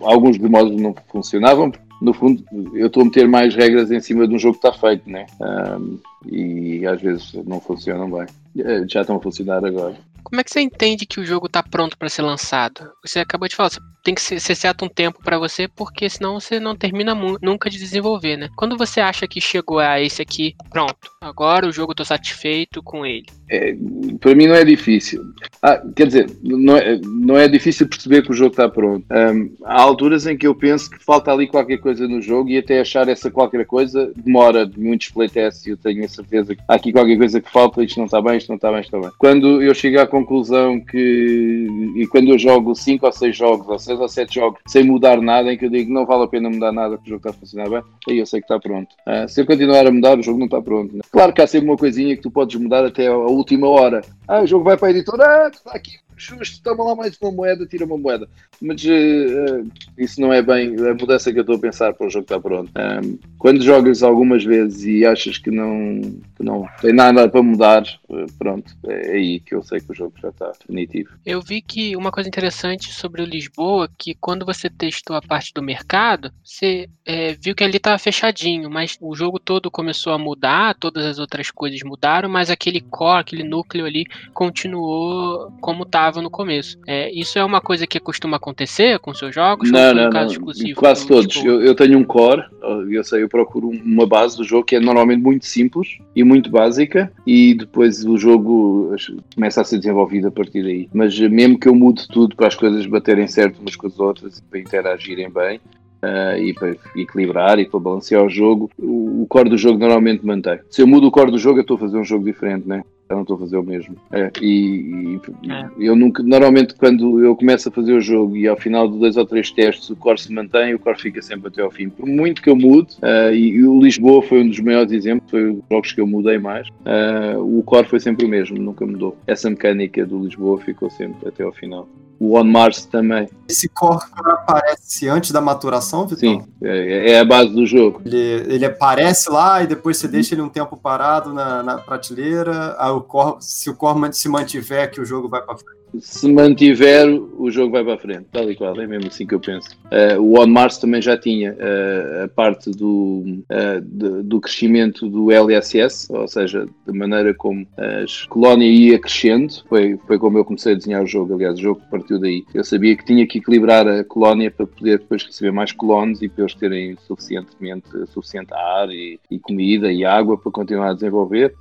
Alguns dos módulos não funcionavam, no fundo, eu estou a meter mais regras em cima de um jogo que está feito, né? Um, e às vezes não funcionam bem. Eh, já estão a funcionar agora. Como é que você entende que o jogo está pronto para ser lançado? Você acabou de falar, você tem que ser, certo um tempo para você, porque senão você não termina nunca de desenvolver, né? Quando você acha que chegou a esse aqui, pronto, agora o jogo estou satisfeito com ele. É, para mim não é difícil. Ah, quer dizer, não é, não é difícil perceber que o jogo está pronto. Um, há alturas em que eu penso que falta ali qualquer coisa no jogo e até achar essa qualquer coisa demora de muitos playtests e eu tenho a certeza que há aqui qualquer coisa que falta, isto não está bem, isto não está bem, isto está bem. Quando eu chego à conclusão que, e quando eu jogo 5 ou 6 jogos, ou 6 ou 7 jogos, sem mudar nada, em que eu digo não vale a pena mudar nada porque o jogo está a funcionar bem, aí eu sei que está pronto. Uh, se eu continuar a mudar, o jogo não está pronto. Né? Claro que há sempre uma coisinha que tu podes mudar até a última hora. Ah, o jogo vai para a editora, ah, está aqui justo, toma lá mais uma moeda, tira uma moeda. Mas uh, isso não é bem a mudança que eu estou a pensar para o jogo estar pronto. Um, quando jogas algumas vezes e achas que não, que não tem nada para mudar, uh, pronto, é aí que eu sei que o jogo já está definitivo. Eu vi que uma coisa interessante sobre o Lisboa, que quando você testou a parte do mercado, você é, viu que ali estava fechadinho, mas o jogo todo começou a mudar, todas as outras coisas mudaram, mas aquele core, aquele núcleo ali continuou como estava estava no começo. É, isso é uma coisa que costuma acontecer com seus jogos? Não, não, não. Quase todos. Eu, eu, tenho um core, eu sei, eu procuro uma base do jogo que é normalmente muito simples e muito básica e depois o jogo começa a ser desenvolvido a partir daí. Mas mesmo que eu mude tudo para as coisas baterem certo umas com as outras e para interagirem bem, Uh, e para equilibrar e para balancear o jogo, o, o core do jogo normalmente mantém. Se eu mudo o core do jogo, eu estou a fazer um jogo diferente, né? eu não estou a fazer o mesmo. É, e, e é. eu nunca, normalmente quando eu começo a fazer o jogo e ao final de dois ou três testes o core se mantém, o core fica sempre até ao fim. Por muito que eu mude, uh, e, e, o Lisboa foi um dos maiores exemplos, foi os jogos que eu mudei mais, uh, o core foi sempre o mesmo, nunca mudou. Essa mecânica do Lisboa ficou sempre até ao final. O On Mars também. Esse core aparece antes da maturação, Vitor? Sim, é, é, a base do jogo. Ele, ele aparece lá e depois você deixa ele um tempo parado na, na prateleira. Aí o core, se o core se mantiver, que o jogo vai para frente se mantiver, o jogo vai para a frente, tal e qual, é mesmo assim que eu penso. Uh, o On Mars também já tinha uh, a parte do, uh, de, do crescimento do LSS, ou seja, da maneira como a colónia ia crescendo, foi, foi como eu comecei a desenhar o jogo, aliás, o jogo partiu daí. Eu sabia que tinha que equilibrar a colónia para poder depois receber mais colonos e para eles terem suficientemente, suficiente ar e, e comida e água para continuar a desenvolver.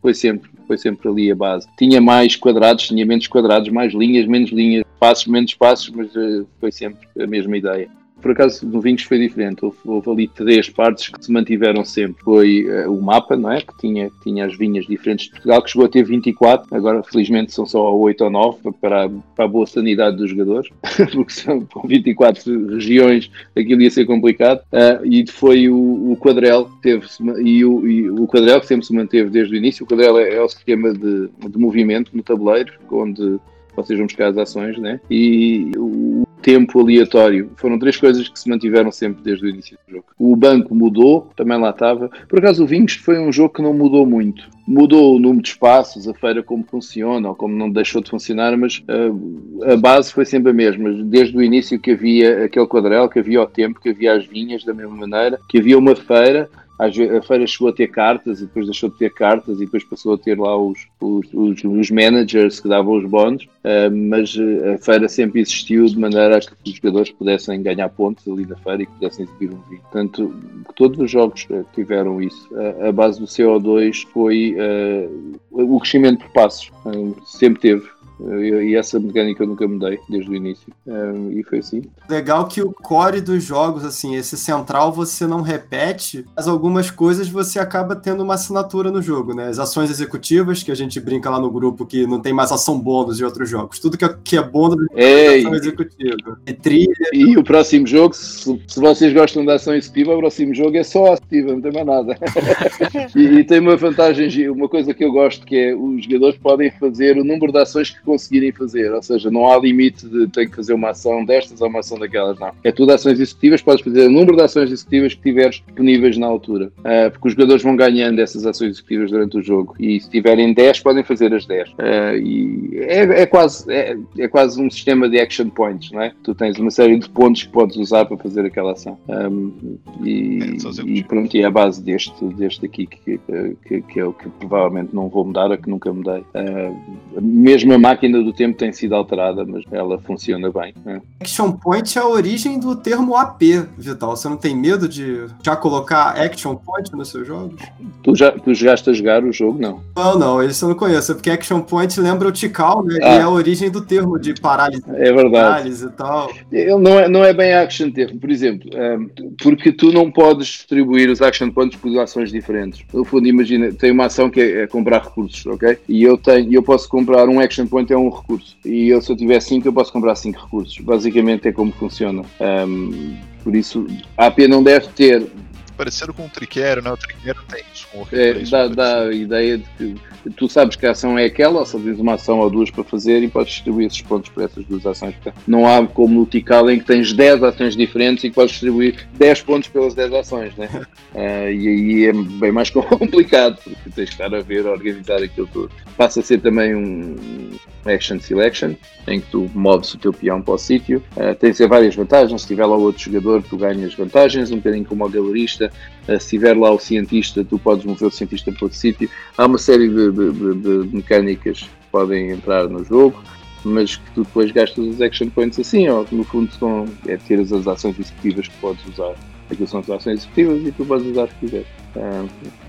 foi, sempre, foi sempre ali a base. Tinha mais quadrados, tinha menos quadrados mais linhas, menos linhas, passos, menos passos, mas uh, foi sempre a mesma ideia. Por acaso no Vinhos foi diferente, houve, houve, ali três partes que se mantiveram sempre. Foi uh, o mapa, não é? Que tinha, tinha as vinhas diferentes de Portugal, que chegou a ter 24, agora felizmente são só 8 ou 9 para, para a boa sanidade dos jogadores, porque são com 24 regiões aquilo ia ser complicado. Uh, e foi o, o Quadrel teve e o, e o Quadrel que sempre se manteve desde o início. O Quadrel é, é o sistema de, de movimento no tabuleiro, onde vocês vão buscar as ações, né? E o tempo aleatório foram três coisas que se mantiveram sempre desde o início do jogo. O banco mudou, também lá estava. Por acaso, o Vinhos foi um jogo que não mudou muito. Mudou o número de espaços, a feira como funciona, ou como não deixou de funcionar, mas uh, a base foi sempre a mesma. Desde o início que havia aquele quadrel, que havia o tempo, que havia as vinhas da mesma maneira, que havia uma feira, a feira chegou a ter cartas e depois deixou de ter cartas e depois passou a ter lá os, os, os, os managers que davam os bónus, uh, mas eh, a feira sempre existiu de maneira a que os jogadores pudessem ganhar pontos ali na feira e que pudessem exibir um vinho. Portanto, todos os jogos uh, tiveram isso. Uh, a base do CO2 foi o crescimento por passos, sempre teve. E essa mecânica eu nunca mudei desde o início. e foi assim. Legal que o core dos jogos, assim, esse central você não repete, mas algumas coisas você acaba tendo uma assinatura no jogo, né? As ações executivas, que a gente brinca lá no grupo que não tem mais ação bônus de outros jogos. Tudo que é, que é bônus é ação executiva. E trilha. E o próximo jogo, se, se, vocês gostam da ação executiva, o próximo jogo é só ativa, não tem mais nada. e, e tem uma vantagem, uma coisa que eu gosto, que é os jogadores podem fazer o número de ações que conseguirem fazer, ou seja, não há limite de ter que fazer uma ação destas ou uma ação daquelas, não. É tudo ações executivas, podes fazer o número de ações executivas que tiveres disponíveis na altura, uh, porque os jogadores vão ganhando essas ações executivas durante o jogo e se tiverem 10 podem fazer as 10. Uh, e é, é quase, é, é, quase um sistema de action points, não é? Tu tens uma série de pontos que podes usar para fazer aquela ação. Um, e, é, e pronto, e é a base deste, deste aqui que, que, que, é o que provavelmente não vou mudar, a que nunca mudei. Uh, mesmo a máquina do tempo tem sido alterada, mas ela funciona bem. Né? Action Point é a origem do termo AP, Vital. Você não tem medo de já colocar Action Point nos seus jogos? Tu já tu jogaste a jogar o jogo, não? Não, não, isso eu não conheço, porque Action Point lembra o Tikal, né? Ah. E é a origem do termo de parálise. É verdade. Parálise e tal. Ele não é, não é bem action termo, por exemplo, um, porque tu não podes distribuir os action points por ações diferentes. No fundo, imagina, tem uma ação que é, é comprar recursos, ok? E eu tenho, eu posso comprar um action point é um recurso. E eu, se eu tiver 5, eu posso comprar 5 recursos. Basicamente é como funciona. Um, por isso, a AP não deve ter parecido com o Triquero, né? O Triquero tem isso. Com o é, dá, dá a ideia de que tu sabes que a ação é aquela, ou só tens uma ação ou duas para fazer e podes distribuir esses pontos para essas duas ações. Não há como no Tical em que tens 10 ações diferentes e podes distribuir 10 pontos pelas 10 ações, né? uh, e aí é bem mais complicado, porque tens que estar a ver, a organizar aquilo tudo. Passa a ser também um action selection, em que tu moves o teu peão para o sítio. Uh, tem ser várias vantagens. Se tiver lá outro jogador, tu ganhas vantagens, um bocadinho como o galerista. Uh, se tiver lá o cientista, tu podes mover o cientista para outro sítio. Há uma série de, de, de, mecânicas que podem entrar no jogo, mas que tu depois gastas os action points assim, ou no fundo são, é ter as ações executivas que podes usar. Aquilo são as ações executivas e tu podes usar o que quiseres.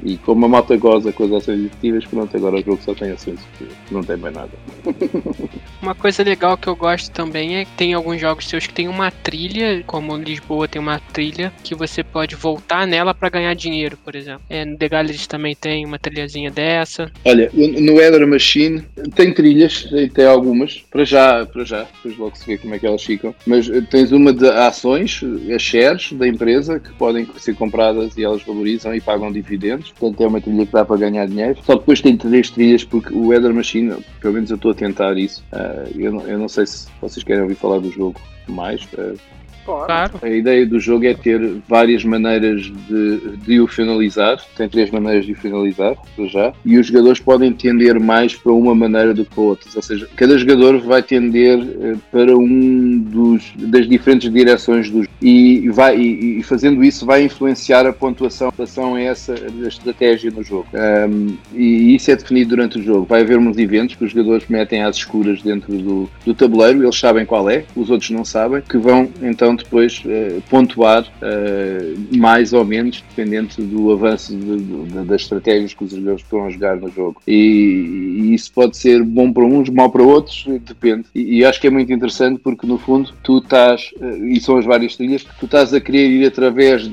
E como a malta goza com as ações executivas, pronto, agora o jogo só tem ações executivas, não tem mais nada. uma coisa legal que eu gosto também é que tem alguns jogos seus que tem uma trilha, como Lisboa tem uma trilha, que você pode voltar nela para ganhar dinheiro, por exemplo. É, no The Galleries também tem uma trilhazinha dessa. Olha, no Ether Machine tem trilhas, tem algumas, para já, para já, depois logo se vê como é que elas ficam, mas tens uma de ações, as shares da empresa, que podem ser compradas e elas valorizam e pagam pagam dividendos, portanto é uma trilha que dá para ganhar dinheiro. Só depois tem três trilhas, porque o Weather Machine, pelo menos eu estou a tentar isso. Uh, eu, não, eu não sei se vocês querem ouvir falar do jogo mais. Uh, Claro. A ideia do jogo é ter várias maneiras de, de o finalizar. Tem três maneiras de o finalizar, já. E os jogadores podem tender mais para uma maneira do que para outras. Ou seja, cada jogador vai tender eh, para um dos, das diferentes direções do jogo. E, vai, e, e fazendo isso vai influenciar a pontuação. A pontuação é essa a estratégia no jogo. Um, e isso é definido durante o jogo. Vai haver uns eventos que os jogadores metem às escuras dentro do, do tabuleiro. Eles sabem qual é, os outros não sabem. Que vão então depois uh, pontuar uh, mais ou menos, dependente do avanço de, de, das estratégias que os jogadores estão a jogar no jogo. E, e, isso pode ser bom para uns, mau para outros, depende. E, e, acho que é muito interessante porque, no fundo, tu estás, uh, e são as várias trilhas, tu estás a querer ir através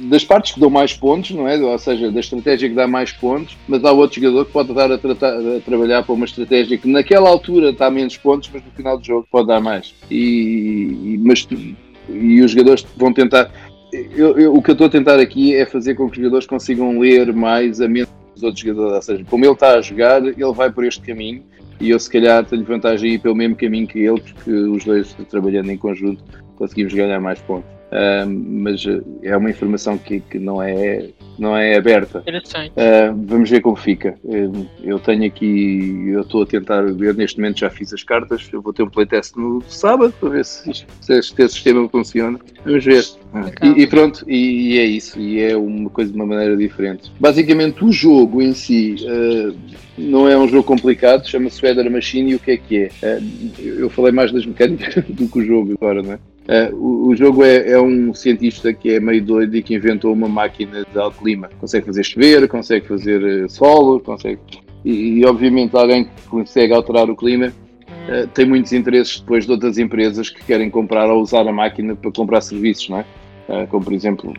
das partes que dão mais pontos, não é? Ou seja, da estratégia que dá mais pontos, mas há outro jogador que pode estar a, tratar, a trabalhar para uma estratégia que naquela altura dá menos pontos, mas no final do jogo pode dar mais. E, mas tu, e os jogadores vão tentar. Eu, eu, o que eu estou a tentar aqui é fazer com que os jogadores consigam ler mais a mente dos outros jogadores. Ou seja, como ele está a jogar, ele vai por este caminho e eu, se calhar, tenho vantagem a ir pelo mesmo caminho que ele, porque os dois, trabalhando em conjunto, conseguimos ganhar mais pontos. Uh, mas é uma informação que, que não, é, não é aberta. Uh, vamos ver como fica. Uh, eu tenho aqui, eu estou a tentar, eu neste momento já fiz as cartas, eu vou ter um playtest no sábado para ver se, se este sistema funciona. Vamos ver. E, e, pronto, e, e, é isso, e é uma coisa de uma maneira diferente. Basicamente, o jogo em si uh, não é um jogo complicado, chama-se Weather Machine. E o que é que é? Eu falei mais das mecânicas do que o jogo agora, não é? Uh, o, o, jogo é, é, um cientista que é meio doido e que inventou uma máquina de alto clima. Consegue fazer chover, consegue fazer uh, sol, consegue. E, e, obviamente alguém que consegue alterar o clima uh, tem muitos interesses depois de outras empresas que querem comprar ou usar a máquina para comprar serviços, não é? como por exemplo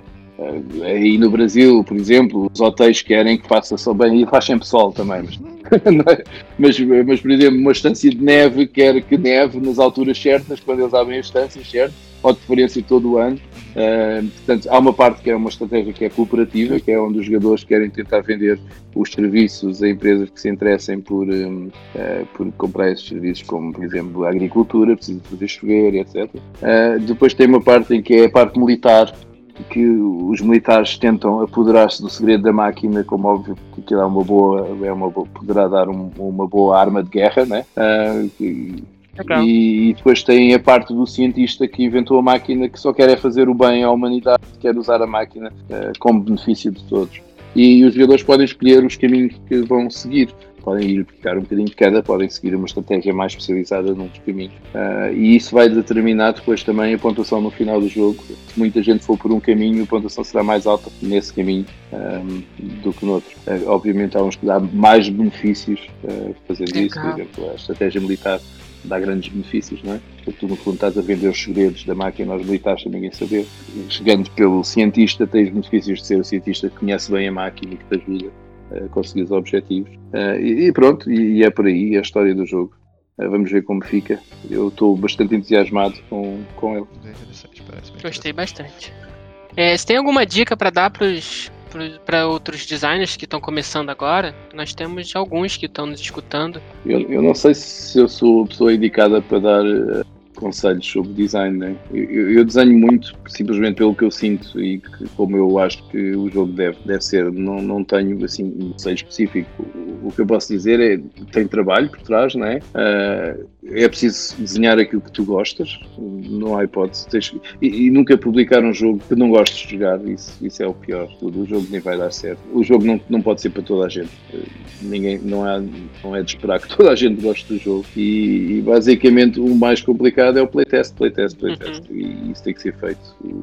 aí no Brasil, por exemplo, os hotéis querem que faça sol bem e faz sempre sol também, mas É? mas, mas, por exemplo, uma estância de neve quer que neve nas alturas certas, quando eles abrem as estâncias, certo? Ou de preferência todo o ano. Uh, portanto, há uma parte que é uma estratégia que é cooperativa, que é onde os jogadores querem tentar vender os serviços a empresas que se interessem por, um, uh, por comprar esses serviços, como por exemplo a agricultura, precisa fazer chover, etc. Uh, depois tem uma parte em que é a parte militar, que os militares tentam apoderar-se do segredo da máquina, como óbvio que aquilo é uma boa, é uma boa poderá dar um, uma boa arma de guerra, né? Uh, e, e, depois tem a parte do cientista que inventou a máquina que só quer é fazer o bem à humanidade, quer usar a máquina uh, como benefício de todos. E os jogadores podem escolher os caminhos que vão seguir podem ir ficar um bocadinho de cada, podem seguir uma estratégia mais especializada num dos caminhos. Uh, e isso vai determinar depois também a pontuação no final do jogo. Se muita gente for por um caminho, a pontuação será mais alta nesse caminho um, do que no outro. Uh, obviamente há uns que dá mais benefícios uh, fazendo isso, por exemplo, a estratégia militar dá grandes benefícios, não é? Porque tu, no fundo, estás a vender os segredos da máquina aos militares sem ninguém saber. Chegando pelo cientista, tens benefícios de ser o cientista que conhece bem a máquina e que te ajuda conseguir os objetivos. Uh, e, e, pronto, e, e, é por aí a história do jogo. Uh, vamos ver como fica. Eu estou bastante entusiasmado com, com ele. Gostei bastante. É, você tem alguma dica para dar para outros designers que estão começando agora? Nós temos alguns que estão nos escutando. Eu, eu não sei se eu sou a pessoa indicada para dar eh, conselhos sobre design, né? Eu, eu, desenho muito simplesmente pelo que eu sinto e que, como eu acho que o jogo deve, deve ser. Não, não tenho assim um conselho específico. O, o que eu posso dizer é tem trabalho por trás, né? Uh, é preciso desenhar aquilo que tu gostas, não há hipótese. Tens, e, e, nunca publicar um jogo que não gostes de jogar, isso, isso é o pior. O jogo nem vai dar certo. O jogo não, não pode ser para toda a gente. Ninguém, não, é, não é de esperar que toda a gente goste do jogo. E, e basicamente o mais complicado é o playtest, playtest, playtest. Uhum. E isso tem que ser feito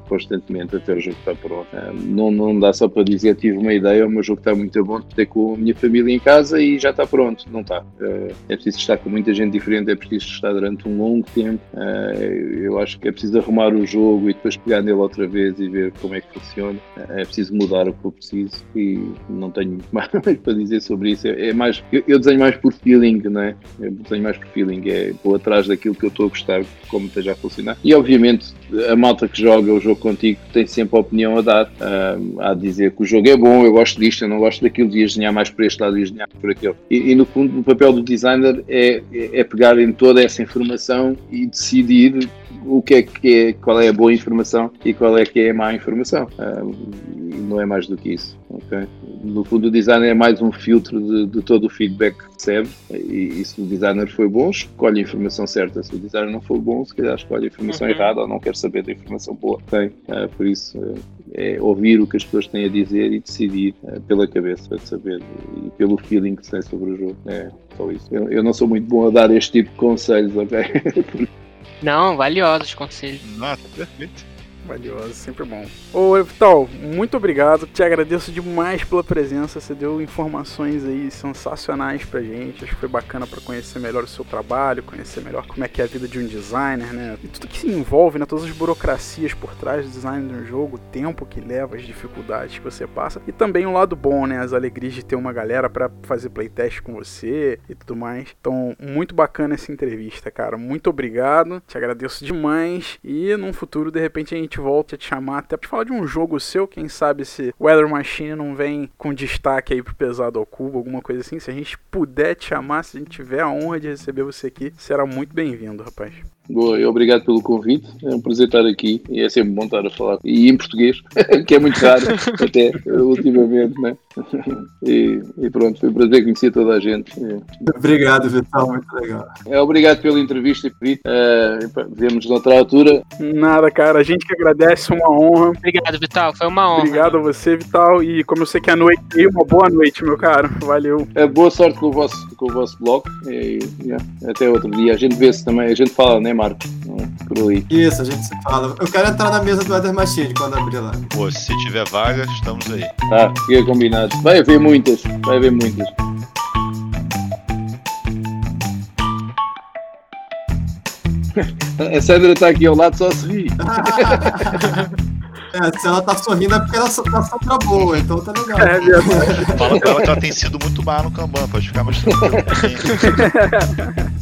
constantemente até o jogo estar pronto. Ah, não, não dá só para dizer tive uma ideia, o meu jogo está muito bom, ter com a minha família em casa e já está pronto. Não está. Ah, é preciso estar com muita gente diferente, é preciso isto está durante um longo tempo. Uh, eu acho que é preciso arrumar o jogo e depois pegar nele outra vez e ver como é que funciona. Uh, é preciso mudar o que eu preciso e não tenho muito mais para dizer sobre isso. É, é mais, eu, desenho mais por feeling, não é? Eu desenho mais por feeling, é vou atrás daquilo que eu estou a gostar, como esteja a funcionar. E obviamente a malta que joga o jogo contigo tem sempre a opinião a dar, uh, a dizer que o jogo é bom, eu gosto disto, eu não gosto daquilo, devia desenhar mais por este lado, devia desenhar por aquele. E, e no fundo o papel do designer é, é, é pegar em toda essa informação e decidir o que é que é, qual é a boa informação e qual é que é a má informação. Uh, não é mais do que isso. Okay? No fundo, o designer é mais um filtro de, de, todo o feedback que recebe. E, e, se o designer foi bom, escolhe a informação certa. Se o designer não for bom, se calhar escolhe a informação uhum. errada ou não quer saber da informação boa. Okay? Uh, por isso, uh, é ouvir o que as pessoas têm a dizer e decidir uh, pela cabeça, de saber e pelo feeling que se tem sobre o jogo. É só isso. Eu, eu não sou muito bom a dar este tipo de conselhos, ok? Não, valiosos conselhos. Nossa, perfeito. Valioso, sempre bom. Ô, Vital, muito obrigado. Te agradeço demais pela presença. Você deu informações aí sensacionais pra gente. Acho que foi bacana para conhecer melhor o seu trabalho, conhecer melhor como é que é a vida de um designer, né? E tudo que se envolve, né? Todas as burocracias por trás do design de um jogo, o tempo que leva, as dificuldades que você passa. E também o lado bom, né? As alegrias de ter uma galera para fazer playtest com você e tudo mais. Então, muito bacana essa entrevista, cara. Muito obrigado. Te agradeço demais. E num futuro, de repente, a gente gente volte a te chamar até pra falar de um jogo seu, quem sabe se Weather Machine não vem com destaque aí pro Pesado ao Cubo, alguma coisa assim. Se a gente puder te chamar, se a gente tiver a honra de receber você aqui, será muito bem-vindo, rapaz. Boa, obrigado pelo convite. É um prazer estar aqui e é sempre bom estar a falar. E em português, que é muito raro, até ultimamente, né? E, e, pronto, foi um prazer conhecer toda a gente. Obrigado, Vital, muito legal. É, obrigado pela entrevista e convite. Uh, vemos noutra altura. Nada, cara, a gente que agradece, uma honra. Obrigado, Vital, foi uma honra. Obrigado a você, Vital, e como eu sei que é noite, uma boa noite, meu caro. Valeu. É, boa sorte com o vosso, com o vosso blog e yeah, até outro dia. A gente vê-se também, a gente fala, né? Marcos? Por aí. Isso, a gente se fala. Eu quero entrar na mesa do Eder Machine quando abrir lá. Pô, se tiver vaga, estamos aí. Tá, fica combinado. Vai haver muitas, vai haver muitas. A Sandra está aqui ao lado, só se ri. É, se ela tá sorrindo é porque ela tá só boa, então tá legal. É, Fala pra ela que ela tem sido muito má no Kanban, pode ficar mais tranquilo.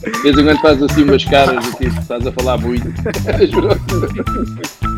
De vez em quando faz assim umas caras tipo, estás a falar muito.